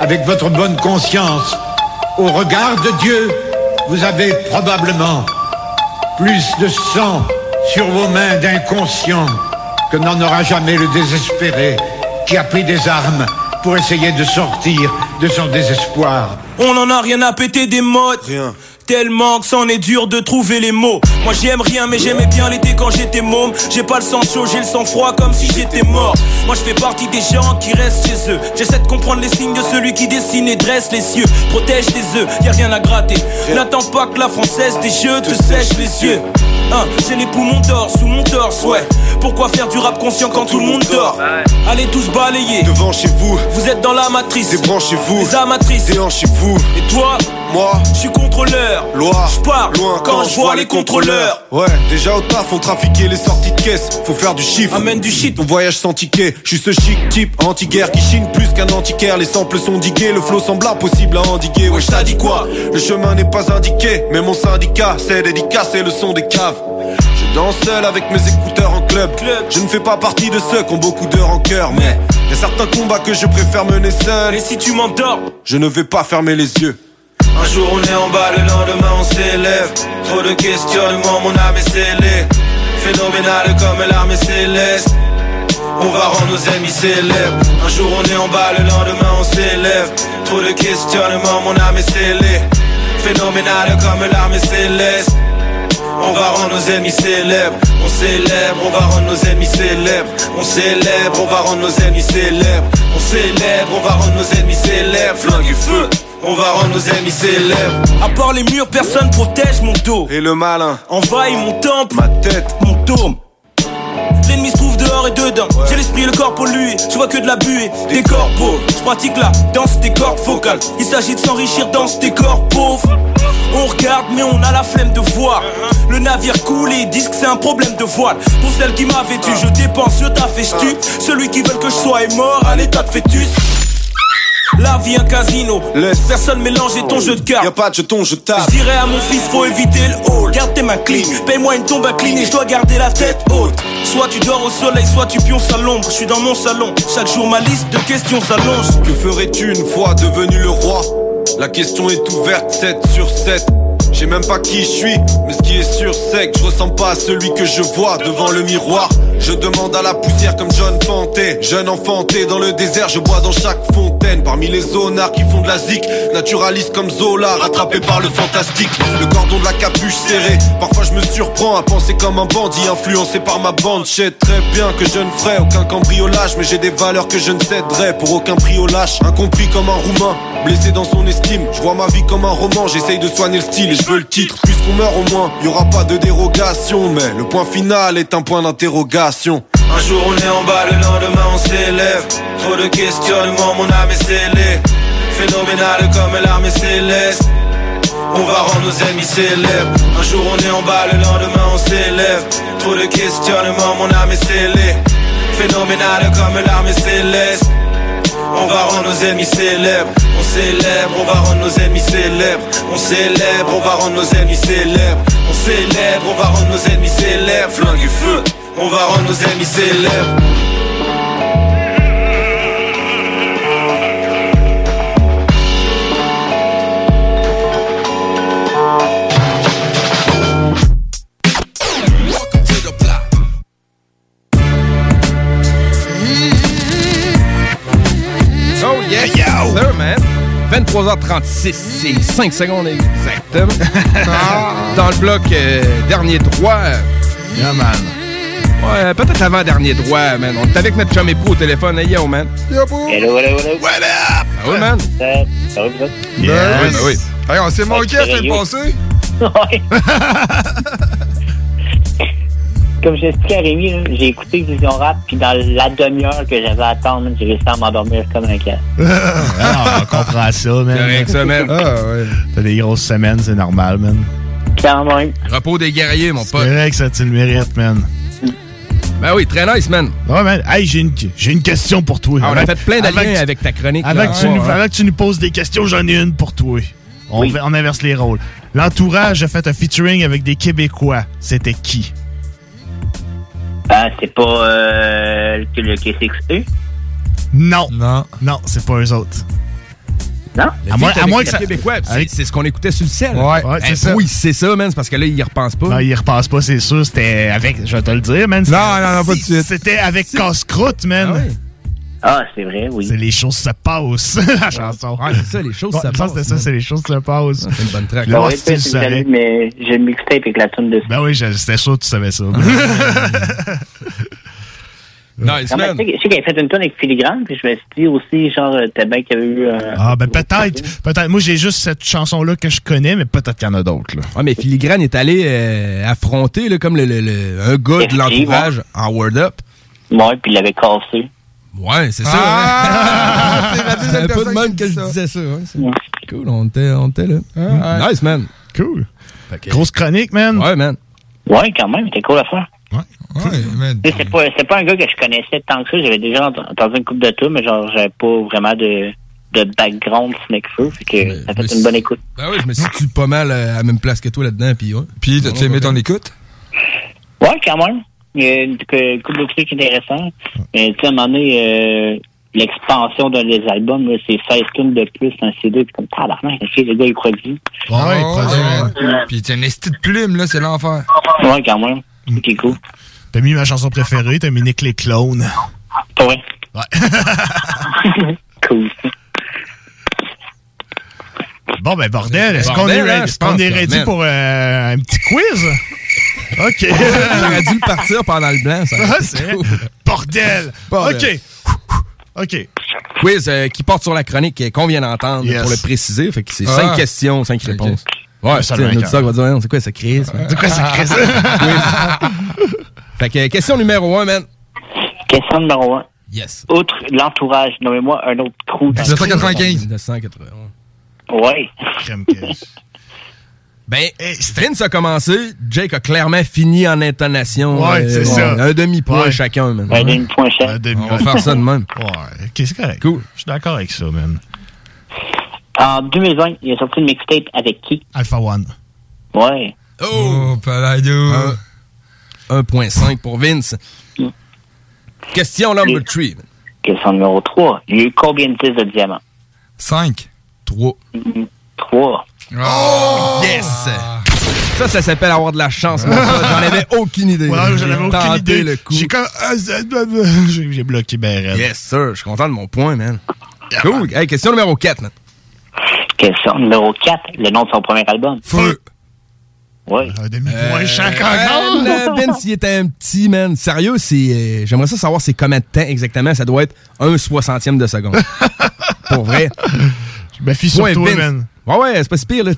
avec votre bonne conscience, au regard de Dieu, vous avez probablement plus de sang sur vos mains d'inconscient que n'en aura jamais le désespéré qui a pris des armes pour essayer de sortir de son désespoir. On en a rien à péter des modes. Rien. Tellement que c'en est dur de trouver les mots. Moi j'aime rien, mais j'aimais bien l'été quand j'étais môme. J'ai pas le sang chaud, j'ai le sang froid comme si j'étais mort. Moi je fais partie des gens qui restent chez eux. J'essaie de comprendre les signes de celui qui dessine et dresse les cieux. Protège tes œufs, y a rien à gratter. N'attends pas que la française des jeux te sèche les yeux. Hein, j'ai les poumons d'or sous mon torse, ouais. Pourquoi faire du rap conscient quand tout le monde dort Allez tous balayer. Devant chez vous, Vous êtes dans la matrice. débranchez-vous, Les amatrices. déhanchez-vous. Et toi Moi, Je suis contrôleur. loi, Je pars loin quand je vois les contrôleurs. Ouais, déjà au taf, faut trafiquer les sorties de caisse, faut faire du chiffre. Amène du shit. On voyage sans ticket, je suis ce chic type anti-guerre qui chine plus qu'un antiquaire. Les samples sont digués, le flow semble impossible à endiguer. Ouais, je t'ai dit quoi? Le chemin n'est pas indiqué, mais mon syndicat, c'est dédicace et le son des caves. Je danse seul avec mes écouteurs en club. Je ne fais pas partie de ceux qui ont beaucoup d'heures en cœur, mais y a certains combats que je préfère mener seul. Et si tu m'endors? Je ne vais pas fermer les yeux. Un jour on est en bas, le lendemain on s'élève. Trop de questionnements, mon âme est scellée. Phénoménal comme l'armée céleste. On va rendre nos ennemis célèbres. Un jour on est en bas, le lendemain on s'élève. Trop de questionnements, mon âme est scellée. Phénoménal comme l'armée céleste. On va rendre nos ennemis célèbres. On célèbre, on va rendre nos ennemis célèbres. On célèbre, on va rendre nos ennemis célèbres. On célèbre, on va rendre nos ennemis célèbres. Flingue et feu. On va rendre nos ennemis célèbres. À part les murs, personne protège mon dos. Et le malin, Envahit mon temple, ma tête, mon dôme. L'ennemi se trouve dehors et dedans. J'ai l'esprit et le corps pollué. Je vois que de la buée, des corpos. Je pratique la danse des cordes vocales. Il s'agit de s'enrichir dans ces corps pauvres. On regarde, mais on a la flemme de voir. Le navire coule et ils disent que c'est un problème de voile. Pour celle qui m'a vêtu, je dépense, je t'affestu. Celui qui veut que je sois est mort à l'état de fœtus. La vie un casino. Laisse. Personne mélanger ton jeu de cartes. Y'a pas de jeton, je tape. Je dirais à mon fils, faut éviter le hall. Garde tes mains clean, paye-moi une tombe inclinée, je dois garder la tête haute. Soit tu dors au soleil, soit tu pionces à l'ombre. Je suis dans mon salon, chaque jour ma liste de questions s'allonge. Que ferais-tu une fois devenu le roi? La question est ouverte 7 sur 7 J'ai même pas qui je suis, mais ce qui est sûr c'est que je ressemble pas à celui que je vois devant le miroir. Je demande à la poussière comme John Fanté, jeune enfanté dans le désert, je bois dans chaque fontaine. Parmi les zonards qui font de la zik, naturaliste comme Zola, rattrapé par le fantastique. Le cordon de la capuche serré, parfois je me surprends à penser comme un bandit influencé par ma bande. Je sais très bien que je ne ferai aucun cambriolage, mais j'ai des valeurs que je ne céderai pour aucun prix au lâche. Incompris comme un roumain, blessé dans son estime. Je vois ma vie comme un roman, j'essaye de soigner le style le titre. Puisqu'on meurt au moins, y aura pas de dérogation, mais le point final est un point d'interrogation. Un jour on est en bas, le lendemain on s'élève. Trop de questionnements, mon âme est scellée. Phénoménal comme l'armée céleste. On va rendre nos ennemis célèbres. Un jour on est en bas, le lendemain on s'élève. Trop de questionnements, mon âme est scellée. Phénoménal comme l'armée céleste. On va rendre nos ennemis célèbres. On célèbre, on va rendre nos ennemis célèbres. On célèbre, on va rendre nos ennemis célèbres. On célèbre, on va rendre nos ennemis célèbres. Flingue et feu, on va rendre nos ennemis célèbres. 23h36, c'est 5 secondes exactement. Dans le bloc euh, dernier droit. Yeah, man. Ouais, peut-être avant dernier droit, man. On est avec notre chum époux au téléphone. Hey, yo, man. Hello, hello, hello. What up? Ah oui, man. Ça, va, vous autres? Oui, ben oui. Hey, on s'est manqué la semaine passée. <laughs> Ouais. <laughs> Comme j'ai expliqué à Rémi, j'ai écouté Vision Rap, puis dans la demi-heure que j'avais à attendre, j'ai réussi à m'endormir comme un cat. <laughs> Ah, on comprend ça, man. Correct, ça, man. Ah, ouais. T'as des grosses semaines, c'est normal, man. Quand même. Repos des guerriers, mon C'est pote. vrai que ça, tu le mérites, man. Ben oui, très nice, man. Ouais, man. Hey, j'ai une, j'ai une question pour toi. Ah, on a Avant- fait plein d'aliens avec ta chronique. Avant que, tu Ouais, nous, ouais. avant que tu nous poses des questions, j'en ai une pour toi. On, Oui. on inverse les rôles. L'entourage a fait un featuring avec des Québécois. C'était qui? Ah, c'est pas euh, le, KCXE? Non. Non. Non, c'est pas eux autres. Non? À moins- à avec moins les que ça- Québécois, c'est- ce qu'on écoutait sur le ciel. Ouais, ouais, c'est ça. Oui, c'est ça, man. C'est parce que là, il y repense pas. Non, il repasse pas, c'est sûr. C'était avec, je vais te le dire, man. Non, non, non, pas de suite. C'était avec Casse-Croûte, man. Ah ouais. Ah, c'est vrai, oui. C'est les choses se passent, <laughs> la chanson. Ouais, c'est ça, les choses Ouais, se passent, c'était ça, c'est les choses se passent. C'est une bonne track. Là, Ouais, si tu savais. mais j'ai le mixtape avec la tune dessus. Ben oui, c'était sûr que tu savais ça. <laughs> <laughs> Nice, Non, mais man. je sais qu'elle a fait une tune avec Filigrane, puis je me suis dit aussi, genre, euh, t'as bien qu'il y avait eu un. Ah, ben peut-être. Peut-être. Moi, j'ai juste cette chanson-là que je connais, mais peut-être qu'il y en a d'autres. là. Ouais, mais Filigrane est allé euh, affronter là, comme le, le- le- un gars de l'entourage en Word Up. Ouais, puis il l'avait cassé. Ouais, c'est ça. Ah! hein. <laughs> C'est la deuxième de personne même qui que dit je ça. disais ça. ouais, c'est Cool, on était, on était là. ouais. Nice, man. Cool. Grosse chronique, man. Ouais, man. Ouais, quand même, c'était cool à faire. Ouais, man. Tu sais, C'est pas, c'est pas un gars que je connaissais tant que ça. J'avais déjà ent- entendu une coupe de tout, mais genre, j'avais pas vraiment de, de background Snakefeu. Fait que ça fait une bonne écoute. Ben oui, je me situe pas mal euh, à la même place que toi là-dedans. Puis, ouais. Puis, t'as-tu aimé ton écoute? Ouais, quand même. Il y a une, que- couple de trucs intéressants. Mais tu sais, à un moment donné, euh, l'expansion d'un des albums, là, c'est 16 tunes de plus dans CD. Puis comme, tabarnak, le gars, il produit. Ouais, ouais, Oh, ouais. Puis, t'as une estie de plume, là, c'est l'enfer. Ouais, quand même. C'est cool. T'as mis ma chanson préférée, t'as mis Nick les clones. Ouais. Ouais. <laughs> cool. Bon, ben bordel, est-ce qu'on est hein, qu'on pense, est ready pour euh, un petit quiz? OK. <laughs> J'aurais dû le partir pendant le blanc. Ça. Ah, c'est. Bordel. Bordel. OK. OK. Quiz euh, qui porte sur la chronique qu'on vient d'entendre Yes. pour le préciser. Fait que c'est Ah. cinq questions, cinq réponses. Ouais, Ouais, c'est ça un auditeur qui va dire, Non, c'est quoi ça, Chris? C'est quoi ça, Chris? <laughs> Quiz. Fait que question numéro un, man. Question numéro 1. Yes. Outre l'entourage, nommez-moi un autre le 1995. 1980. Ouais. Crème Ben, Vince a commencé, Jake a clairement fini en intonation. Ouais, c'est ça. Un demi-point Ouais. chacun, man. Un demi-point chaque. Un demi- On va faire ça de même. Ouais, OK, c'est correct? Cool. Je suis d'accord avec ça, man. En 2020, il a sorti une mixtape avec qui? Alpha One. Ouais. Oh, Paladio. Un- 1.5 pour Vince. Question number 3. Question numéro 3. Il y a eu combien de disques de diamants? 5. 3. 3. Oh! Yes! Ça, ça s'appelle avoir de la chance, mon pote. J'en avais <laughs> aucune idée. Ouais, j'en avais J'ai aucune idée. le coup. J'ai comme... ah, c'est- <laughs> J'ai j'ai bloqué ben raide. Yes, sir. Je suis content de mon point, man. Cool. Hey, question numéro 4, man. Question numéro 4. Le nom de son premier album. Feu. Ouais. Un demi-point Euh, chaque euh, encore. <laughs> Vince, il était un petit, man. Sérieux, c'est. euh, J'aimerais ça savoir c'est combien de temps exactement. Ça doit être un soixantième de seconde. Pour vrai. Je me fie sur toi, Vince. man. Ouais, ouais, c'est pas si pire, là.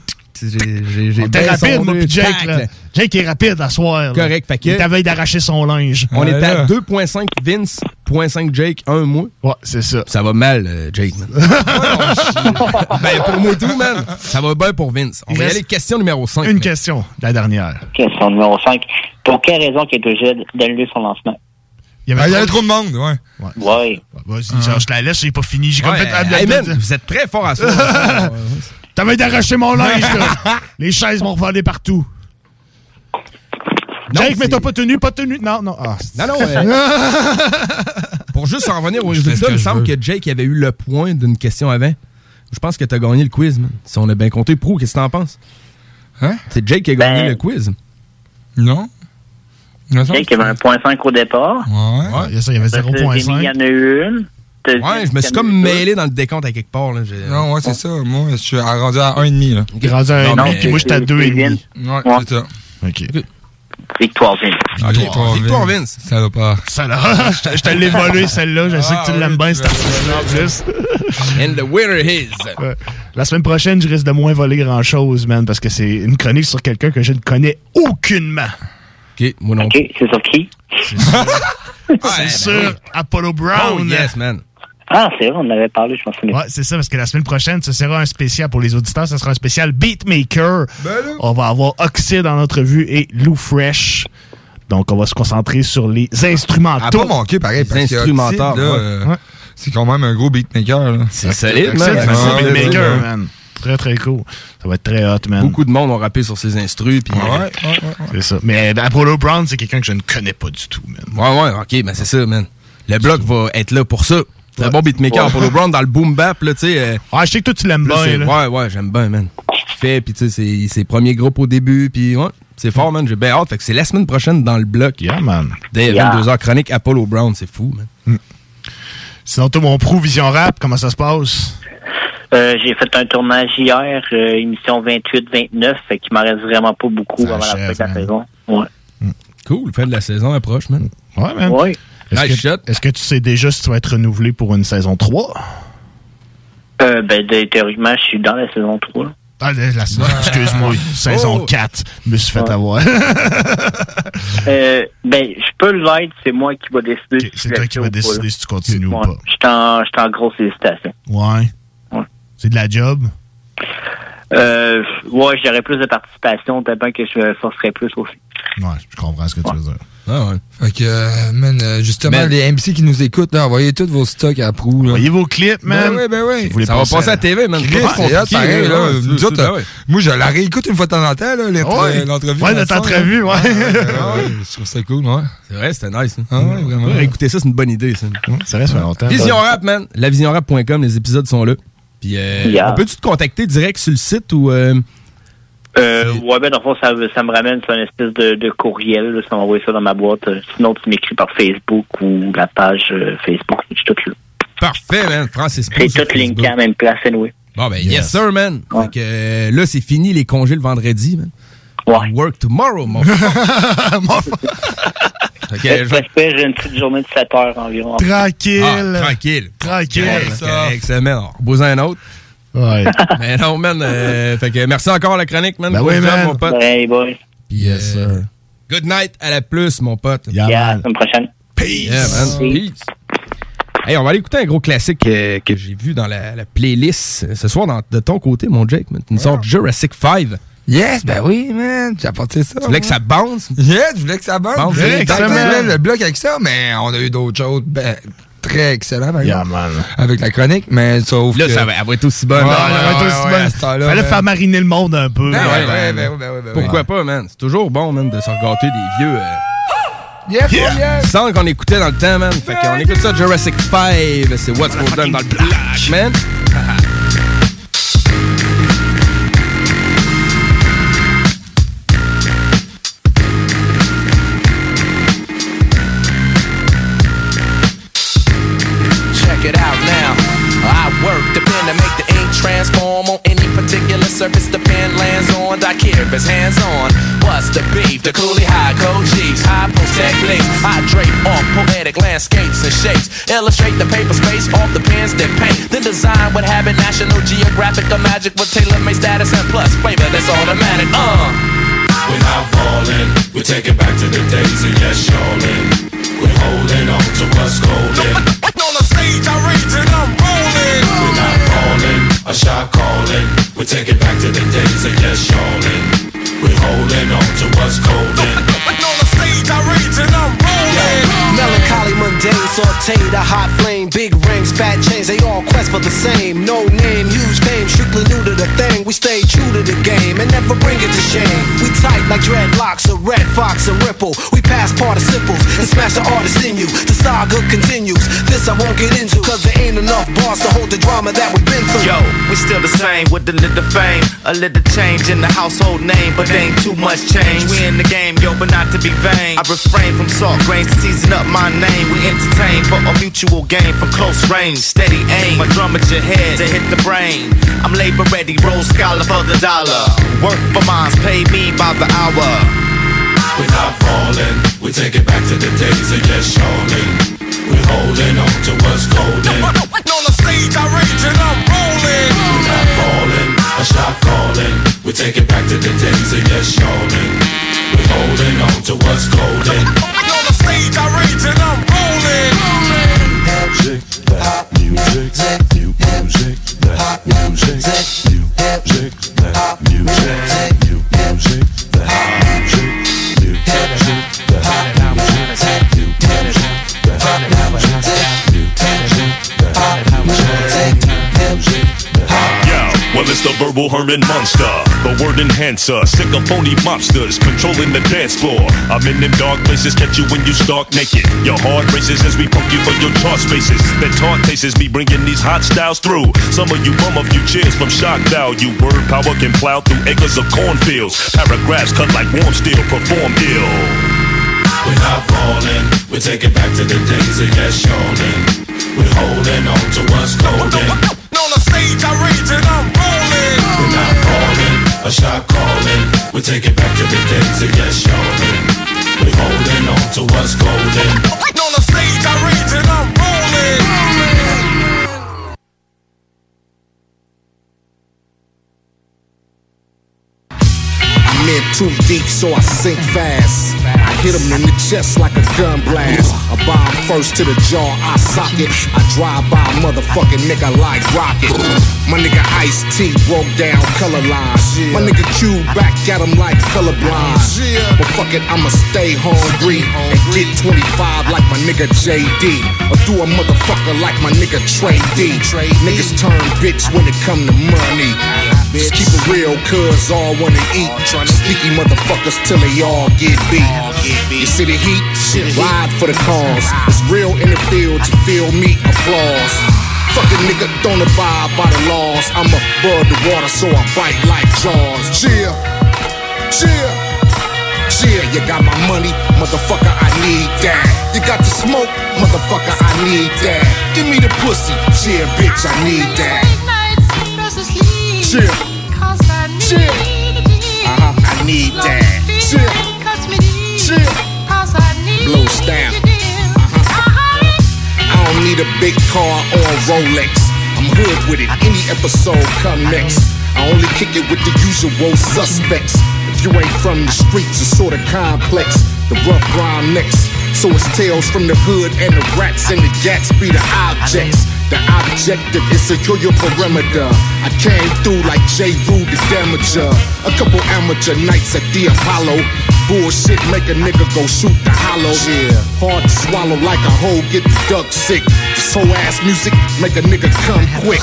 J'ai- j'ai T'es rapide, moi, pis Jake, là. Jake est rapide à soir. Correct, fait que- Il t'avait d'arracher son linge. On Ouais, était à là. 2.5 Vince, 0.5 Jake, 1 moi. Ouais, c'est ça. Ça va mal, euh, Jake, man. <laughs> ben, pour moi tout, man. Ça va bien pour Vince. On va y aller question numéro 5. Une question, la dernière. Question numéro 5. Pour quelle raison qu'il est obligé d'annuler son lancement? Il y Ah, Il y avait trop- trop de monde, ouais. Ouais. Vas-y, genre, je la laisse, j'ai pas fini. J'ai comme Ouais, fait. ah, hey, man, vous êtes très fort à ça. <laughs> T'avais d'arracher mon linge, là. Les chaises m'ont revolé partout. Non, Jake, mais t'as pas tenu, pas tenu. Non, non. Ah, Non, non. euh, <laughs> pour juste en revenir au résultat, il me semble veux. que Jake avait eu le point d'une question avant. Je pense que t'as gagné le quiz, man. Si on a bien compté, Pro, qu'est-ce que t'en penses? Hein? C'est Jake qui a gagné Ben- le quiz. Non? Y avait un point 5 au départ. Ouais. Ouais, il y a ça, il y avait Après, Rémi, Il y 0.5. en a eu une. Ouais, je me suis comme mêlé dans le décompte à quelque part. Là. Non, ouais, c'est ça. Moi, je suis rendu à 1,5, là. Il est rendu à Non, un mais- demi, puis moi, j'étais à c'est- deux et c'est demi. Vince. Ouais, Ouais. c'est ça. OK. Victoire Vince. Ah, Victoire, Vince. Ça va pas. Ça là, <laughs> je te- l'ai volé celle-là. Je sais que tu l'aimes bien, cette artiste-là en plus. <laughs> And the winner is. La semaine prochaine, je risque de moins voler grand-chose, man, parce que c'est une chronique sur quelqu'un que je ne connais aucunement. Ok, moi non OK, c'est sur qui? C'est sûr, <laughs> Apollo Brown. Oh yes, man. Ah, c'est vrai, on en avait parlé, je m'en souviens. Ouais, c'est ça, parce que la semaine prochaine, ce sera un spécial pour les auditeurs, ce sera un spécial Beatmaker. Ben on va avoir Oxide en entrevue et Lou Fresh. Donc, on va se concentrer sur les Ah, instrumentaux. pas manqué, pareil, parce que instrumentales, Oxide, là, ouais. euh, Ouais. c'est quand même un gros beatmaker, là. C'est solide, man. c'est un beatmaker, ouais. man. Très, très cool. Ça va être très hot, man. Beaucoup de monde ont rappé sur ses instrus. Puis, Ouais, ouais, ouais. C'est ça. Mais euh, Apollo Brown, c'est quelqu'un que je ne connais pas du tout, man. Ouais, ouais, ok, ben c'est ça, man. Le bloc va être là pour ça. C'est un bon beatmaker Ouais. le Brown dans le boom bap, là, tu sais. euh, Ah, je sais que toi, tu l'aimes bien, là. ouais, ouais, j'aime bien, man. Il fait, puis tu sais, c'est ses premiers groupes au début, puis ouais, c'est fort, man. J'ai bien hâte. Fait que c'est la semaine prochaine dans le bloc. Yeah, man. Dès Yeah. 22h, chronique Apollo Brown, c'est fou, man. Sinon, toi, mon pro Vision Rap, comment ça se passe? Euh, j'ai fait un tournage hier, euh, émission 28-29, fait qu'il m'en reste vraiment pas beaucoup avant la fin de la saison. Ouais. Cool, fin de la saison approche, man. Ouais, man. Ouais. Est-ce Nice que, est-ce que tu sais déjà si tu vas être renouvelé pour une saison 3? Euh, ben, théoriquement, je suis dans la saison 3. Ah, la, la- excuse-moi, saison Oh. 4. Je me suis fait avoir. <laughs> Euh, ben, je peux l'être, c'est moi qui va décider. si c'est toi qui vas décider si tu continues ou Ouais. pas. Je suis en, en grosse hésitation. Ouais. C'est de la job? Euh, ouais, j'aurais plus de participation, tellement que je forcerais plus aussi. Ouais, je comprends ce que tu veux dire. Ah ouais. Fait que, euh, man, euh, justement, Man. les MC qui nous écoutent, là, envoyez tous vos stocks à Prou. Envoyez vos clips, man. Ben oui, ben oui. Si Ça va passer à la TV, man. Chris, C'est pareil, là? là? Nous autres, euh, ouais. Moi, je la réécoute une fois de temps en temps, là, Ouais. l'entrevue. Ouais, notre entrevue, là. ouais. <laughs> ouais, Je trouve ça cool, ouais. C'est vrai, c'était nice. hein. Ah ouais, vraiment. Ouais, Écoutez ça, c'est une bonne idée, ça. C'est vrai, ça fait longtemps. Vision Rap, man. Lavisionrap.com, les épisodes sont là. Puis, euh, Yeah. on peut-tu te contacter direct sur le site ou. euh, Euh, ouais, ben, dans le fond, ça, ça me ramène sur une espèce de, de courriel, là, ça m'envoie ça dans ma boîte. Euh, Sinon, tu m'écris par Facebook ou la page euh, Facebook, c'est tout là. Parfait, man. Francis C'est tout linké à la même place, anyway. Bon, ben, yes, sir, man. Fait que euh, là, c'est fini les congés le vendredi, man. Work tomorrow, mon <laughs> <laughs> Fait Fait je- j'ai une petite journée de 7 heures environ. Tranquille. Ah, tranquille. Tranquille. Man. On repose un autre. Ouais. <laughs> Mais non, man. euh, fait que merci encore à la chronique, man. Ben oui, job, man. mon pote. Hey, boy. Puis, euh, good night à la plus, mon pote. Yeah, Yeah, à la semaine prochaine. Peace. Yeah, man. Peace. Hey, on va aller écouter un gros classique euh, que j'ai vu dans la, la playlist ce soir dans- de ton côté, mon Jake. man. Une sorte de Jurassic 5. Yes, ben oui, man. J'ai apporté ça. Tu voulais que ça bounce? Yes, je voulais que ça bounce. Bounce Je voulais le bloc avec ça, mais on a eu d'autres choses ben, très par Yeah, exemple, man. avec la chronique, mais sauf Là, que... ça va, elle va être aussi bonne. Ouais, là. Ouais, ça va être ouais, aussi ouais, bon. temps-là, Fallait faire mariner le monde un peu. Ben ouais, Ben. Pourquoi pas, man? C'est toujours bon, man, de se regâter des vieux... euh, Yes, Yeah. yes. Sans qu'on écoutait dans le temps, man. Fait qu'on écoute ça, Jurassic 5. C'est What's Going On dans le black, man. <laughs> surface the pen lands on. I care if hands on. What's the beef? The coolie high code chiefs, high post techniques. I drape off poetic landscapes and shapes. Illustrate the paper space off the pens that paint. Then design what habit National Geographic or magic with tailor made status and plus flavor that's automatic. Uh. We're not falling, we take it back to the days of yes, y'allin'. We're holding on to what's golden. <laughs> On the stage, I rage and I'm rolling. A shot calling. We're taking back to the days of yes, y'allin'. We're holding on to what's golden. <laughs> On the stage, I rage and I'm rolling. Melancholy, mundane, sauteed, a hot flame, big rings, fat chains, they all quest for the same. No name, huge fame, strictly new to the thing. We stay true to the game and never bring it to shame. We tight like dreadlocks, a red fox and ripple. We pass participles and smash the artist in you. The saga continues. This I won't get into, cause there ain't enough bars to hold the drama that we've been through. Yo, we still the same with a little fame, a little change in the household name, but ain't too much change. We in the game, yo, but not to be vain. I refrain from salt grains to season up my name. We entertain for a mutual gain from close range, steady aim. My drum at your head to hit the brain. I'm labor ready, roll scholar for the dollar. Work for mines, pay me by the hour. We're not falling, we're taking back to the days of yes, y'allin'. We're holding on to what's golden. On the stage, I rage and I'm rolling. We're not falling, a shot calling. We take it back to the days of yes, y'allin'. We're holding on to what's golden. Verbal Herman monster, the word enhancer, sick of phony mobsters controlling the dance floor. I'm in them dark places, catch you when you stark naked. Your heart races as we pump you for your chart spaces. That taunt tastes me bringing these hot styles through. Some of you bum a few cheers from shock value. Word power can plow through acres of cornfields. Paragraphs cut like warm steel, perform ill. We're not falling, we're taking back to the days of yes, y'allin'. We're holding stage, I rage and I'm rolling. We're not calling, a shot calling. We take it back to the days of yes, y'allin'. We're holding on to what's golden. On the stage, I rage and I'm rolling. In too deep, so I sink fast. I hit him in the chest like a gun blast. A bomb first to the jaw, I sock it. I drive by a motherfucking nigga like rocket. My nigga Ice T broke down color lines. My nigga Q back at him like colorblind. But fuck it, I'ma stay hungry and get 25 like my nigga JD. Or do a motherfucker like my nigga Trey D. Niggas turn bitch when it come to money. Just keep it real, cuz all wanna eat. Sneaky motherfuckers till they all get beat. You see the heat? Ride for the cause. It's real in the field, you feel me? Applause. Fucking nigga don't abide by the laws. I'm above the water, so I bite like jaws. Cheer, cheer, cheer. You got my money, motherfucker, I need that. You got the smoke, motherfucker, I need that. Give me the pussy, cheer, bitch, I need that. Cheer, cheer. Uh-huh, I need that. Cheer, cheer. Blow stamp. I don't need a big car or a Rolex. I'm hood with it. Any episode come next. I only kick it with the usual suspects. If you ain't from the streets, it's sorta complex. The rough brown necks. So it's tales from the hood and the rats and the gats be the objects. The objective is secure your perimeter. I came through like J. Rue the Damager. A couple amateur nights at the Apollo. Bullshit make a nigga go shoot the hollow. Yeah. Hard to swallow like a hoe, get the duck sick. This whole ass music make a nigga come quick.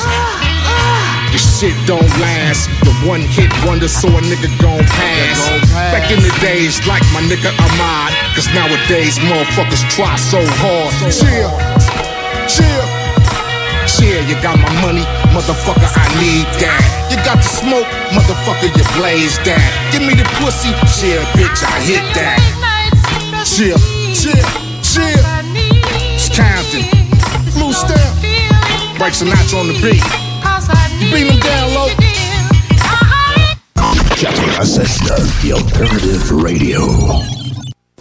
This shit don't last. The one hit wonder, so a nigga gon' pass. Back in the days, like my nigga Ahmad. Cause nowadays, motherfuckers try so hard. Chill, chill, chill. You got my money, motherfucker, I need that. You got the smoke, motherfucker, you blaze that. Give me the pussy, chill, bitch, I hit that. Chill, chill, chill. It's Compton, Blue Step, Break Sinatra on the beat. You beat them down low. 96.9, The Alternative Radio.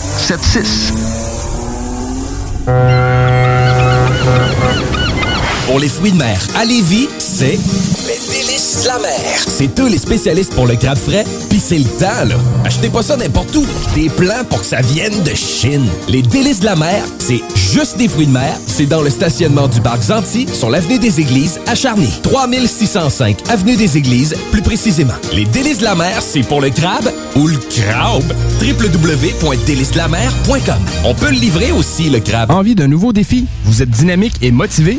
681 4476. Pour les fruits de mer à Lévis, c'est les délices de la mer. C'est eux les spécialistes pour le crabe frais, puis c'est le temps, là. Achetez pas ça n'importe où. Des plans pour que ça vienne de Chine. Les délices de la mer, c'est juste des fruits de mer. C'est dans le stationnement du parc Zanti, sur l'avenue des Églises, à Charny. 3605 avenue des Églises, plus précisément. Les délices de la mer, c'est pour le crabe ou le crabe. www.délicesdelamer.com On peut le livrer aussi, le crabe. Envie d'un nouveau défi? Vous êtes dynamique et motivé?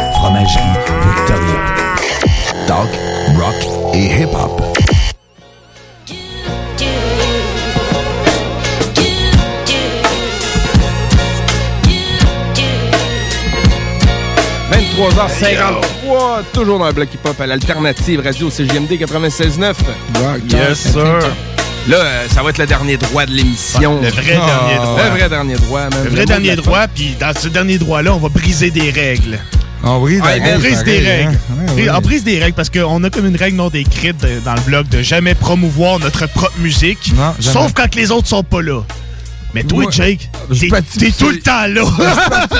Fromagerie Victoria. Talk, rock et hip-hop. h 53 toujours dans le bloc hip-hop à l'alternative radio CGMD 96.9. yes, sir. Là, euh, ça va être le dernier droit de l'émission. Le vrai dernier droit. Le vrai dernier droit, man. Le vrai dernier droit, puis dans ce dernier droit-là, on va briser des règles. On brise, Ouais, des on brise des règles. Ouais, ouais. On brise des règles parce qu'on a comme une règle non écrite de- dans le blog de jamais promouvoir notre propre musique, Non, sauf quand les autres sont pas là. Mais toi, Moi, Jake, t'es tout le temps là. <laughs>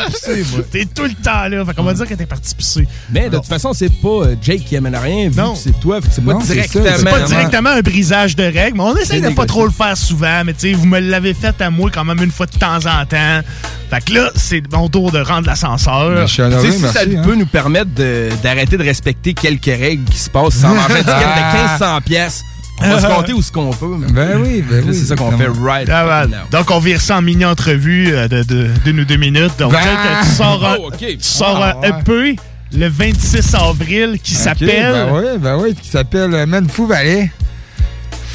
T'es tout le temps là. Fait qu'on va dire que t'es parti pisser. Mais de toute façon, c'est pas euh, Jake qui amène rien, vu Non. que c'est toi, fait que c'est pas directement. ça, C'est pas directement un brisage de règles, mais on essaie de pas négocié. trop le faire souvent. Mais tu sais, vous me l'avez fait à moi quand même une fois de temps en temps. Fait que là, c'est mon tour de rendre l'ascenseur. Ben, je suis Tu honoré, sais, si ça hein. peut nous permettre de- d'arrêter de, respecter quelques règles qui se passent sans manger de <laughs> 1500 pièces, on va se compter où ce qu'on peut. Ben oui, ben Là, oui. C'est ça qu'on fait right Ah, ben, now. Donc, on vire ça en mini-entrevue euh, de, de, d'une ou deux minutes. Donc, Ben. Tu sors un, Oh, OK. tu sors Ah, un EP le 26 avril qui s'appelle... Ben oui, ben oui, qui s'appelle euh, Man Fou Valet.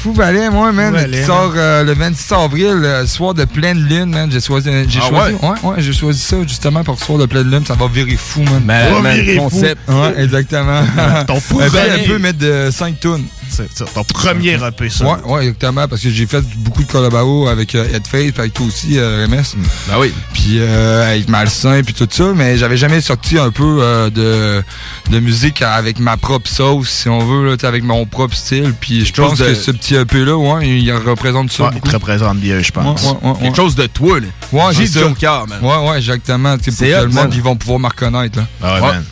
Fou Valet, moi, man, Valet, qui sort euh, le 26 avril, euh, soir de pleine lune, man. J'ai choisi, j'ai Ah choisi, ouais, ouais, j'ai choisi ça justement pour soir de pleine lune. Ça va virer fou, man. Man, Va man, virer fou. concept. Ouais, exactement. <laughs> Ton fou <laughs> Valet. un peu mettre de 5 tonnes. C'est ton premier EP, ça. Ouais, ouais, exactement, parce que j'ai fait beaucoup de collabos avec euh, Headface, puis avec toi aussi, euh, MS. Ben oui. Puis avec Malsain, puis tout ça, mais j'avais jamais sorti un peu de, de musique avec ma propre sauce, si on veut, là, avec mon propre style. Puis je pense que ce petit EP-là, ouais, il représente ça Ouais, il te représente bien, je pense. Ouais, ouais, ouais, Quelque chose de toi, là. Ouais, J'ai c'est du ça. Joker, man. Ouais, ouais, exactement. sais, Pour C'est que le monde, ils vont pouvoir me reconnaître. Là. Ah ouais, Ouais. man.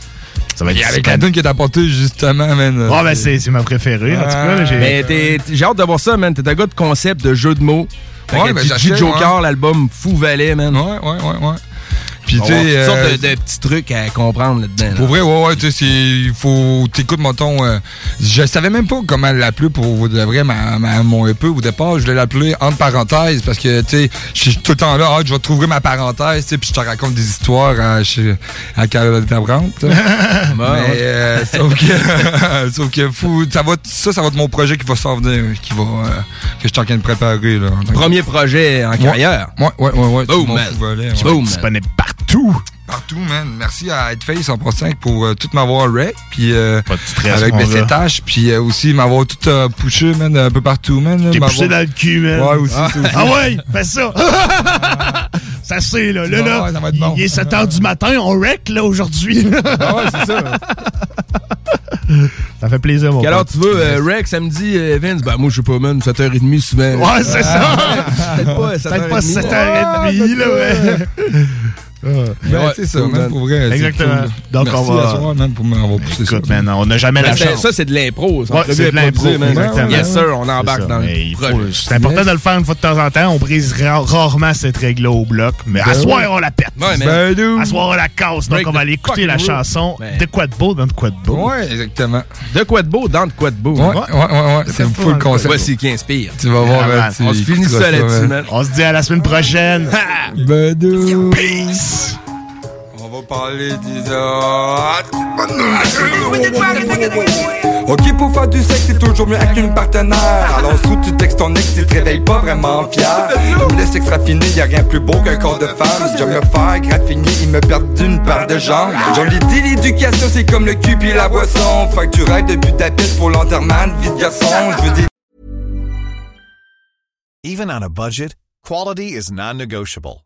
Ça va être Et avec la tune qui est apportée, justement, man. Ouais, ben c'est, c'est ma préférée, en tout cas. là, j'ai- Mais j'ai hâte de voir ça, man. T'es un gars de concept, de jeu de mots. Ouais, ben, G- j'achète, G Joker, ouais. l'album Fou Valet, man. Ouais, ouais, ouais, ouais. Puis, tu sais. toutes euh, sortes de, de petits trucs à comprendre là-dedans. là. Pour vrai, ouais, ouais, tu sais, c'est- il faut. T'écoutes, mettons. euh, je savais même pas comment l'appeler pour de vrai, ma, ma- mon EP au départ. Je voulais l'appeler entre parenthèses parce que, tu sais, je suis tout le temps là, ah, je vais trouver ma parenthèse, tu sais, puis je te raconte des histoires à, à Caroline Tabrante. tu sais. Ouais, Mais, ouais. euh, sauf que. <laughs> sauf que, fou, ça, va, ça, ça va être mon projet qui va s'en venir, qui va. euh, que je suis en train de préparer, là. Premier projet en carrière. Ouais, ouais, ouais, ouais. Boom, man. disponible partout. Partout, man. Merci à Headface en passant pour euh, tout m'avoir rec, puis euh, Pas de stress, avec mes sétages, puis euh, aussi m'avoir tout euh, poussé, man, un peu partout, man. T'es poussé dans le cul, man. Ouais, aussi, ah. ça aussi. Ah ouais, fais ça. <laughs> ça c'est là. Là, Ouais, là, ouais, ça va être bon. il est 7 h du matin, on wreck, là, aujourd'hui. Ah ouais, <laughs> c'est ça. ça fait plaisir, mon Quelle heure pote. tu veux, euh, Rex, samedi, euh, Vince? Ben, moi, je sais pas, man, 7h30 souvent. Ouais, c'est ça. Peut-être pas Peut-être pas 7h30. 7h30, là, ouais. Ben, Ouais, c'est ça, man, man. pour vrai. Exactement. cool. Donc, Merci on va- à soir, man, pour m'avoir poussé Écoute, ça. man, on n'a jamais Ben, la c'est- chance. ça, c'est de l'impro. Ouais, c'est de l'impro, exactement. Yes, sir, on embarque dans le. C'est important de le faire une fois de temps en temps. On brise ra- rarement cette règle-là au bloc. Mais à Ben soir, on la pète. Ouais, man. Ben, nous. À soir, on la casse. Donc, on va aller écouter la chanson Ben. De quoi de beau dans De quoi de beau. Ouais, exactement. De quoi de beau dans de quoi de beau. Ouais, ouais, ouais. C'est pas full mal. concept. Voici qui inspire. Tu vas voir, Ah, tu On se finit ça là-dessus, man. On se dit à la semaine prochaine. <laughs> Ben, On va parler des Ok, pour faire du sexe, c'est toujours mieux avec une partenaire. Alors, sous tu textes ton ex, il te réveille pas vraiment fier. Le sexe raffiné, y a rien plus beau qu'un corps de femme. J'aime me faire graffiner, il me perd d'une paire de jambes. J'en ai dit, l'éducation, c'est comme le cul puis la boisson. Fait que tu rêves de Budapest pour l'enterrement de vie de garçon. Je veux Even on a budget, quality is non-negotiable.